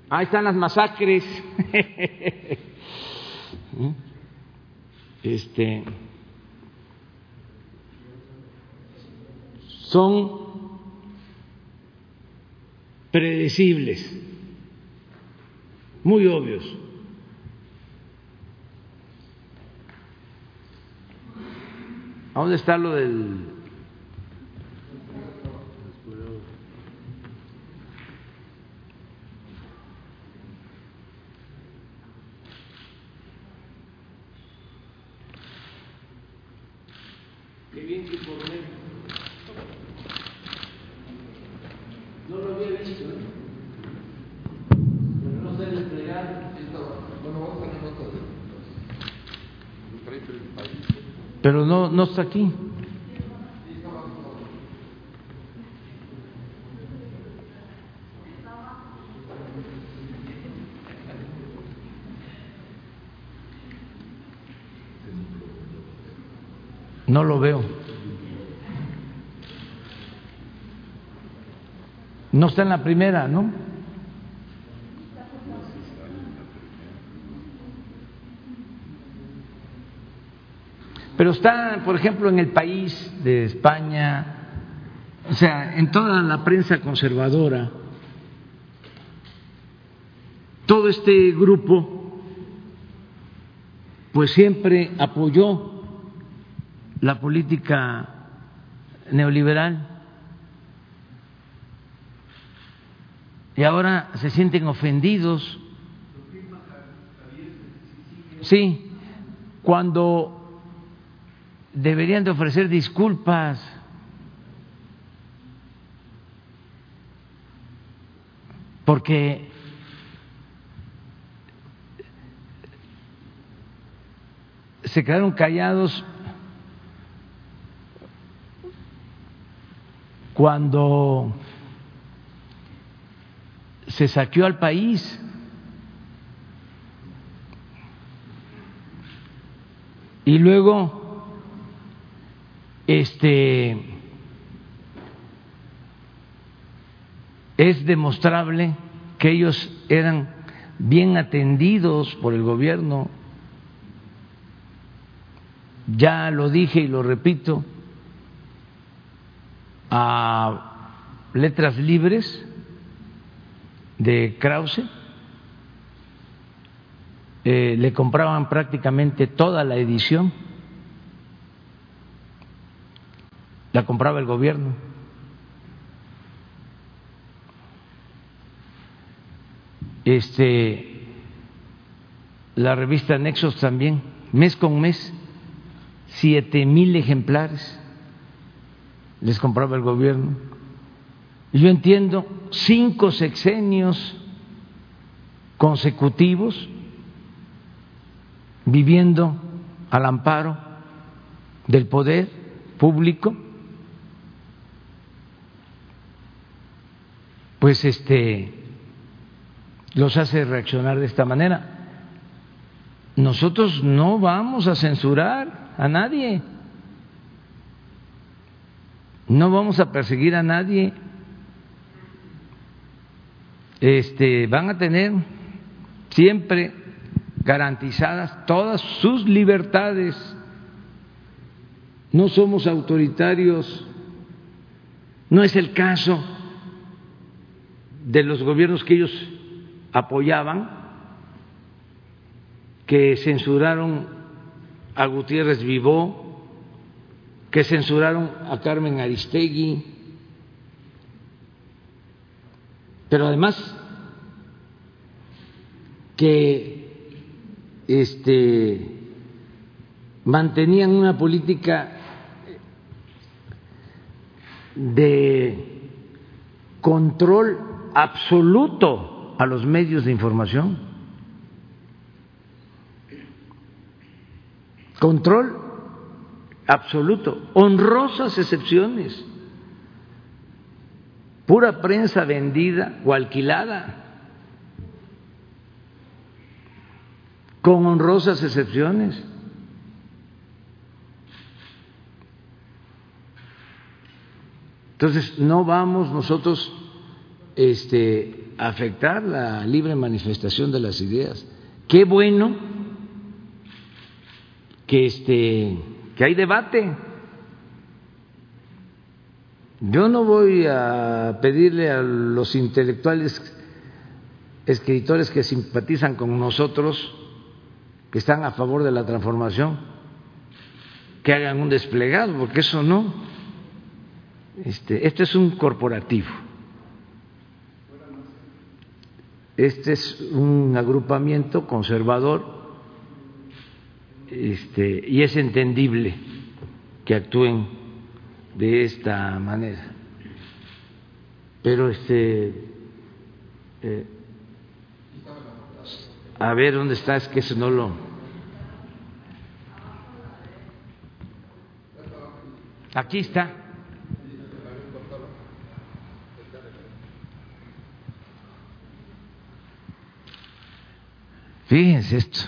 Ahí están las masacres. Este son predecibles, muy obvios. ¿A dónde está lo del Qué bien que por No lo había visto, ¿eh? Pero no sé desplegar. Bueno, vamos a tener nota de los país pero no, no está aquí. No lo veo. No está en la primera, ¿no? Pero está, por ejemplo, en el país de España, o sea, en toda la prensa conservadora, todo este grupo, pues siempre apoyó la política neoliberal y ahora se sienten ofendidos. Sí, cuando deberían de ofrecer disculpas. Porque se quedaron callados cuando se saqueó al país. Y luego este es demostrable que ellos eran bien atendidos por el gobierno. Ya lo dije y lo repito, a letras libres de Krause eh, le compraban prácticamente toda la edición la compraba el gobierno. Este, la revista Nexos también, mes con mes, siete mil ejemplares les compraba el gobierno. Yo entiendo cinco sexenios consecutivos viviendo al amparo del poder público pues este los hace reaccionar de esta manera. Nosotros no vamos a censurar a nadie. No vamos a perseguir a nadie. Este, van a tener siempre garantizadas todas sus libertades. No somos autoritarios. No es el caso de los gobiernos que ellos apoyaban, que censuraron a Gutiérrez Vivó, que censuraron a Carmen Aristegui, pero además que este, mantenían una política de control absoluto a los medios de información. Control absoluto, honrosas excepciones, pura prensa vendida o alquilada. con honrosas excepciones. Entonces, no vamos nosotros este, afectar la libre manifestación de las ideas. Qué bueno que, este, que hay debate. Yo no voy a pedirle a los intelectuales, escritores que simpatizan con nosotros, que están a favor de la transformación, que hagan un desplegado, porque eso no. Este, este es un corporativo. Este es un agrupamiento conservador este, y es entendible que actúen de esta manera. Pero este eh, a ver dónde está, es que eso no lo. Aquí está. Fíjense esto.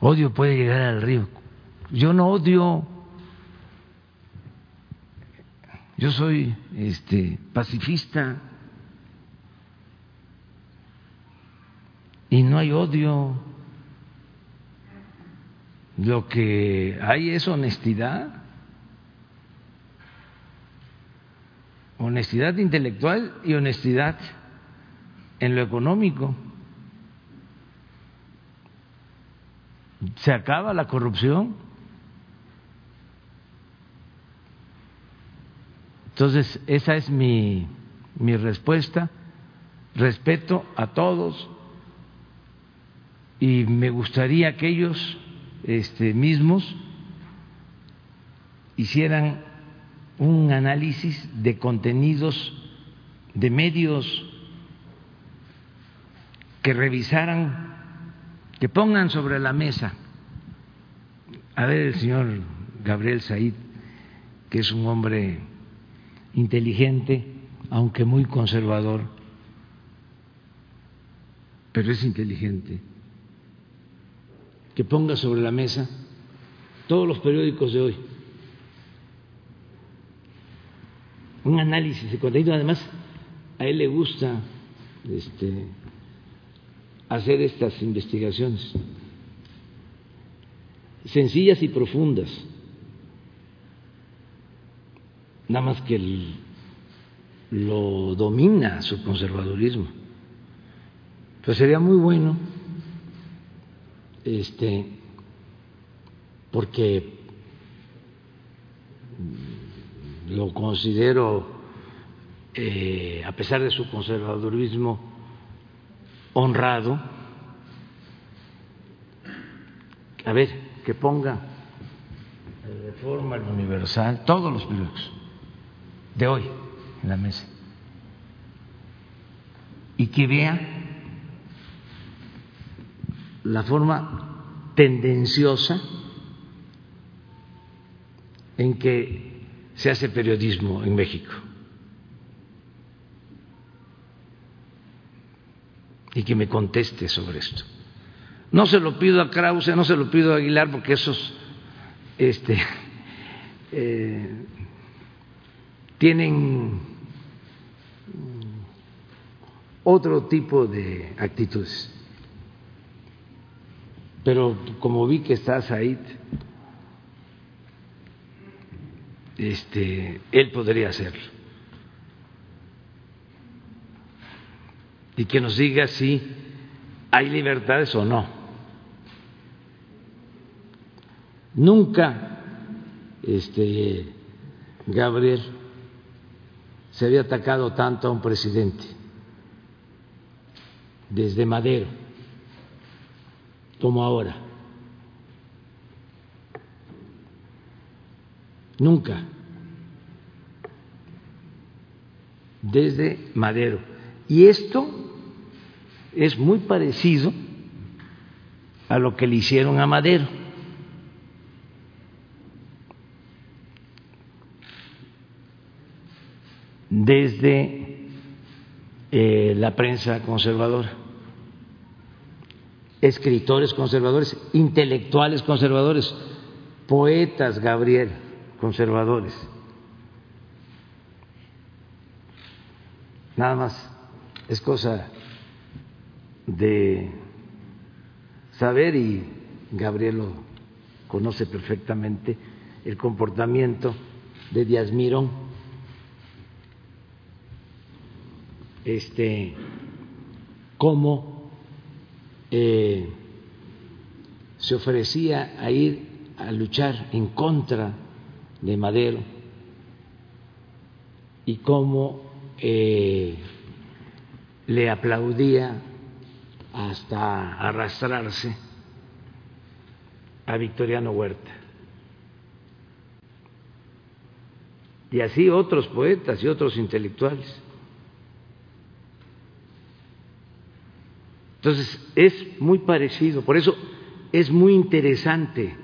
Odio puede llegar al río. Yo no odio. Yo soy este pacifista. y no hay odio. Lo que hay es honestidad, honestidad intelectual y honestidad en lo económico. Se acaba la corrupción. Entonces, esa es mi, mi respuesta. Respeto a todos, y me gustaría que ellos este, mismos hicieran un análisis de contenidos de medios que revisaran, que pongan sobre la mesa. A ver, el señor Gabriel Said, que es un hombre inteligente, aunque muy conservador, pero es inteligente que ponga sobre la mesa todos los periódicos de hoy. Un análisis de contenido, además, a él le gusta este, hacer estas investigaciones sencillas y profundas, nada más que lo domina su conservadurismo. Pero sería muy bueno este, porque lo considero, eh, a pesar de su conservadurismo, honrado. A ver, que ponga el Reforma, Universal, todos los periódicos de hoy en la mesa. Y que vea la forma tendenciosa en que se hace periodismo en México. Y que me conteste sobre esto. No se lo pido a Krause, no se lo pido a Aguilar, porque esos este, eh, tienen otro tipo de actitudes. Pero como vi que estás ahí, este, él podría hacerlo. Y que nos diga si hay libertades o no. Nunca, este, Gabriel, se había atacado tanto a un presidente desde Madero como ahora. Nunca. Desde Madero. Y esto es muy parecido a lo que le hicieron a Madero. Desde eh, la prensa conservadora escritores conservadores, intelectuales conservadores, poetas, Gabriel, conservadores. Nada más es cosa de saber y Gabriel lo conoce perfectamente el comportamiento de Díaz Mirón. Este, cómo eh, se ofrecía a ir a luchar en contra de Madero y cómo eh, le aplaudía hasta arrastrarse a Victoriano Huerta. Y así otros poetas y otros intelectuales. Entonces, es muy parecido, por eso es muy interesante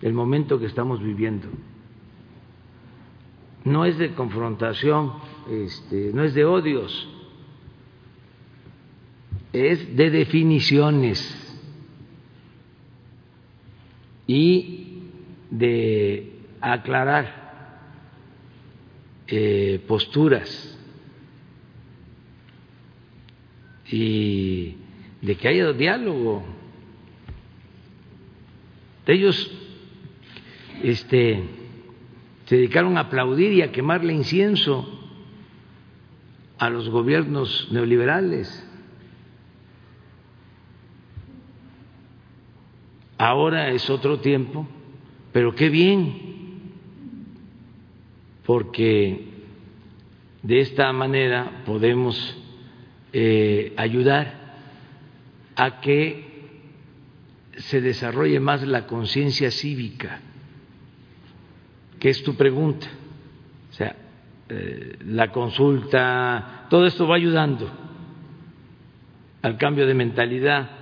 el momento que estamos viviendo. No es de confrontación, este, no es de odios, es de definiciones y de aclarar eh, posturas y de que haya diálogo. Ellos este, se dedicaron a aplaudir y a quemarle incienso a los gobiernos neoliberales. Ahora es otro tiempo, pero qué bien, porque de esta manera podemos eh, ayudar a que se desarrolle más la conciencia cívica, que es tu pregunta. O sea, eh, la consulta, todo esto va ayudando al cambio de mentalidad,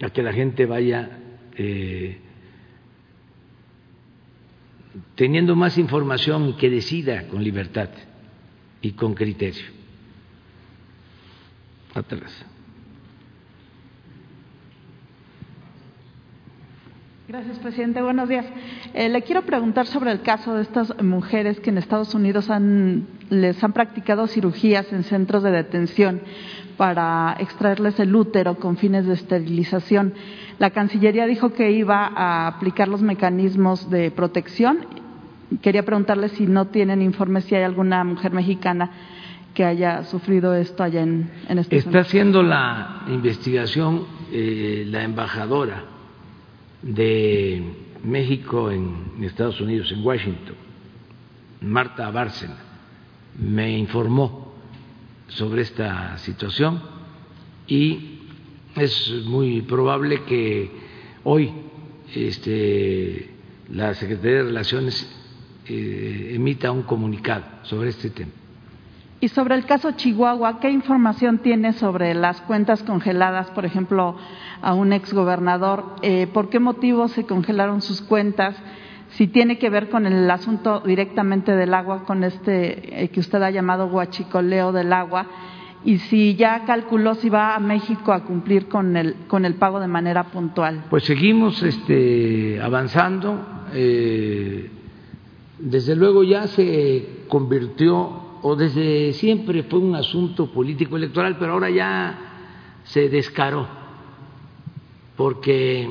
a que la gente vaya eh, teniendo más información y que decida con libertad y con criterio. Atrás. Gracias, presidente. Buenos días. Eh, le quiero preguntar sobre el caso de estas mujeres que en Estados Unidos han, les han practicado cirugías en centros de detención para extraerles el útero con fines de esterilización. La Cancillería dijo que iba a aplicar los mecanismos de protección. Quería preguntarle si no tienen informes si hay alguna mujer mexicana que haya sufrido esto allá en, en este Está haciendo la investigación eh, la embajadora de México en Estados Unidos, en Washington, Marta Bárcena, me informó sobre esta situación y es muy probable que hoy este, la Secretaría de Relaciones eh, emita un comunicado sobre este tema. Y sobre el caso Chihuahua, ¿qué información tiene sobre las cuentas congeladas, por ejemplo, a un exgobernador? Eh, ¿Por qué motivo se congelaron sus cuentas? Si tiene que ver con el asunto directamente del agua, con este eh, que usted ha llamado guachicoleo del agua, y si ya calculó si va a México a cumplir con el, con el pago de manera puntual. Pues seguimos este, avanzando. Eh, desde luego ya se convirtió o desde siempre fue un asunto político electoral, pero ahora ya se descaró, porque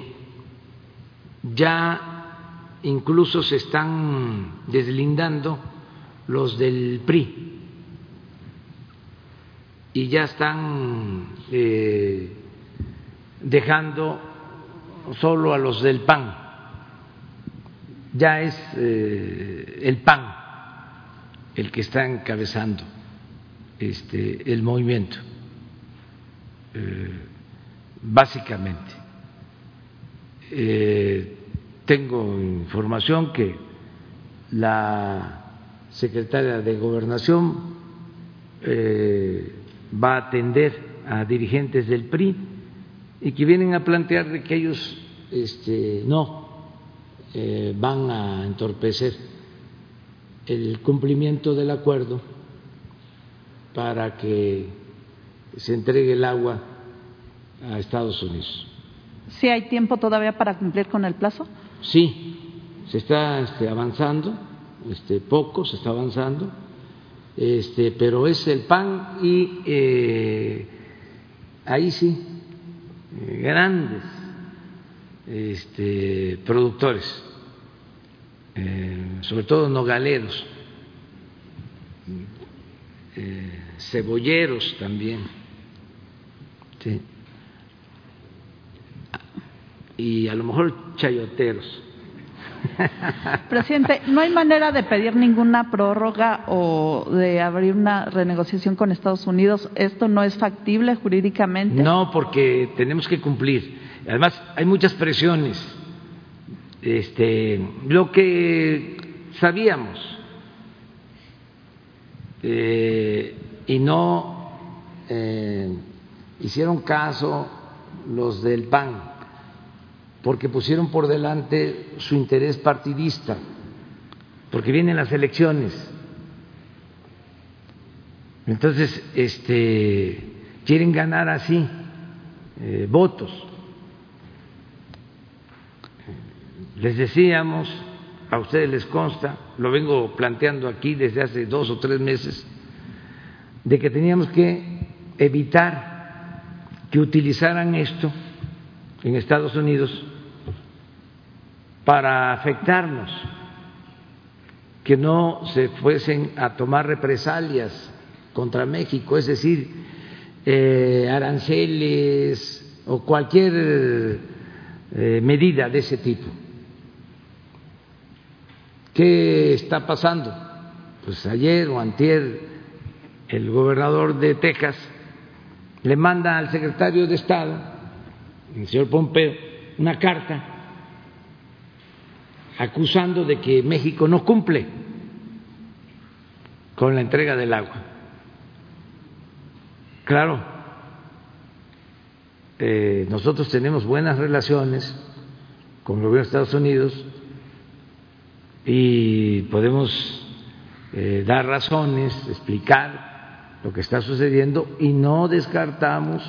ya incluso se están deslindando los del PRI y ya están eh, dejando solo a los del PAN. Ya es eh, el PAN el que está encabezando este, el movimiento, eh, básicamente. Eh, tengo información que la secretaria de Gobernación eh, va a atender a dirigentes del PRI y que vienen a plantear de que ellos este, no van a entorpecer el cumplimiento del acuerdo para que se entregue el agua a Estados Unidos. ¿Sí hay tiempo todavía para cumplir con el plazo? Sí, se está este, avanzando, este, poco se está avanzando, este, pero es el PAN y eh, ahí sí, grandes este, productores eh, sobre todo nogaleros, eh, cebolleros también, y a lo mejor chayoteros. Presidente, ¿no hay manera de pedir ninguna prórroga o de abrir una renegociación con Estados Unidos? ¿Esto no es factible jurídicamente? No, porque tenemos que cumplir. Además, hay muchas presiones este, lo que sabíamos eh, y no eh, hicieron caso los del PAN porque pusieron por delante su interés partidista, porque vienen las elecciones. Entonces, este, quieren ganar así eh, votos. Les decíamos, a ustedes les consta, lo vengo planteando aquí desde hace dos o tres meses, de que teníamos que evitar que utilizaran esto en Estados Unidos para afectarnos, que no se fuesen a tomar represalias contra México, es decir, eh, aranceles o cualquier eh, medida de ese tipo. ¿Qué está pasando? Pues ayer o antier el gobernador de Texas le manda al secretario de Estado, el señor Pompeo, una carta acusando de que México no cumple con la entrega del agua. Claro, eh, nosotros tenemos buenas relaciones con el gobierno de Estados Unidos, y podemos eh, dar razones, explicar lo que está sucediendo y no descartamos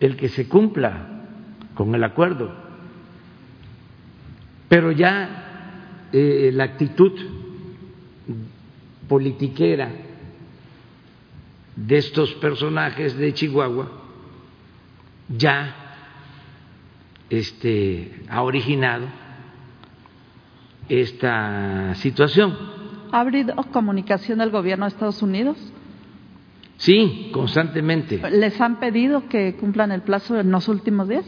el que se cumpla con el acuerdo. Pero ya eh, la actitud politiquera de estos personajes de Chihuahua ya este, ha originado esta situación. ¿Ha habido comunicación del gobierno de Estados Unidos? Sí, constantemente. ¿Les han pedido que cumplan el plazo en los últimos días?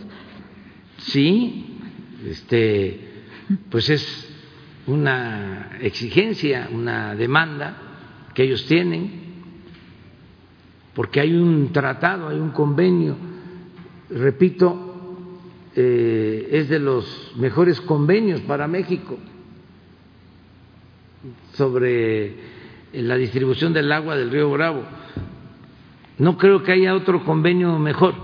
Sí, este, pues es una exigencia, una demanda que ellos tienen porque hay un tratado, hay un convenio, repito, eh, es de los mejores convenios para México sobre la distribución del agua del río Bravo. No creo que haya otro convenio mejor.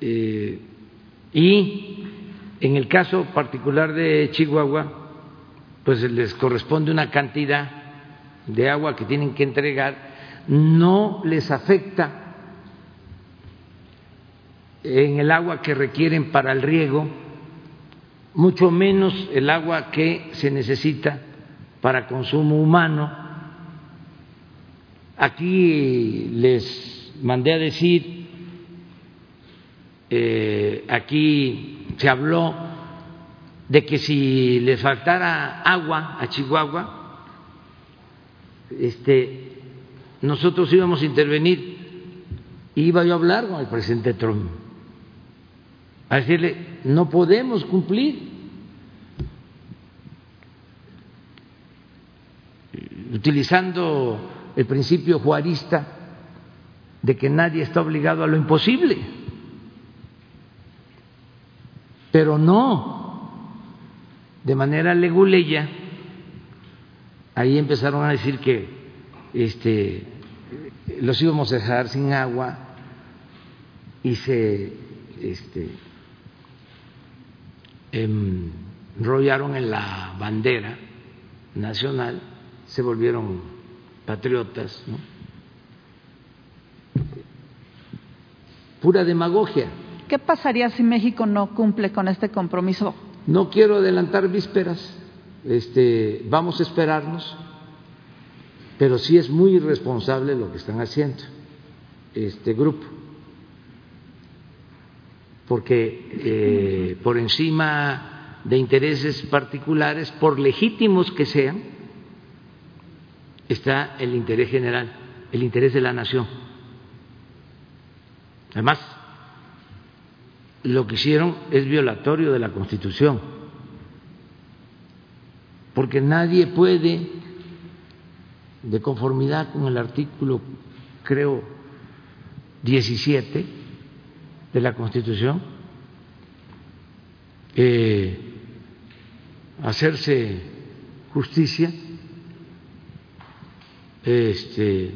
Eh, y en el caso particular de Chihuahua, pues les corresponde una cantidad de agua que tienen que entregar, no les afecta en el agua que requieren para el riego, mucho menos el agua que se necesita para consumo humano. Aquí les mandé a decir, eh, aquí se habló de que si le faltara agua a Chihuahua, este, nosotros íbamos a intervenir. Iba yo a hablar con el presidente Trump, a decirle, no podemos cumplir utilizando el principio juarista de que nadie está obligado a lo imposible. Pero no de manera leguleya, ahí empezaron a decir que este, los íbamos a dejar sin agua y se este, enrollaron en la bandera nacional se volvieron patriotas, ¿no? Pura demagogia. ¿Qué pasaría si México no cumple con este compromiso? No quiero adelantar vísperas, este, vamos a esperarnos, pero sí es muy irresponsable lo que están haciendo este grupo, porque eh, por encima de intereses particulares, por legítimos que sean, está el interés general, el interés de la nación. Además, lo que hicieron es violatorio de la Constitución, porque nadie puede, de conformidad con el artículo, creo, 17 de la Constitución, eh, hacerse justicia este,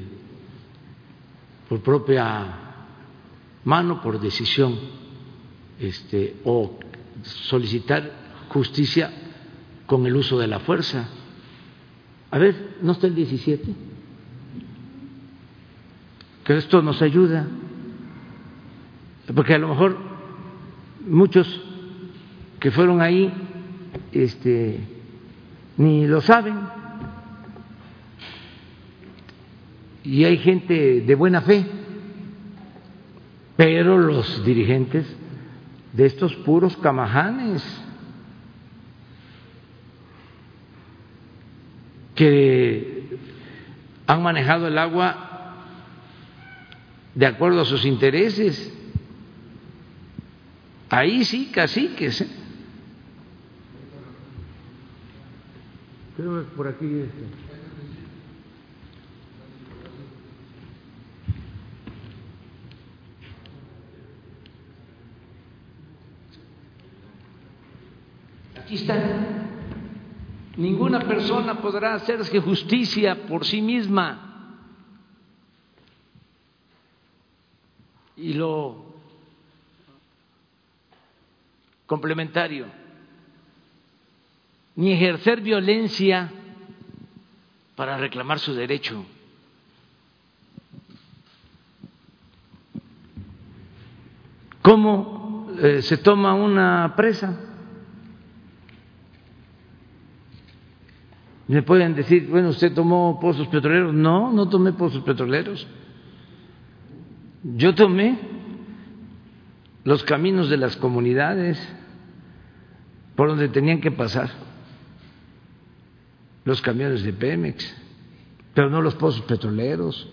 por propia mano, por decisión, este, o solicitar justicia con el uso de la fuerza. A ver, ¿no está el 17? Que esto nos ayuda, porque a lo mejor muchos que fueron ahí este, ni lo saben. y hay gente de buena fe, pero los dirigentes de estos puros camajanes que han manejado el agua de acuerdo a sus intereses, ahí sí, caciques. ¿eh? Creo que por aquí. Este. Aquí. Ninguna persona podrá hacerse justicia por sí misma. Y lo complementario, ni ejercer violencia para reclamar su derecho. ¿Cómo eh, se toma una presa? Me pueden decir, bueno, ¿usted tomó pozos petroleros? No, no tomé pozos petroleros. Yo tomé los caminos de las comunidades por donde tenían que pasar los camiones de Pemex, pero no los pozos petroleros.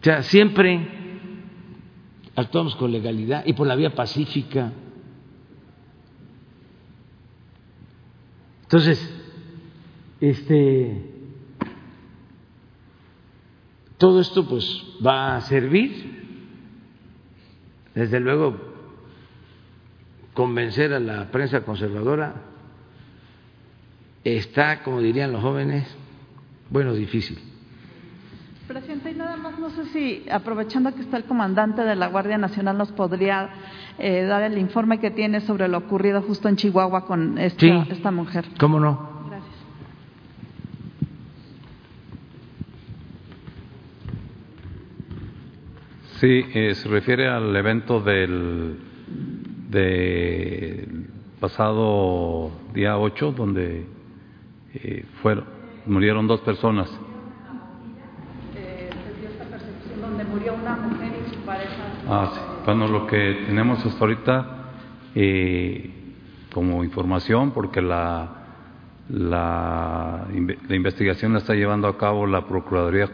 O sea, siempre actuamos con legalidad y por la vía pacífica. Entonces, Este, todo esto pues va a servir, desde luego, convencer a la prensa conservadora está, como dirían los jóvenes, bueno, difícil. Presidente, y nada más no sé si, aprovechando que está el comandante de la Guardia Nacional, nos podría eh, dar el informe que tiene sobre lo ocurrido justo en Chihuahua con esta, Sí. esta mujer. ¿Cómo no? Gracias. Sí, eh, se refiere al evento del, del pasado día 8, donde eh, fueron, murieron dos personas. Eh, se dio esta una mujer y su pareja. Ah. Bueno, lo que tenemos hasta ahorita eh, como información, porque la, la, la investigación la está llevando a cabo la Procuraduría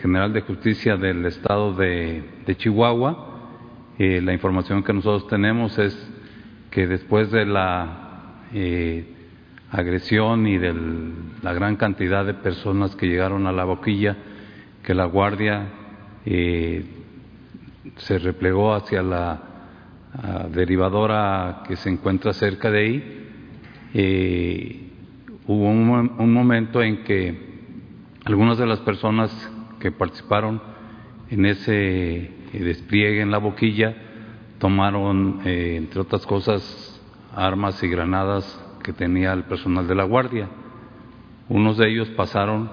General de Justicia del Estado de, de Chihuahua. Eh, la información que nosotros tenemos es que después de la eh, agresión y de la gran cantidad de personas que llegaron a la boquilla, que la Guardia se replegó hacia la ah, derivadora que se encuentra cerca de ahí. Hubo un, mo- un momento en que algunas de las personas que participaron en ese despliegue en la boquilla tomaron, eh, entre otras cosas, armas y granadas que tenía el personal de la Guardia. Unos de ellos pasaron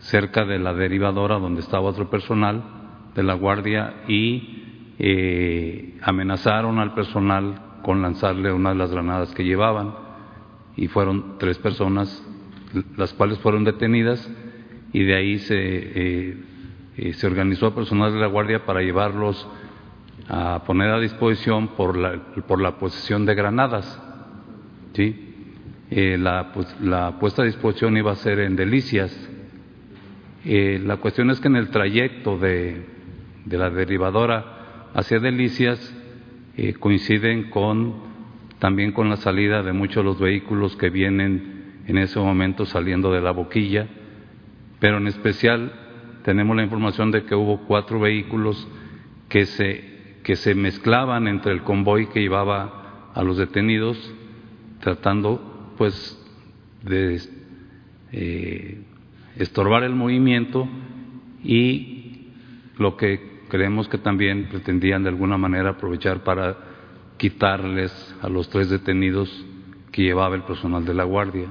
cerca de la derivadora donde estaba otro personal de la Guardia y eh, amenazaron al personal con lanzarle una de las granadas que llevaban y fueron tres personas las cuales fueron detenidas y de ahí se, eh, eh, se organizó el personal de la Guardia para llevarlos a poner a disposición por la, por la posesión de granadas. ¿sí? Eh, la, pues, la puesta a disposición iba a ser en Delicias. Eh, la cuestión es que en el trayecto de, de la derivadora hacia Delicias eh, coinciden con también con la salida de muchos de los vehículos que vienen en ese momento saliendo de la boquilla, pero en especial tenemos la información de que hubo cuatro vehículos que se, que se mezclaban entre el convoy que llevaba a los detenidos, tratando pues de eh, estorbar el movimiento y lo que creemos que también pretendían de alguna manera aprovechar para quitarles a los tres detenidos que llevaba el personal de la Guardia.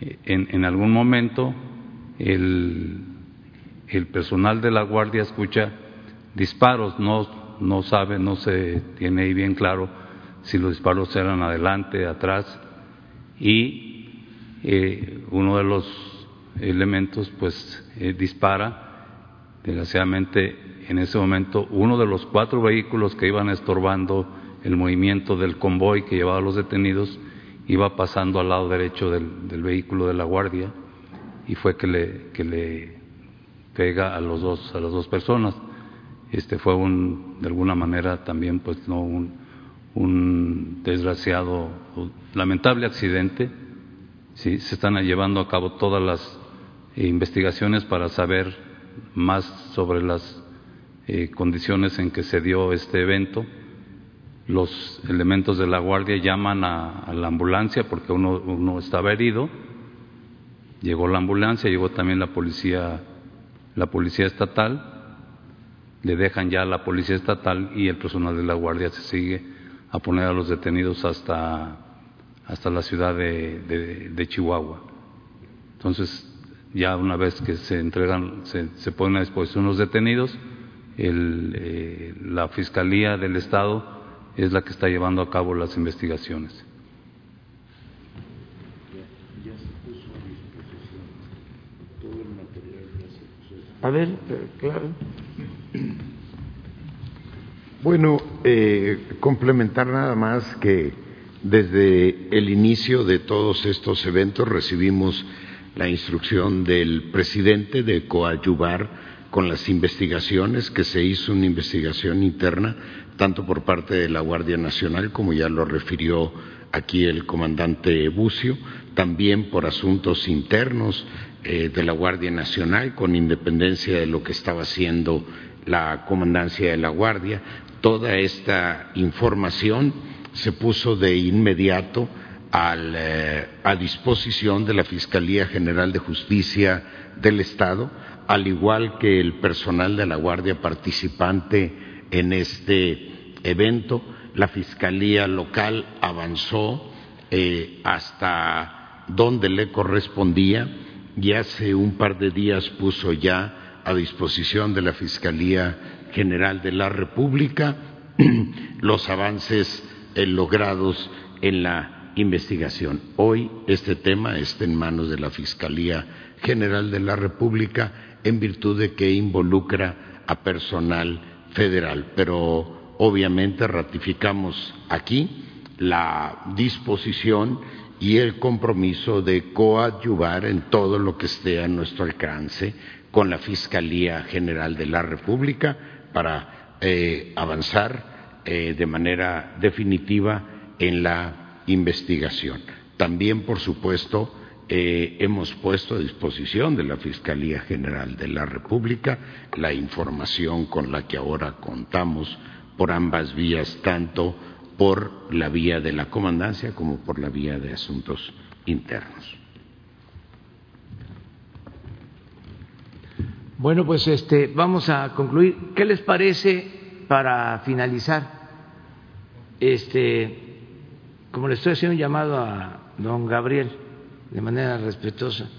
En, en algún momento el, el personal de la Guardia escucha disparos, no, no sabe, no se tiene ahí bien claro si los disparos eran adelante, atrás, y eh, uno de los elementos pues eh, dispara, desgraciadamente en ese momento uno de los cuatro vehículos que iban estorbando el movimiento del convoy que llevaba a los detenidos iba pasando al lado derecho del, del vehículo de la guardia y fue que le, que le pega a los dos a las dos personas. Este fue un de alguna manera también pues no un, un desgraciado lamentable accidente. Sí se están llevando a cabo todas las investigaciones para saber más sobre las eh, condiciones en que se dio este evento. Los elementos de la guardia llaman a, la ambulancia porque uno, uno estaba herido. Llegó la ambulancia llegó también la policía la policía estatal. Le dejan ya a la policía estatal y el personal de la guardia se sigue a poner a los detenidos hasta hasta la ciudad de, de, de Chihuahua. Entonces ya una vez que se entregan se, se ponen a disposición los detenidos el, eh, la fiscalía del estado es la que está llevando a cabo las investigaciones. A ver, eh, claro. Bueno, eh, complementar nada más que desde el inicio de todos estos eventos recibimos la instrucción del presidente de coadyuvar con las investigaciones, que se hizo una investigación interna, tanto por parte de la Guardia Nacional, como ya lo refirió aquí el comandante Bucio, también por asuntos internos eh, de la Guardia Nacional, con independencia de lo que estaba haciendo la comandancia de la Guardia. Toda esta información se puso de inmediato eh, a disposición de la Fiscalía General de Justicia del Estado, al igual que el personal de la Guardia participante en este evento. La Fiscalía local avanzó eh, hasta donde le correspondía y hace un par de días puso ya a disposición de la Fiscalía General de la República los avances eh, logrados en la investigación. Hoy este tema está en manos de la Fiscalía General de la República en virtud de que involucra a personal federal, pero obviamente ratificamos aquí la disposición y el compromiso de coadyuvar en todo lo que esté a nuestro alcance con la Fiscalía General de la República para eh, avanzar eh, de manera definitiva en la investigación. También, por supuesto, eh, hemos puesto a disposición de la Fiscalía General de la República la información con la que ahora contamos por ambas vías, tanto por la vía de la comandancia como por la vía de asuntos internos. Bueno, pues este, vamos a concluir. ¿Qué les parece para finalizar? Este, como le estoy haciendo un llamado a don Gabriel de manera respetuosa,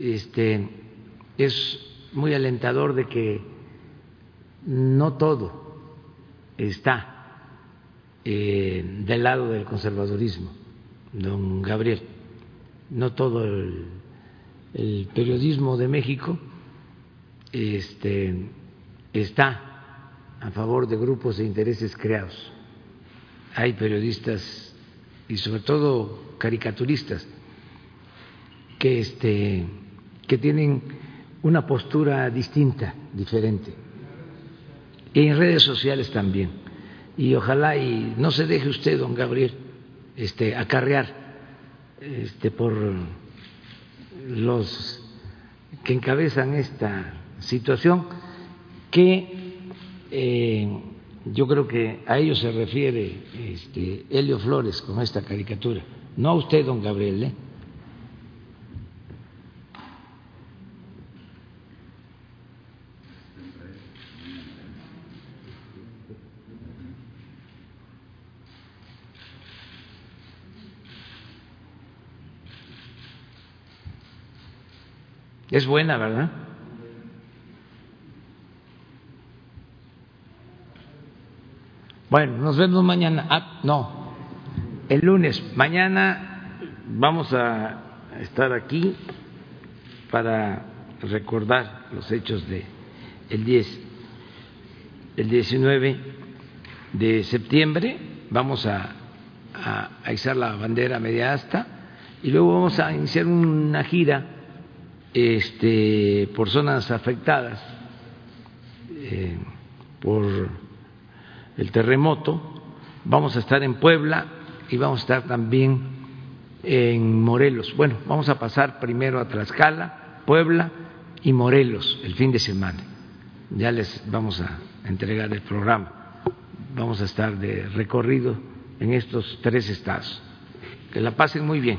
este, es muy alentador de que no todo está eh, del lado del conservadurismo, don Gabriel. No todo el, periodismo de México este, está a favor de grupos de intereses creados. Hay periodistas y sobre todo caricaturistas que, este, que tienen una postura distinta, diferente. Y en redes sociales también y ojalá y no se deje usted, don Gabriel, este, acarrear este, por los que encabezan esta situación, que eh, yo creo que a ellos se refiere este, Helio Flores con esta caricatura, no a usted, don Gabriel, ¿eh? Es buena, ¿verdad? Bueno, nos vemos mañana. Ah, no, el lunes. Mañana vamos a estar aquí para recordar los hechos de el 10, el 19 de septiembre. Vamos a, a izar la bandera media asta y luego vamos a iniciar una gira este, por zonas afectadas eh, por el terremoto. Vamos a estar en Puebla y vamos a estar también en Morelos. Bueno, vamos a pasar primero a Tlaxcala, Puebla y Morelos el fin de semana. Ya les vamos a entregar el programa. Vamos a estar de recorrido en estos tres estados. Que la pasen muy bien.